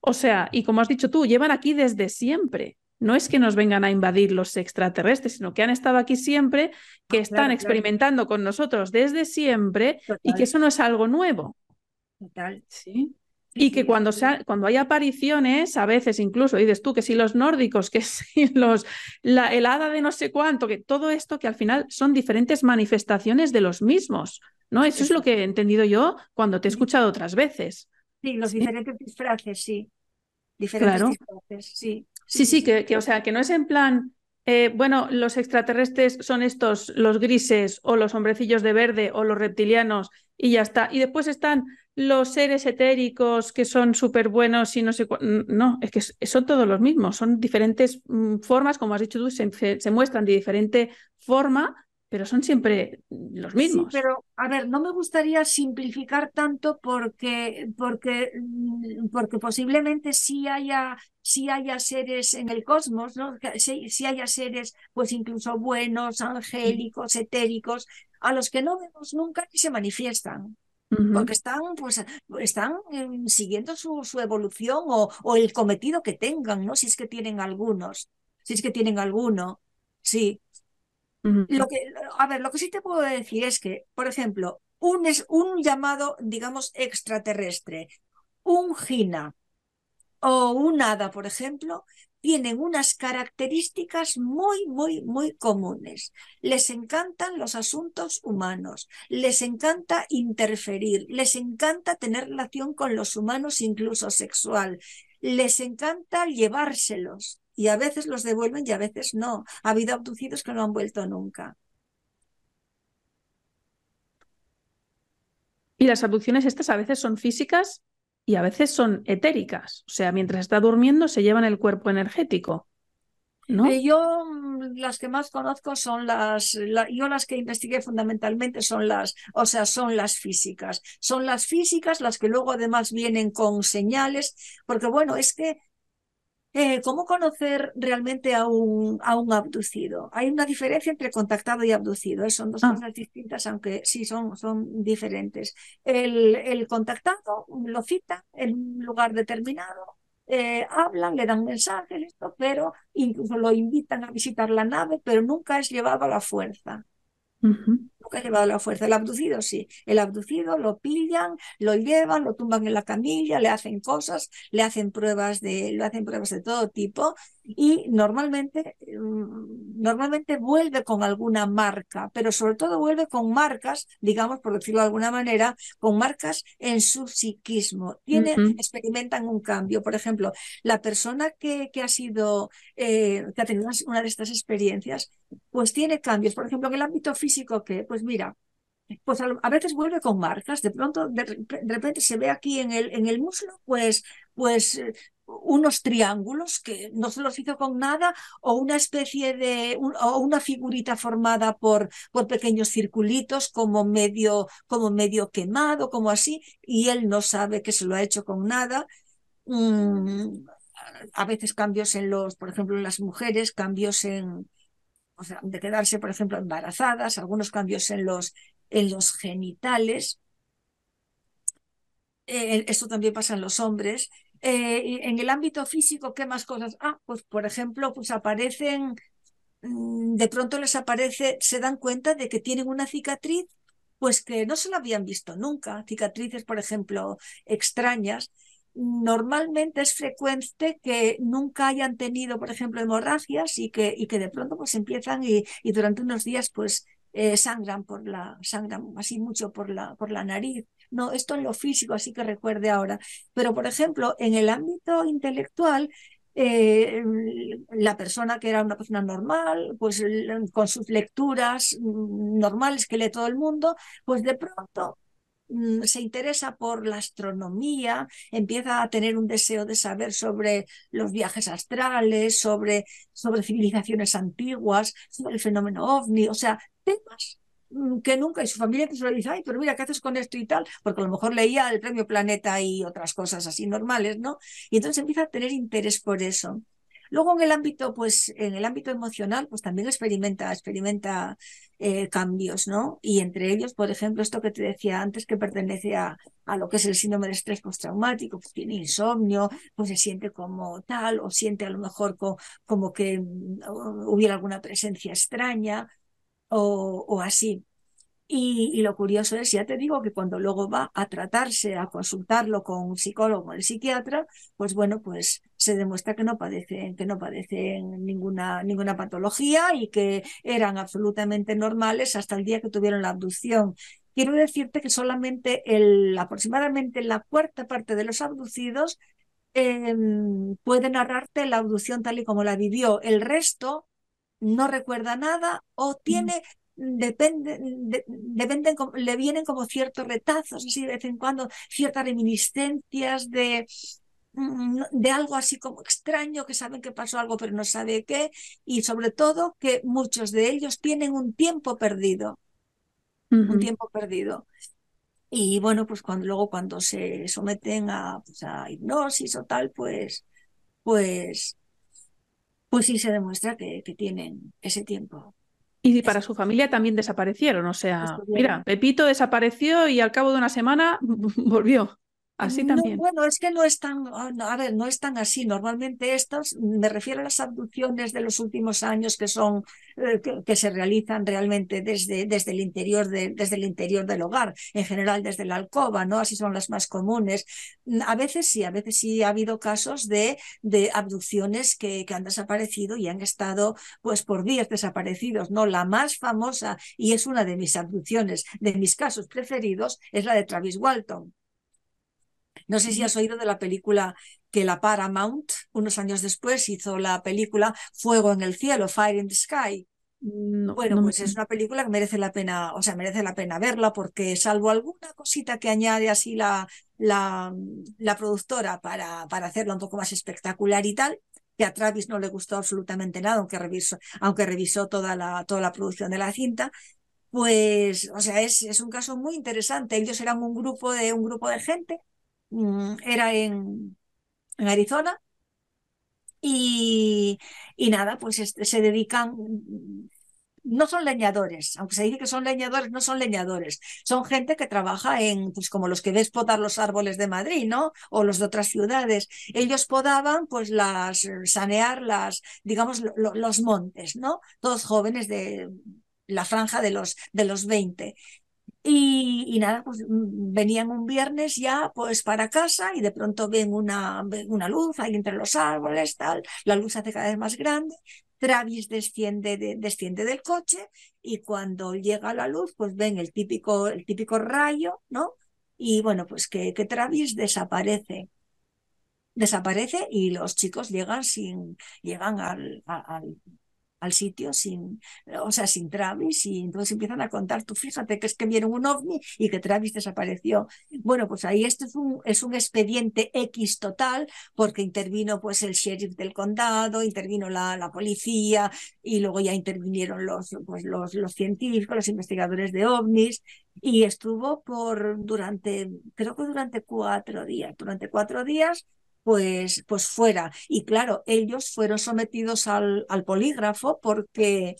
O sea, y como has dicho tú, llevan aquí desde siempre. No es que nos vengan a invadir los extraterrestres, sino que han estado aquí siempre, que ah, están experimentando con nosotros desde siempre y que eso no es algo nuevo. Total. Sí. Y que cuando, cuando hay apariciones, a veces incluso dices tú que si los nórdicos, que si los, la helada de no sé cuánto, que todo esto que al final son diferentes manifestaciones de los mismos, ¿no? Eso es lo que he entendido yo cuando te he escuchado otras veces. Sí, los diferentes disfraces, sí diferentes sí. Sí, sí, que, o sea, que no es en plan, eh, bueno, los extraterrestres son estos, los grises o los hombrecillos de verde o los reptilianos y ya está. Y después están los seres etéricos que son súper buenos y no sé No, es que son todos los mismos, son diferentes mm, formas, como has dicho tú, se muestran de diferente forma, pero son siempre los mismos. Sí, pero a ver, no me gustaría simplificar tanto porque, porque, mm, porque posiblemente sí haya, sí haya seres en el cosmos, ¿no? Sí, haya seres, pues incluso buenos, angélicos, etéricos, a los que no vemos nunca y se manifiestan. Porque están, pues, están em, siguiendo su, su evolución o, o el cometido que tengan, ¿no? Si es que tienen algunos, si es que tienen alguno, sí. Lo que, a ver, lo que sí te puedo decir es que, por ejemplo, un, es, un llamado, digamos, extraterrestre, un Gina o un hada, por ejemplo, tienen unas características muy, muy, muy comunes. Les encantan los asuntos humanos, les encanta interferir, les encanta tener relación con los humanos, incluso sexual, les encanta llevárselos y a veces los devuelven y a veces no. Ha habido abducidos que no han vuelto nunca. Y las abducciones estas a veces son físicas y a veces son etéricas. O sea, mientras está durmiendo se llevan el cuerpo energético. ¿no? Eh, yo mm, las que más conozco son las, yo las que investigué fundamentalmente son las, o sea, son las físicas. Son las físicas las que luego además vienen con señales, porque bueno, es que eh, ¿Cómo conocer realmente a un, a un abducido? Hay una diferencia entre contactado y abducido. ¿eh? Son dos ah. cosas distintas, aunque sí son, son diferentes. El, el contactado lo cita en un lugar determinado, eh, hablan, le dan mensajes, esto, pero incluso lo invitan a visitar la nave, pero nunca es llevado a la fuerza. Nunca ha llevado la fuerza. El abducido sí. El abducido lo pillan, lo llevan, lo tumban en la camilla, le hacen cosas, le hacen pruebas de, le hacen pruebas de todo tipo y normalmente, mm, normalmente vuelve con alguna marca, pero sobre todo vuelve con marcas, digamos, por decirlo de alguna manera, con marcas en su psiquismo. Tiene, experimentan un cambio. Por ejemplo, la persona que, que ha sido, eh, que ha tenido una de estas experiencias, pues tiene cambios. Por ejemplo, en el ámbito físico, que, pues mira, pues a, veces vuelve con marcas, de pronto, de, repente se ve aquí en el, en el muslo, pues, pues eh, unos triángulos que no se los hizo con nada o una especie de o una figurita formada por, por pequeños circulitos como medio como medio quemado como así y él no sabe que se lo ha hecho con nada. Mm, a veces cambios en los por ejemplo en las mujeres cambios en o sea, de quedarse por ejemplo embarazadas algunos cambios en los en los genitales. Eh, esto también pasa en los hombres. Eh, en el ámbito físico, ¿qué más cosas? Ah, pues por ejemplo, pues aparecen, mm, de pronto les aparece, se dan cuenta de que tienen una cicatriz, pues que no se la habían visto nunca, cicatrices, por ejemplo, extrañas, normalmente es frecuente que nunca hayan tenido, por ejemplo, hemorragias y que, y que de pronto pues empiezan y, y durante unos días pues eh, sangran por la, sangran así mucho por la, por la nariz. No, esto en lo físico, así que recuerde ahora. Pero, por ejemplo, en el ámbito intelectual, eh, la persona que era una persona normal, pues con sus lecturas mm, normales que lee todo el mundo, pues de pronto se interesa por la astronomía, empieza a tener un deseo de saber sobre los viajes astrales, sobre, sobre civilizaciones antiguas, sobre el fenómeno ovni, o sea, temas Mm, que nunca, y su familia pues le dice, ay, pero mira, ¿qué haces con esto y tal? Porque a lo mejor leía el premio Planeta y otras cosas así normales, ¿no? Y entonces empieza a tener interés por eso. Luego en el ámbito, pues, en el ámbito emocional, pues también experimenta, experimenta eh, cambios, ¿no? Y entre ellos, por ejemplo, esto que te decía antes, que pertenece a, a lo que es el síndrome de estrés postraumático, pues tiene insomnio, pues se siente como tal, o siente a lo mejor como que mm, hubiera alguna presencia extraña, o, así. Y, lo curioso es, ya te digo, que cuando luego va a tratarse, a consultarlo con un psicólogo o el psiquiatra, pues bueno, pues se demuestra que no padecen, que no padecen ninguna, ninguna patología y que eran absolutamente normales hasta el día que tuvieron la abducción. Quiero decirte que solamente el, aproximadamente la cuarta parte de los abducidos eh, puede narrarte la abducción tal y como la vivió. El resto no recuerda nada o tiene, depende, dependen, le vienen como ciertos retazos, así de vez en cuando, ciertas reminiscencias de, mm, de algo así como extraño, que saben que pasó algo pero no sabe qué, y sobre todo que muchos de ellos tienen un tiempo perdido, un tiempo perdido. Y bueno, pues cuando luego cuando se someten a, pues, a hipnosis o tal, pues, pues pues sí se demuestra que, tienen ese tiempo. Y para su familia también desaparecieron, o sea, mira, Pepito desapareció y al cabo de una semana volvió. Así también. Bueno, es que no es tan, ah, a ver, no es tan así. Normalmente estos, me refiero a las abducciones de los últimos años que son, eh, que, se realizan realmente desde, desde el interior de, desde el interior del hogar, en general desde la alcoba, ¿no? Así son las más comunes. Mm, a veces sí, a veces sí ha habido casos de, de abducciones que, que han desaparecido y han estado, pues, por días desaparecidos, ¿no? La más famosa, y es una de mis abducciones, de mis casos preferidos, es la de Travis Walton no sé si has oído de la película que la Paramount, unos años después, hizo la película Fuego en el cielo, Fire in the Sky. bueno, pues es una película que merece la pena, o sea, merece la pena verla porque salvo alguna cosita que añade así la, la, la productora para, para hacerla un poco más espectacular y tal, que a Travis no le gustó absolutamente nada, aunque revisó, aunque revisó toda la, toda la producción de la cinta, pues, o sea, es, es un caso muy interesante. Ellos eran un grupo de, un grupo de gente era en, en Arizona. Y, y, nada, pues se dedican, no son leñadores, aunque se dice que son leñadores, no son leñadores, son gente que trabaja en, pues como los que ves podar los árboles de Madrid, ¿no? O los de otras ciudades. Ellos podaban, pues las, sanear las, digamos, los montes, ¿no? Todos jóvenes de la franja de los, de los 20. Y, nada, pues mm, venían un viernes ya pues para casa y de pronto ven una, una luz ahí entre los árboles, tal, la luz hace cada vez más grande, Travis desciende, desciende del coche y cuando llega la luz pues ven el típico, el típico rayo, ¿no? Y bueno, pues que, que Travis desaparece desaparece y los chicos llegan sin llegan al, al sitio sin, o sea, sin Travis y entonces empiezan a contar, tú fíjate que es que vieron un ovni y que Travis desapareció. Bueno, pues ahí esto es un, es un expediente X total porque intervino pues el sheriff del condado, intervino la, la policía y luego ya intervinieron los, pues, los, los científicos, los investigadores de ovnis y estuvo por durante, creo que durante cuatro días, durante cuatro días pues, pues fuera. Y claro, ellos fueron sometidos al, al polígrafo porque,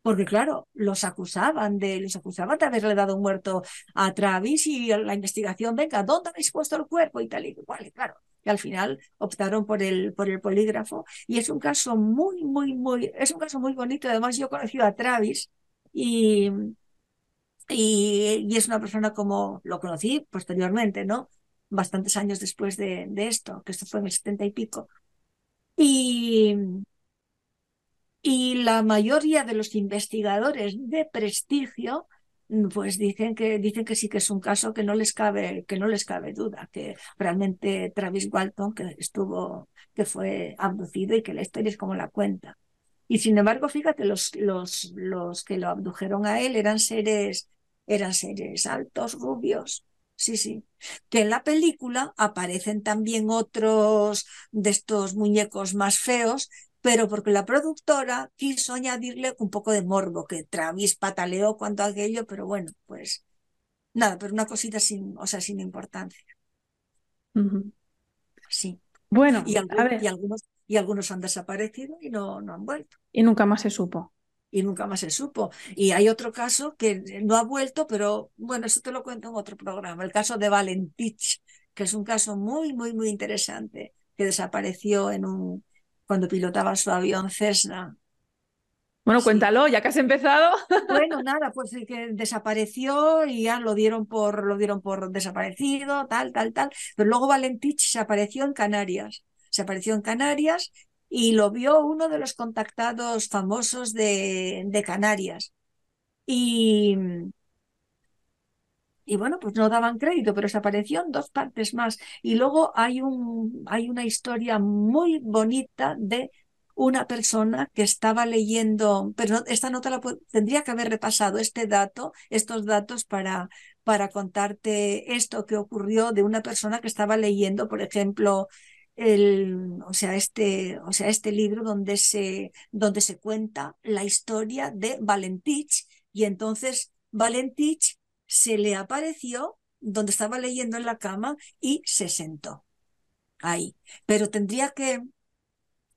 porque claro, los acusaban de, los acusaban de haberle dado muerto a Travis y la investigación, venga, ¿dónde habéis puesto el cuerpo? Y tal y cual, y claro. Y al final optaron por el, por el polígrafo. Y es un caso muy, muy, muy, es un caso muy bonito. Además, yo he conocido a Travis y, y, y es una persona como lo conocí posteriormente, ¿no? Bastantes años después de, esto, que esto fue en el setenta y pico. Y, y la mayoría de los investigadores de prestigio pues dicen que dicen que sí que es un caso que no les cabe que no les cabe duda que realmente Travis Walton que estuvo que fue abducido y que la historia es como la cuenta y sin embargo fíjate los los los que lo abdujeron a él eran seres eran seres altos rubios sí sí que en la película aparecen también otros de estos muñecos más feos pero porque la productora quiso añadirle un poco de morbo, que Travis pataleó cuanto aquello, pero bueno, pues nada, pero una cosita sin, o sea, sin importancia. Sí. Bueno, y algunos, y algunos, y algunos han desaparecido y no, no han vuelto. Y nunca más se supo. Y nunca más se supo. Y hay otro caso que no ha vuelto, pero bueno, eso te lo cuento en otro programa, el caso de Valentich, que es un caso muy, muy, muy interesante, que desapareció en un, cuando pilotaba su avión Cessna. Bueno, cuéntalo, ya que has empezado. Bueno, nada, pues que desapareció y ya lo dieron por, lo dieron por desaparecido, tal, tal, tal. Pero luego Valentich se apareció en Canarias. Se apareció en Canarias y lo vio uno de los contactados famosos de, Canarias. Y, y bueno, pues no daban crédito, pero se apareció en dos partes más. Y luego hay, un, hay una historia muy bonita de una persona que estaba leyendo, pero esta nota la tendría que haber repasado este dato, estos datos para, para contarte esto que ocurrió de una persona que estaba leyendo, por ejemplo, el, o sea, este, o sea, este libro donde se, donde se cuenta la historia de Valentich y entonces Valentich se le apareció donde estaba leyendo en la cama y se sentó ahí. Pero tendría que,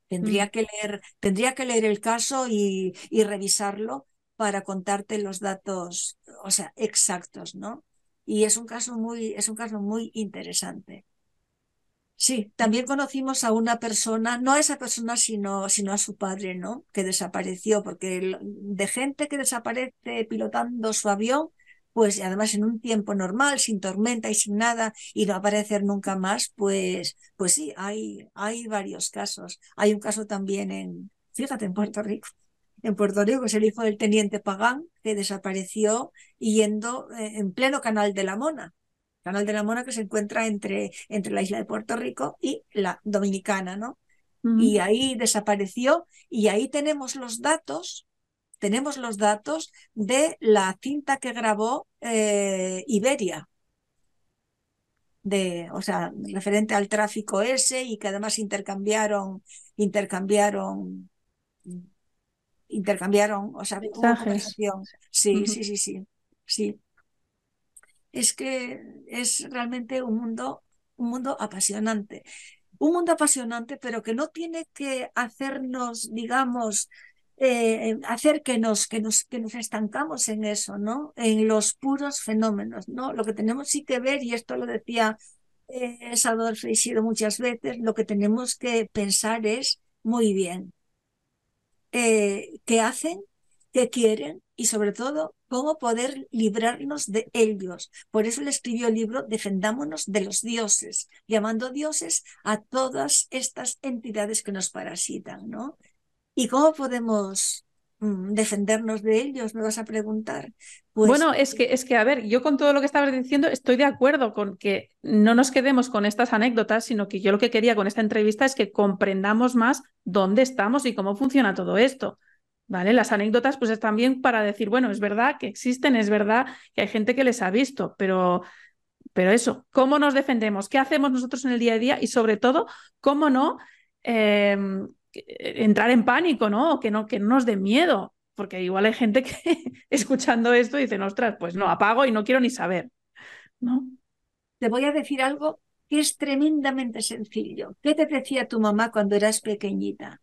tendría mm. que leer, tendría que leer el caso y, y revisarlo para contarte los datos, o sea, exactos, ¿no? Y es un caso muy, es un caso muy interesante. Sí, también conocimos a una persona, no a esa persona, sino, sino a su padre, ¿no? Que desapareció, porque de gente que desaparece pilotando su avión, pues además en un tiempo normal, sin tormenta y sin nada, y no aparecer nunca más, pues, pues sí, hay, hay varios casos. Hay un caso también en, fíjate, en Puerto Rico. En Puerto Rico es el hijo del teniente Pagán, que desapareció yendo eh, en pleno canal de la Mona. Canal de la Mona que se encuentra entre, entre la isla de Puerto Rico y la Dominicana, ¿no? Y ahí desapareció y ahí tenemos los datos tenemos los datos de la cinta que grabó eh, Iberia, de, o sea, referente al tráfico ese y que además intercambiaron, intercambiaron, intercambiaron, o sea, conversación. Sí, sí, sí, sí, sí. Es que es realmente un mundo, un mundo apasionante. Un mundo apasionante, pero que no tiene que hacernos, digamos, eh, hacer que nos, que, nos, que nos estancamos en eso, ¿no? En los puros fenómenos, ¿no? Lo que tenemos sí que ver, y esto lo decía eh, Salvador Freixedo muchas veces, lo que tenemos que pensar es muy bien eh, qué hacen, qué quieren y sobre todo cómo poder librarnos de ellos. Por eso le escribió el libro Defendámonos de los dioses, llamando dioses a todas estas entidades que nos parasitan, ¿no? ¿Y cómo podemos mm, defendernos de ellos? Me vas a preguntar. Pues, bueno, es que, es que, a ver, yo con todo lo que estabas diciendo estoy de acuerdo con que no nos quedemos con estas anécdotas, sino que yo lo que quería con esta entrevista es que comprendamos más dónde estamos y cómo funciona todo esto. ¿Vale? Las anécdotas, pues es también para decir, bueno, es verdad que existen, es verdad que hay gente que les ha visto, pero, pero eso, ¿cómo nos defendemos? ¿Qué hacemos nosotros en el día a día? Y sobre todo, ¿cómo no em, entrar en pánico, ¿no? Que no, que no nos dé miedo, porque igual hay gente que escuchando esto dice, ostras, pues no, apago y no quiero ni saber, ¿no? Te voy a decir algo que es tremendamente sencillo. ¿Qué te decía tu mamá cuando eras pequeñita?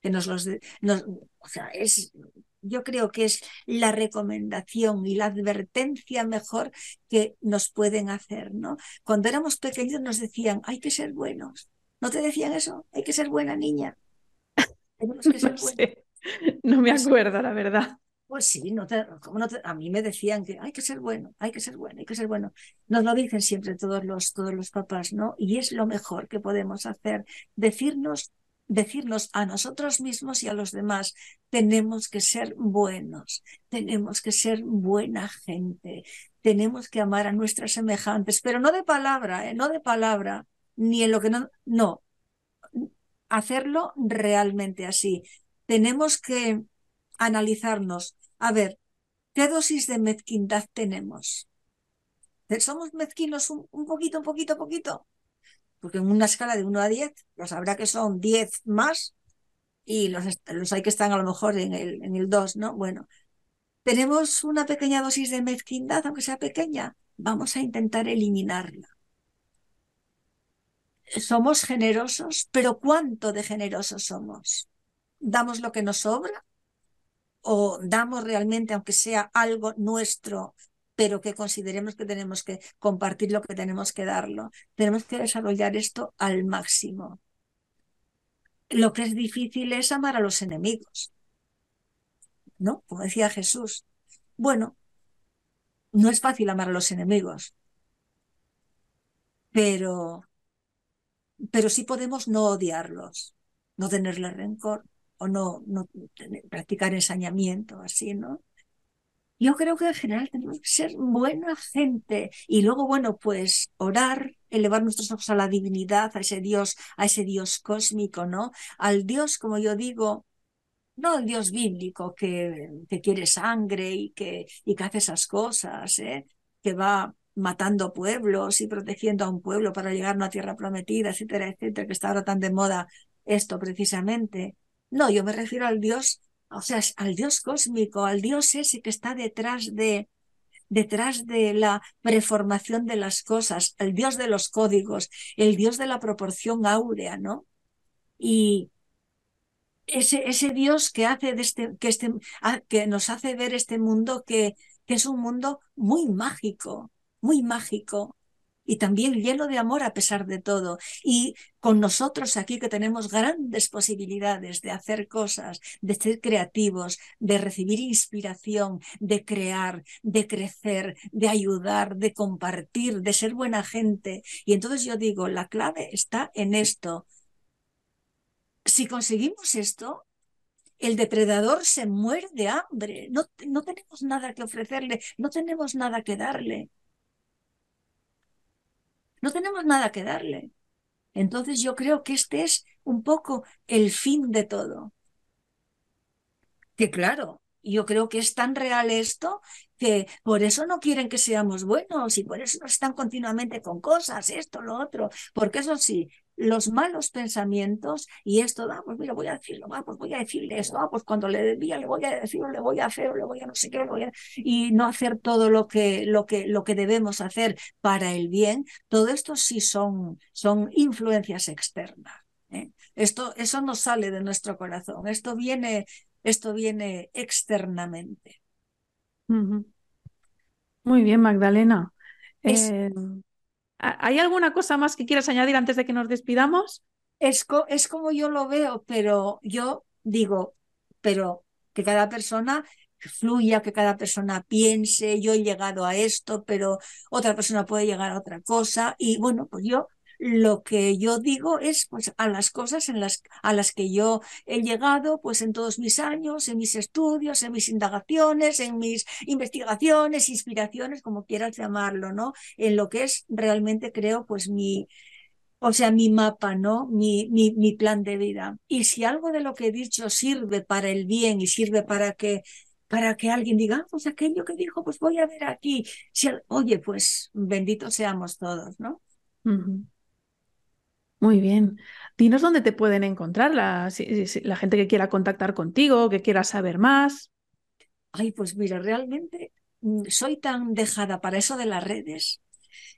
Que nos los, o sea, es, yo creo que es la recomendación y la advertencia mejor que nos pueden hacer, ¿no? Cuando éramos pequeños nos decían, hay que ser buenos. ¿No te decían eso? Hay que ser buena niña. No, me acuerdo, la verdad. Pues sí, no te, no a mí me decían que hay que ser bueno, hay que ser bueno, hay que ser bueno. Nos lo dicen siempre todos los, todos los papás, ¿no? Y es lo mejor que podemos hacer, decirnos, decirnos a nosotros mismos y a los demás, tenemos que ser buenos, tenemos que ser buena gente, tenemos que amar a nuestras semejantes, pero no de palabra, ¿eh? no de palabra, ni en lo que no, no, hacerlo realmente así. Tenemos que analizarnos, a ver, ¿qué dosis de mezquindad tenemos? ¿Somos mezquinos un, poquito, un poquito, un poquito? Porque en una escala de 1 a 10, pues habrá que son 10 más y los, los hay que están a lo mejor en el, en el 2, ¿no? Bueno, tenemos una pequeña dosis de mezquindad, aunque sea pequeña, vamos a intentar eliminarla. Somos generosos, pero ¿cuánto de generosos somos? ¿Damos lo que nos sobra? o damos realmente, aunque sea algo nuestro, pero que consideremos que tenemos que compartir lo que tenemos que darlo. Tenemos que desarrollar esto al máximo. Lo que es difícil es amar a los enemigos. ¿No? Como decía Jesús. Bueno, no es fácil amar a los enemigos, pero, pero sí podemos no odiarlos, no tenerle rencor, o no, no practicar ensañamiento, así, ¿no? Yo creo que en general tenemos que ser buena gente y luego, bueno, pues orar, elevar nuestros ojos a la divinidad, a ese Dios, a ese Dios cósmico, ¿no? Al Dios, como yo digo, no al Dios bíblico que, que quiere sangre y que, y que hace esas cosas, ¿eh? que va matando pueblos y protegiendo a un pueblo para llegar a una tierra prometida, etcétera, etcétera, que está ahora tan de moda esto precisamente. No, yo me refiero al Dios, o sea, al Dios cósmico, al Dios ese que está detrás de, detrás de la preformación de las cosas, el Dios de los códigos, el Dios de la proporción áurea, ¿no? Y ese, ese Dios que hace de este, que este, que nos hace ver este mundo que, que es un mundo muy mágico, muy mágico, y también lleno de amor a pesar de todo. Y con nosotros aquí que tenemos grandes posibilidades de hacer cosas, de ser creativos, de recibir inspiración, de crear, de crecer, de ayudar, de compartir, de ser buena gente. Y entonces yo digo, la clave está en esto. Si conseguimos esto, el depredador se muere de hambre, no, no tenemos nada que ofrecerle, no tenemos nada que darle. No tenemos nada que darle. Entonces yo creo que este es un poco el fin de todo. Que claro, yo creo que es tan real esto que por eso no quieren que seamos buenos y por eso nos están continuamente con cosas, esto, lo otro, porque eso sí, los malos pensamientos y esto, ah, pues mira, voy a decirlo, ah, pues voy a decirle esto, ah, pues cuando le debía le voy a decir, le voy a hacer, le voy a no sé qué, voy a... y no hacer todo lo que, lo que, lo que debemos hacer para el bien, todo esto sí son, son influencias externas. ¿eh? Esto, eso no sale de nuestro corazón, esto viene, esto viene externamente. Muy bien, Magdalena. Eh, ¿Hay alguna cosa más que quieras añadir antes de que nos despidamos? Es, es como yo lo veo, pero yo digo, pero que cada persona fluya, que cada persona piense, yo he llegado a esto, pero otra persona puede llegar a otra cosa. Y bueno, pues yo lo que yo digo es pues a las cosas en las, a las que yo he llegado pues en todos mis años, en mis estudios, en mis indagaciones, en mis investigaciones, inspiraciones, como quieras llamarlo, ¿no? En lo que es realmente creo pues mi, o sea, mi mapa, ¿no? Mi, mi, mi plan de vida. Y si algo de lo que he dicho sirve para el bien y sirve para que para que alguien diga, ah, pues aquello que dijo, pues voy a ver aquí. Si, oye, pues benditos seamos todos, ¿no? Muy bien. Dinos dónde te pueden encontrar la, la gente que quiera contactar contigo, que quiera saber más. Ay, pues mira, realmente mm, soy tan dejada para eso de las redes.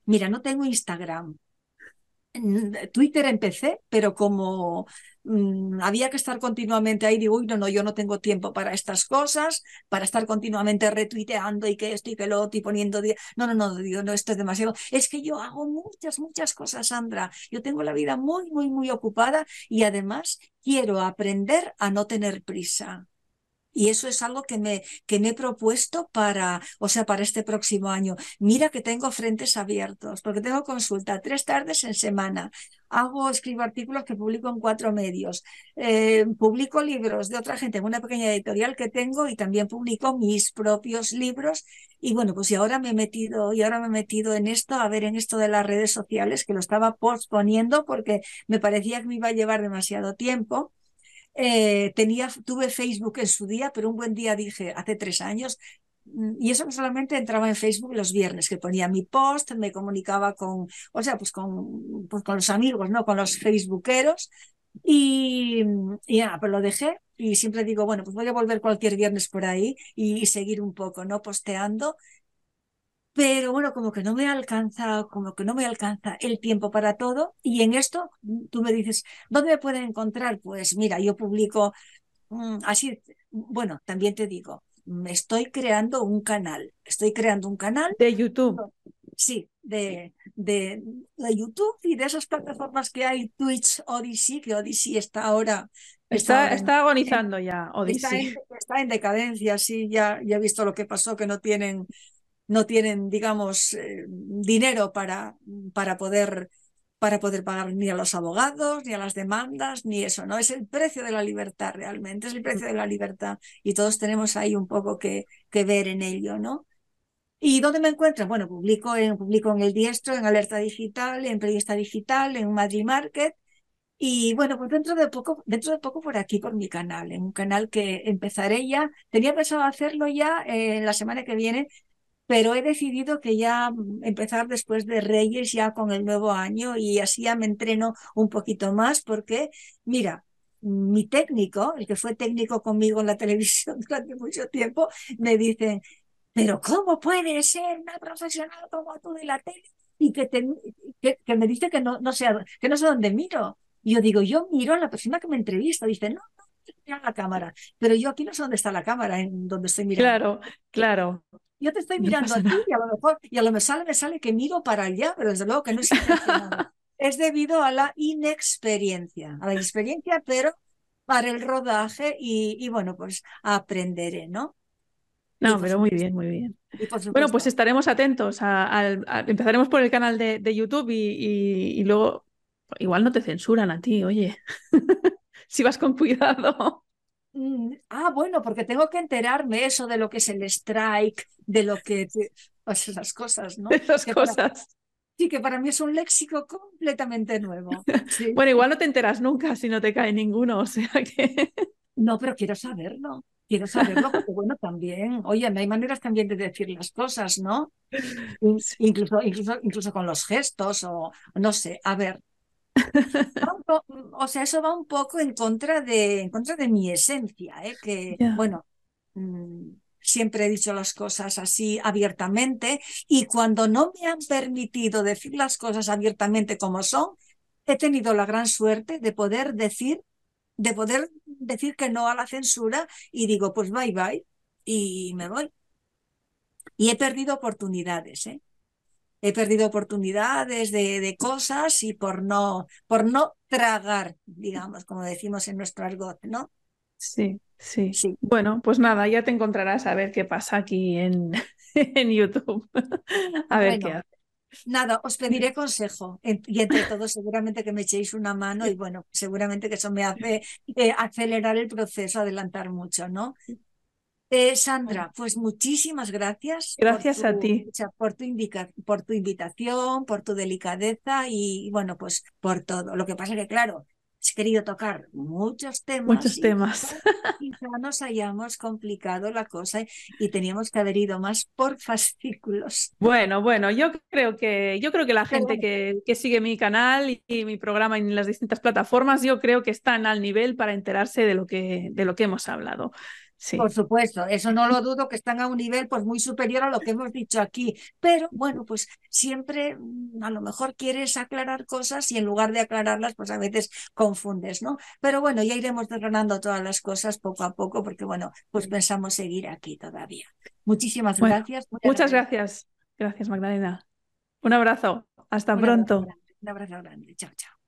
Mira, no tengo Instagram. Twitter empecé, pero como Mm, había que estar continuamente ahí, digo, uy, no, no, yo no tengo tiempo para estas cosas, para estar continuamente retuiteando y que esto y que lo otro y poniendo... No, no, no, digo, no, esto es demasiado. Es que yo hago muchas, muchas cosas, Sandra. Yo tengo la vida muy, muy, muy ocupada y además quiero aprender a no tener prisa. Y eso es algo que me, que me he propuesto para, o sea, para este próximo año. Mira que tengo frentes abiertos, porque tengo consulta tres tardes en semana. Hago, escribo artículos que publico en cuatro medios. Eh, publico libros de otra gente en una pequeña editorial que tengo y también publico mis propios libros. Y bueno, pues y ahora me he metido, y ahora me he metido en esto, a ver, en esto de las redes sociales, que lo estaba posponiendo porque me parecía que me iba a llevar demasiado tiempo eh, tenía, tuve Facebook en su día, pero un buen día dije, hace tres años, mm, y eso no solamente entraba en Facebook los viernes, que ponía mi post, me comunicaba con, o sea, pues con, pues con los amigos, ¿no? Con los facebookeros. Y, y nada, pues lo dejé y siempre digo, bueno, pues voy a volver cualquier viernes por ahí y, y seguir un poco, ¿no? Posteando pero bueno, como que no me alcanza, como que no me alcanza el tiempo para todo. Y en esto tú me dices, ¿dónde me pueden encontrar? Pues mira, yo publico mm, así, bueno, también te digo, me estoy creando un canal, estoy creando un canal de YouTube. Sí, de, de, de YouTube y de esas plataformas que hay, Twitch, Odyssey, que Odyssey está ahora Está, está, agonizando ya, Odyssey. Está en, está en, decadencia, sí, ya, ya he visto lo que pasó, que no tienen no tienen, digamos, eh, dinero para, para, poder, para poder pagar ni a los abogados, ni a las demandas, ni eso, ¿no? Es el precio de la libertad realmente, es el precio de la libertad y todos tenemos ahí un poco que, que ver en ello, ¿no? ¿Y dónde me encuentro? Bueno, publico en, publico en El Diestro, en Alerta Digital, en Periodista Digital, en Madrid Market. Y bueno, pues dentro de poco, dentro de poco por aquí, por mi canal, en un canal que empezaré ya. Tenía pensado hacerlo ya eh, la semana que viene, pero he decidido que ya mm, empezar después de Reyes, ya con el nuevo año, y así ya me entreno un poquito más, porque, mira, mi técnico, el que fue técnico conmigo en la televisión durante mucho tiempo, me dice, pero ¿cómo puede ser una profesional como tú de la tele? Y que, me dice que no, no sé, que no sé dónde miro. Y yo digo, yo miro a la persona que me entrevista. Dice, no, no, no la cámara. Pero yo aquí no sé dónde está la cámara, en donde estoy mirando. Claro, claro yo te estoy mirando a ti y a lo mejor, y a lo mejor sale, me sale que miro para allá, pero desde luego que no es Es debido a la inexperiencia, a la experiencia, pero para el rodaje y, y bueno, pues aprenderé, ¿no? No, pero muy bien, muy bien. Bueno, pues estaremos atentos. A, empezaremos por el canal de, de YouTube y, y, luego igual no te censuran a ti, oye. si vas con cuidado. Mm, ah, bueno, porque tengo que enterarme eso de lo que es el strike, de lo que... Pues esas cosas, ¿no? Esas cosas. sí, que para mí es un léxico completamente nuevo. Bueno, igual no te enteras nunca si no te cae ninguno, o sea que... No, pero quiero saberlo. Quiero saberlo porque, bueno, también, oye, hay maneras también de decir las cosas, ¿no? Incluso, incluso, incluso con los gestos o no sé. A ver, o sea, eso va un poco en contra de, en contra de mi esencia, ¿eh? que, bueno, mm, siempre he dicho las cosas así abiertamente y cuando no me han permitido decir las cosas abiertamente como son, he tenido la gran suerte de poder decir, de poder decir que no a la censura y digo, pues bye bye y me voy. Y he perdido oportunidades, ¿eh? He perdido oportunidades de, de, cosas y por no, por no tragar, digamos, como decimos en nuestro argot, ¿no? Sí, sí. sí. Bueno, pues nada, ya te encontrarás a ver qué pasa aquí en, en YouTube. a ver qué hace. Nada, os pediré consejo y entre todos seguramente que me echéis una mano y bueno, seguramente que eso me hace eh, acelerar el proceso, adelantar mucho, ¿no? Eh, Sandra, pues muchísimas gracias. Gracias a ti. Por tu, por tu invitación, por tu delicadeza y, bueno, pues por todo. Lo que pasa es que, claro, he querido tocar muchos temas. Muchos temas. Quizá nos hayamos complicado la cosa y teníamos que haber ido más por fascículos. Bueno, bueno, yo creo que, yo creo que la gente que, que, sigue mi canal y, y, mi programa en las distintas plataformas, yo creo que están al nivel para enterarse de lo que, de lo que hemos hablado. Por supuesto, eso no lo dudo, que están a un nivel pues muy superior a lo que hemos dicho aquí. Pero bueno, pues siempre mm, a lo mejor quieres aclarar cosas y en lugar de aclararlas, pues a veces confundes, ¿no? Pero bueno, ya iremos desgranando todas las cosas poco a poco, porque bueno, pues pensamos seguir aquí todavía. Muchísimas gracias. Muchas gracias. Gracias, Magdalena. Un abrazo. Hasta pronto. un abrazo grande. Chao, chao.